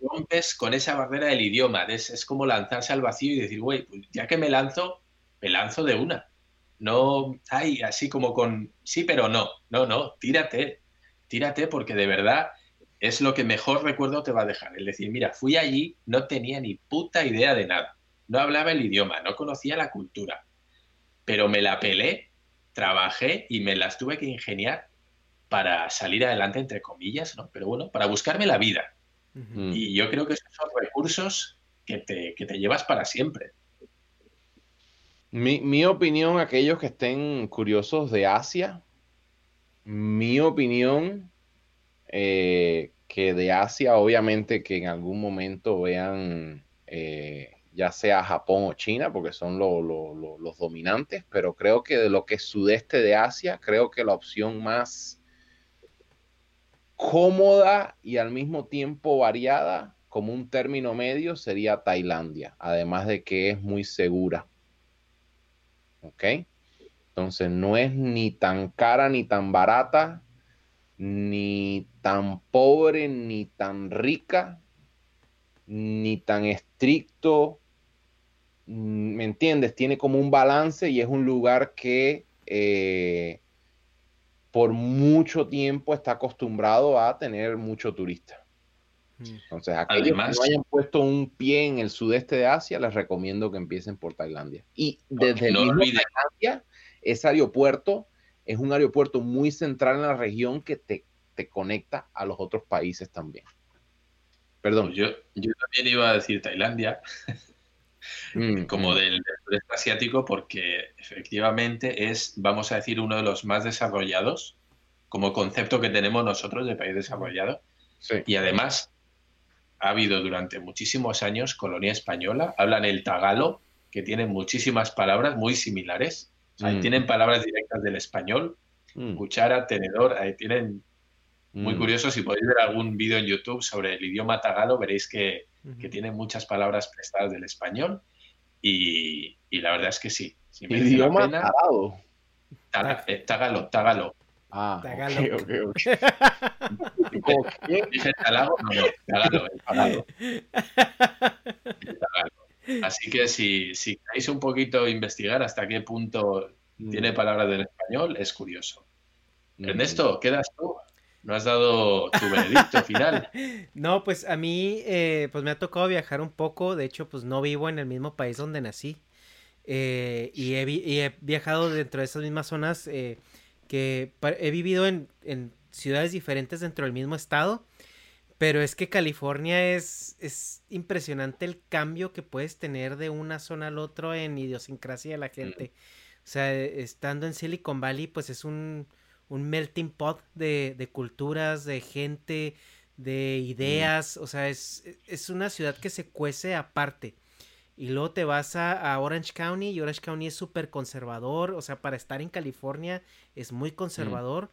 rompes con esa barrera del idioma, es, es como lanzarse al vacío y decir, güey, pues ya que me lanzo, me lanzo de una. No, ay, así como con, sí, pero no, no, no, tírate, tírate porque de verdad es lo que mejor recuerdo te va a dejar. Es decir, mira, fui allí, no tenía ni puta idea de nada. No hablaba el idioma, no conocía la cultura. Pero me la pelé, trabajé y me las tuve que ingeniar para salir adelante, entre comillas, ¿no? Pero bueno, para buscarme la vida. Y yo creo que esos son recursos que te, que te llevas para siempre. Mi, mi, opinión, aquellos que estén curiosos de Asia, mi opinión eh, que de Asia, obviamente que en algún momento vean eh, ya sea Japón o China, porque son los dominantes, pero creo que de lo que es sudeste de Asia, creo que la opción más cómoda y al mismo tiempo variada, como un término medio, sería Tailandia, además de que es muy segura. ¿Ok? Entonces no es ni tan cara ni tan barata, ni tan pobre, ni tan rica, ni tan estricto. Mm, ¿Me entiendes? Tiene como un balance y es un lugar que eh, por mucho tiempo está acostumbrado a tener mucho turista. Mm. Entonces, aquellos que no hayan puesto un pie en el sudeste de Asia, les recomiendo que empiecen por Tailandia. Y desde el Tailandia, ese aeropuerto es un aeropuerto muy central en la región que te, te conecta a los otros países también. Perdón. Yo, yo también iba a decir Tailandia, mm, como mm. del, sudeste asiático, porque efectivamente es, vamos a decir, uno de los más desarrollados como concepto que tenemos nosotros de país desarrollado. Y además ha habido durante muchísimos años colonia española, hablan el tagalo, que tiene muchísimas palabras muy similares Ahí mm. tienen palabras directas del español, mm. cuchara, tenedor, ahí tienen muy mm. curioso. Si podéis ver algún vídeo en YouTube sobre el idioma tagalo, veréis que, que tiene muchas palabras prestadas del español. Y, y, la verdad es que sí. idioma tagalo. Eh, tagalo, tagalo. Ah, tagalo. Okay, okay, Dije tagalo, no, no, tagalo, el tagalo. El tagalo. Así que si, si queréis un poquito investigar hasta qué punto tiene mm. palabras del español, es curioso. Mm. Ernesto, quedas tú. No has dado tu veredicto final. No, pues a mí, eh, pues me ha tocado viajar un poco. De hecho, pues no vivo en el mismo país donde nací. Eh, y, he, viajado dentro de esas mismas zonas eh, que he vivido en, en, ciudades diferentes dentro del mismo estado. Pero es que California es, es impresionante el cambio que puedes tener de una zona al otro en idiosincrasia de la gente. O sea, estando en Silicon Valley, pues es un, un melting pot de, de, culturas, de gente, de ideas. O sea, es, es, una ciudad que se cuece aparte. Y luego te vas a, a Orange County y Orange County es súper conservador. O sea, para estar en California es muy conservador.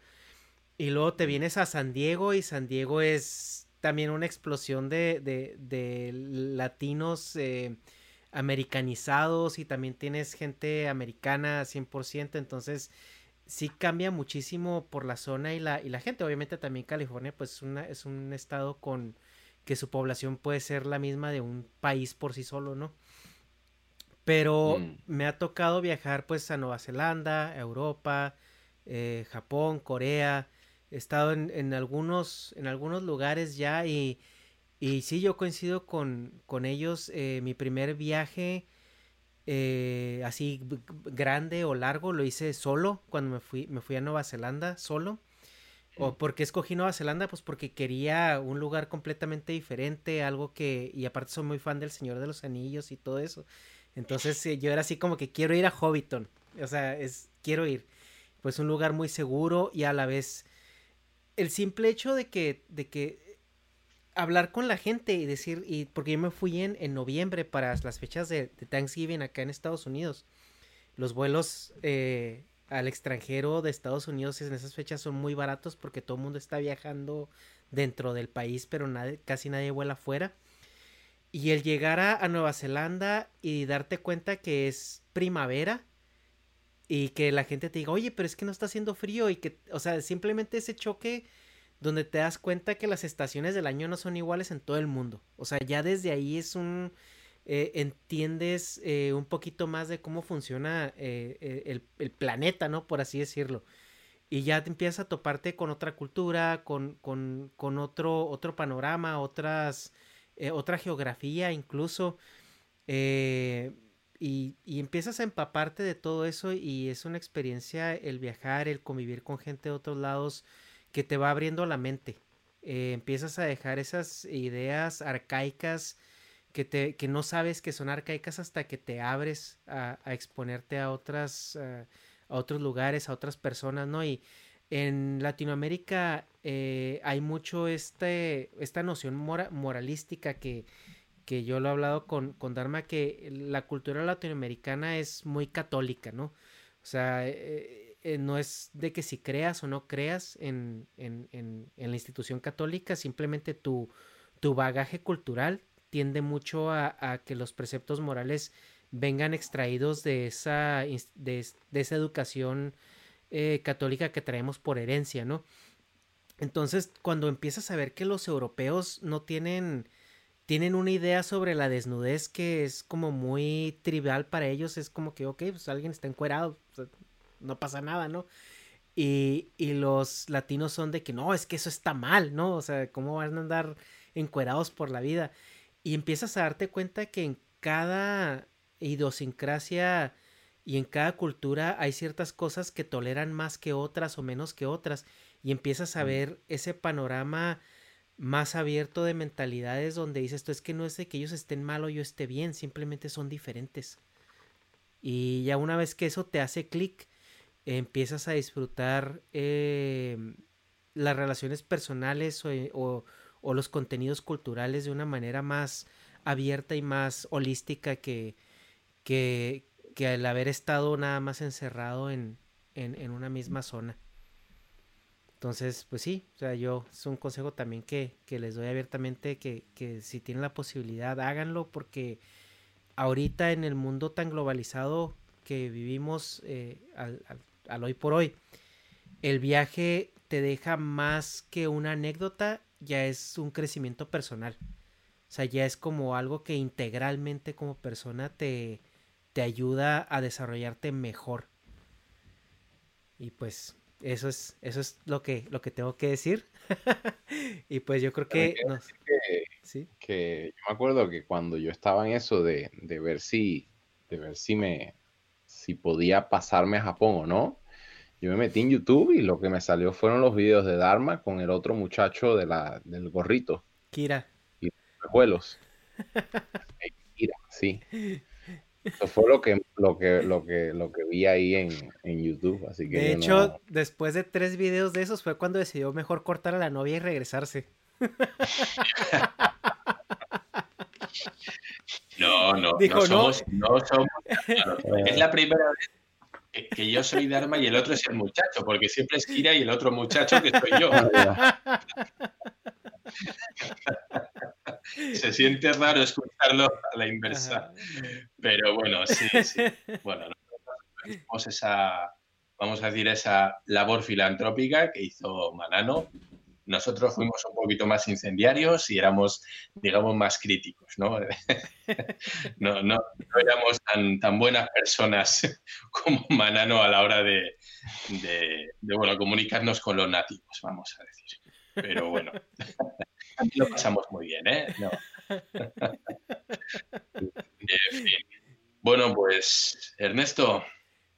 Y luego te vienes a San Diego y San Diego es también una explosión de, de, latinos eh, americanizados y también tienes gente americana 100%, entonces sí cambia muchísimo por la zona y la, y la gente. Obviamente también California pues es, una, es un estado con que su población puede ser la misma de un país por sí solo, ¿no? Pero mm. me ha tocado viajar pues a Nueva Zelanda, Europa, eh, Japón, Corea, He estado en, algunos, en algunos lugares ya y, y sí, yo coincido con, con ellos. Eh, mi primer viaje eh, así grande o largo lo hice solo cuando me fui, me fui a Nueva Zelanda solo. ¿O por qué escogí Nueva Zelanda? Pues porque quería un lugar completamente diferente, algo que... Y aparte soy muy fan del Señor de los Anillos y todo eso. Entonces yo era así como que quiero ir a Hobbiton. O sea, es... Quiero ir. Pues un lugar muy seguro y a la vez... El simple hecho de que... De que hablar con la gente y decir... Y porque yo me fui en, en noviembre para las fechas de, de Thanksgiving acá en Estados Unidos. Los vuelos... Eh, al extranjero de Estados Unidos en esas fechas son muy baratos porque todo el mundo está viajando dentro del país, pero nadie, casi nadie vuela afuera. Y el llegar a, Nueva Zelanda y darte cuenta que es primavera y que la gente te diga, oye, pero es que no está haciendo frío y que, o sea, simplemente ese choque donde te das cuenta que las estaciones del año no son iguales en todo el mundo. O sea, ya desde ahí es un eh, entiendes eh, un poquito más de cómo funciona eh, el, planeta, ¿no? Por así decirlo. Y ya te empiezas a toparte con otra cultura, con, con, con otro, otro panorama, otras, otra geografía incluso. Y, empiezas a empaparte de todo eso y es una experiencia el viajar, el convivir con gente de otros lados que te va abriendo la mente. empiezas a dejar esas ideas arcaicas que, te, que no sabes que son arcaicas hasta que te abres a, exponerte a otras a otros lugares, a otras personas, ¿no? Y en Latinoamérica eh, hay mucho este, esta noción moralística que, que yo lo he hablado con, con Dharma, que la cultura latinoamericana es muy católica, ¿no? O sea, eh, eh, no es de que si creas o no creas en, en, en, la institución católica, simplemente tu, tu bagaje cultural tiende mucho a, que los preceptos morales vengan extraídos de esa, de, esa educación eh, católica que traemos por herencia, ¿no? Entonces, cuando empiezas a ver que los europeos no tienen, tienen una idea sobre la desnudez que es como muy trivial para ellos, es como que, ok, pues alguien está encuerado, no pasa nada, ¿no? Y, y, los latinos son de que no, es que eso está mal, ¿no? O sea, ¿cómo van a andar encuerados por la vida? y empiezas a darte cuenta que en cada idiosincrasia y en cada cultura hay ciertas cosas que toleran más que otras o menos que otras y empiezas a ver ese panorama más abierto de mentalidades donde dices esto es que no es de que ellos estén mal o yo esté bien, simplemente son diferentes. Y ya una vez que eso te hace clic, empiezas a disfrutar eh, las relaciones personales o, o los contenidos culturales de una manera más abierta y más holística que, que, al haber estado nada más encerrado en, en, una misma zona. Entonces, pues sí, o sea, yo es un consejo también que, que les doy abiertamente que, que, si tienen la posibilidad, háganlo porque ahorita en el mundo tan globalizado que vivimos eh, al, al hoy por hoy, el viaje te deja más que una anécdota ya es un crecimiento personal. O sea, ya es como algo que integralmente como persona te, te ayuda a desarrollarte mejor. Y pues eso es, eso es lo que, lo que tengo que decir. y pues yo creo que, ¿Sí? que yo me acuerdo que cuando yo estaba en eso de, de ver si, de ver si me, si podía pasarme a Japón o no, yo me metí en YouTube y lo que me salió fueron los videos de Dharma con el otro muchacho de la, del gorrito. Kira. Y los Kira, sí. Eso fue lo que, lo que, lo que, lo que vi ahí en, en YouTube. Así que de hecho, después de tres videos de esos fue cuando decidió mejor cortar a la novia y regresarse. No, no, Dijo, no somos, no. no somos. Es la primera vez que, yo soy Dharma y el otro es el muchacho, porque siempre es Kira y el otro muchacho que soy yo. Se siente raro escucharlo a la inversa. Pero bueno, sí, sí. Bueno, nosotros esa, vamos a decir, esa labor filantrópica que hizo Manano nosotros fuimos un poquito más incendiarios y éramos, digamos, más críticos, ¿no? no, no, éramos tan, tan, buenas personas como Manano a la hora de, de, bueno, comunicarnos con los nativos, vamos a decir. Pero bueno, lo pasamos muy bien, ¿eh? Bueno, pues Ernesto,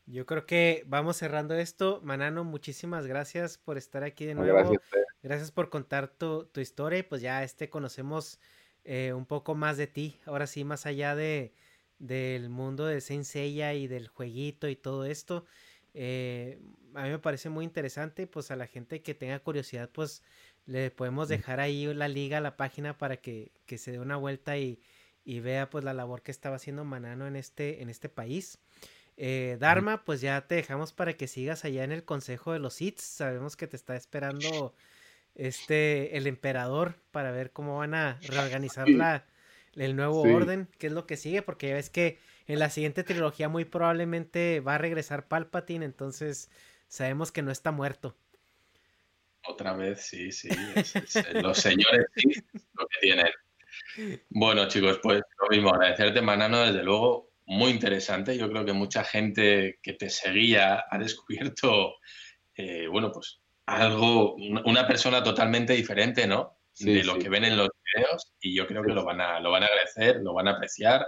Yo creo que vamos cerrando esto. Manano, muchísimas gracias por estar aquí de nuevo. Gracias, por contar tu, tu, historia. Pues ya este conocemos eh, un poco más de ti. Ahora sí, más allá de del mundo de Saint y del jueguito y todo esto. Eh, a mí me parece muy interesante. Pues a la gente que tenga curiosidad, pues le podemos dejar ahí la liga, la página para que, que se dé una vuelta y, y, vea pues la labor que estaba haciendo Manano en este, en este país. Eh, Dharma, pues ya te dejamos para que sigas allá en el Consejo de los Hits. Sabemos que te está esperando este el emperador para ver cómo van a reorganizar la, el nuevo orden, qué es lo que sigue, porque ya ves que en la siguiente trilogía muy probablemente va a regresar Palpatine, entonces sabemos que no está muerto. Otra vez, sí, sí. los señores sí, lo que tienen. Bueno, chicos, pues lo mismo, agradecerte, Manano, desde luego, muy interesante. Yo creo que mucha gente que te seguía ha descubierto, eh, bueno, pues algo, una persona totalmente diferente, ¿no? de lo que ven en los videos y yo creo que lo van, a, lo van a agradecer, lo van a apreciar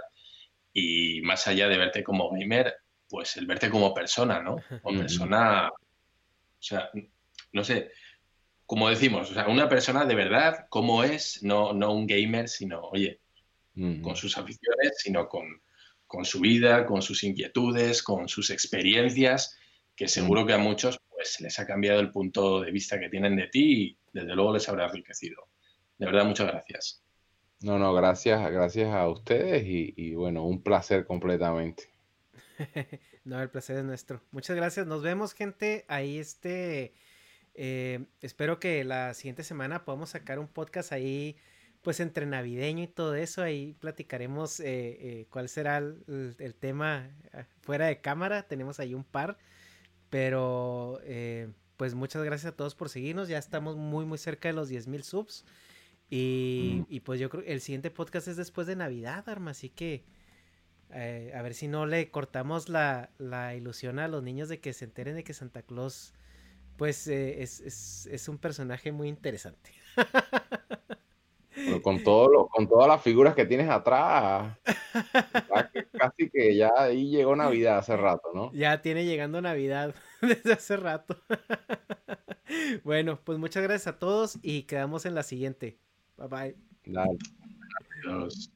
y más allá de verte como gamer, pues el verte como persona, ¿no? Como persona, o sea, no sé, como decimos, o sea, una persona de verdad, como es, no, no un gamer, sino, oye, con sus aficiones, sino con, con su vida, con sus inquietudes, con sus experiencias, que seguro que a muchos pues les ha cambiado el punto de vista que tienen de ti y desde luego les habrá enriquecido. De verdad, muchas gracias. No, no, gracias, gracias a ustedes y, bueno, un placer completamente. no, el placer es nuestro. Muchas gracias, nos vemos gente. Ahí este, eh, espero que la siguiente semana podamos sacar un podcast ahí pues entre navideño y todo eso, ahí platicaremos eh, eh, cuál será el, tema fuera de cámara, tenemos ahí un par, pero pues muchas gracias a todos por seguirnos, ya estamos muy muy cerca de los 10.000 subs. Y, y, pues yo creo que el siguiente podcast es después de Navidad, Arma, así que a ver si no le cortamos la, la, ilusión a los niños de que se enteren de que Santa Claus pues es, es, es un personaje muy interesante. con, todo con todas las figuras que tienes atrás, casi que ya ahí llegó Navidad hace rato, ¿no? Ya tiene llegando Navidad desde hace rato. bueno, pues muchas gracias a todos y quedamos en la siguiente. Bye bye. Adiós.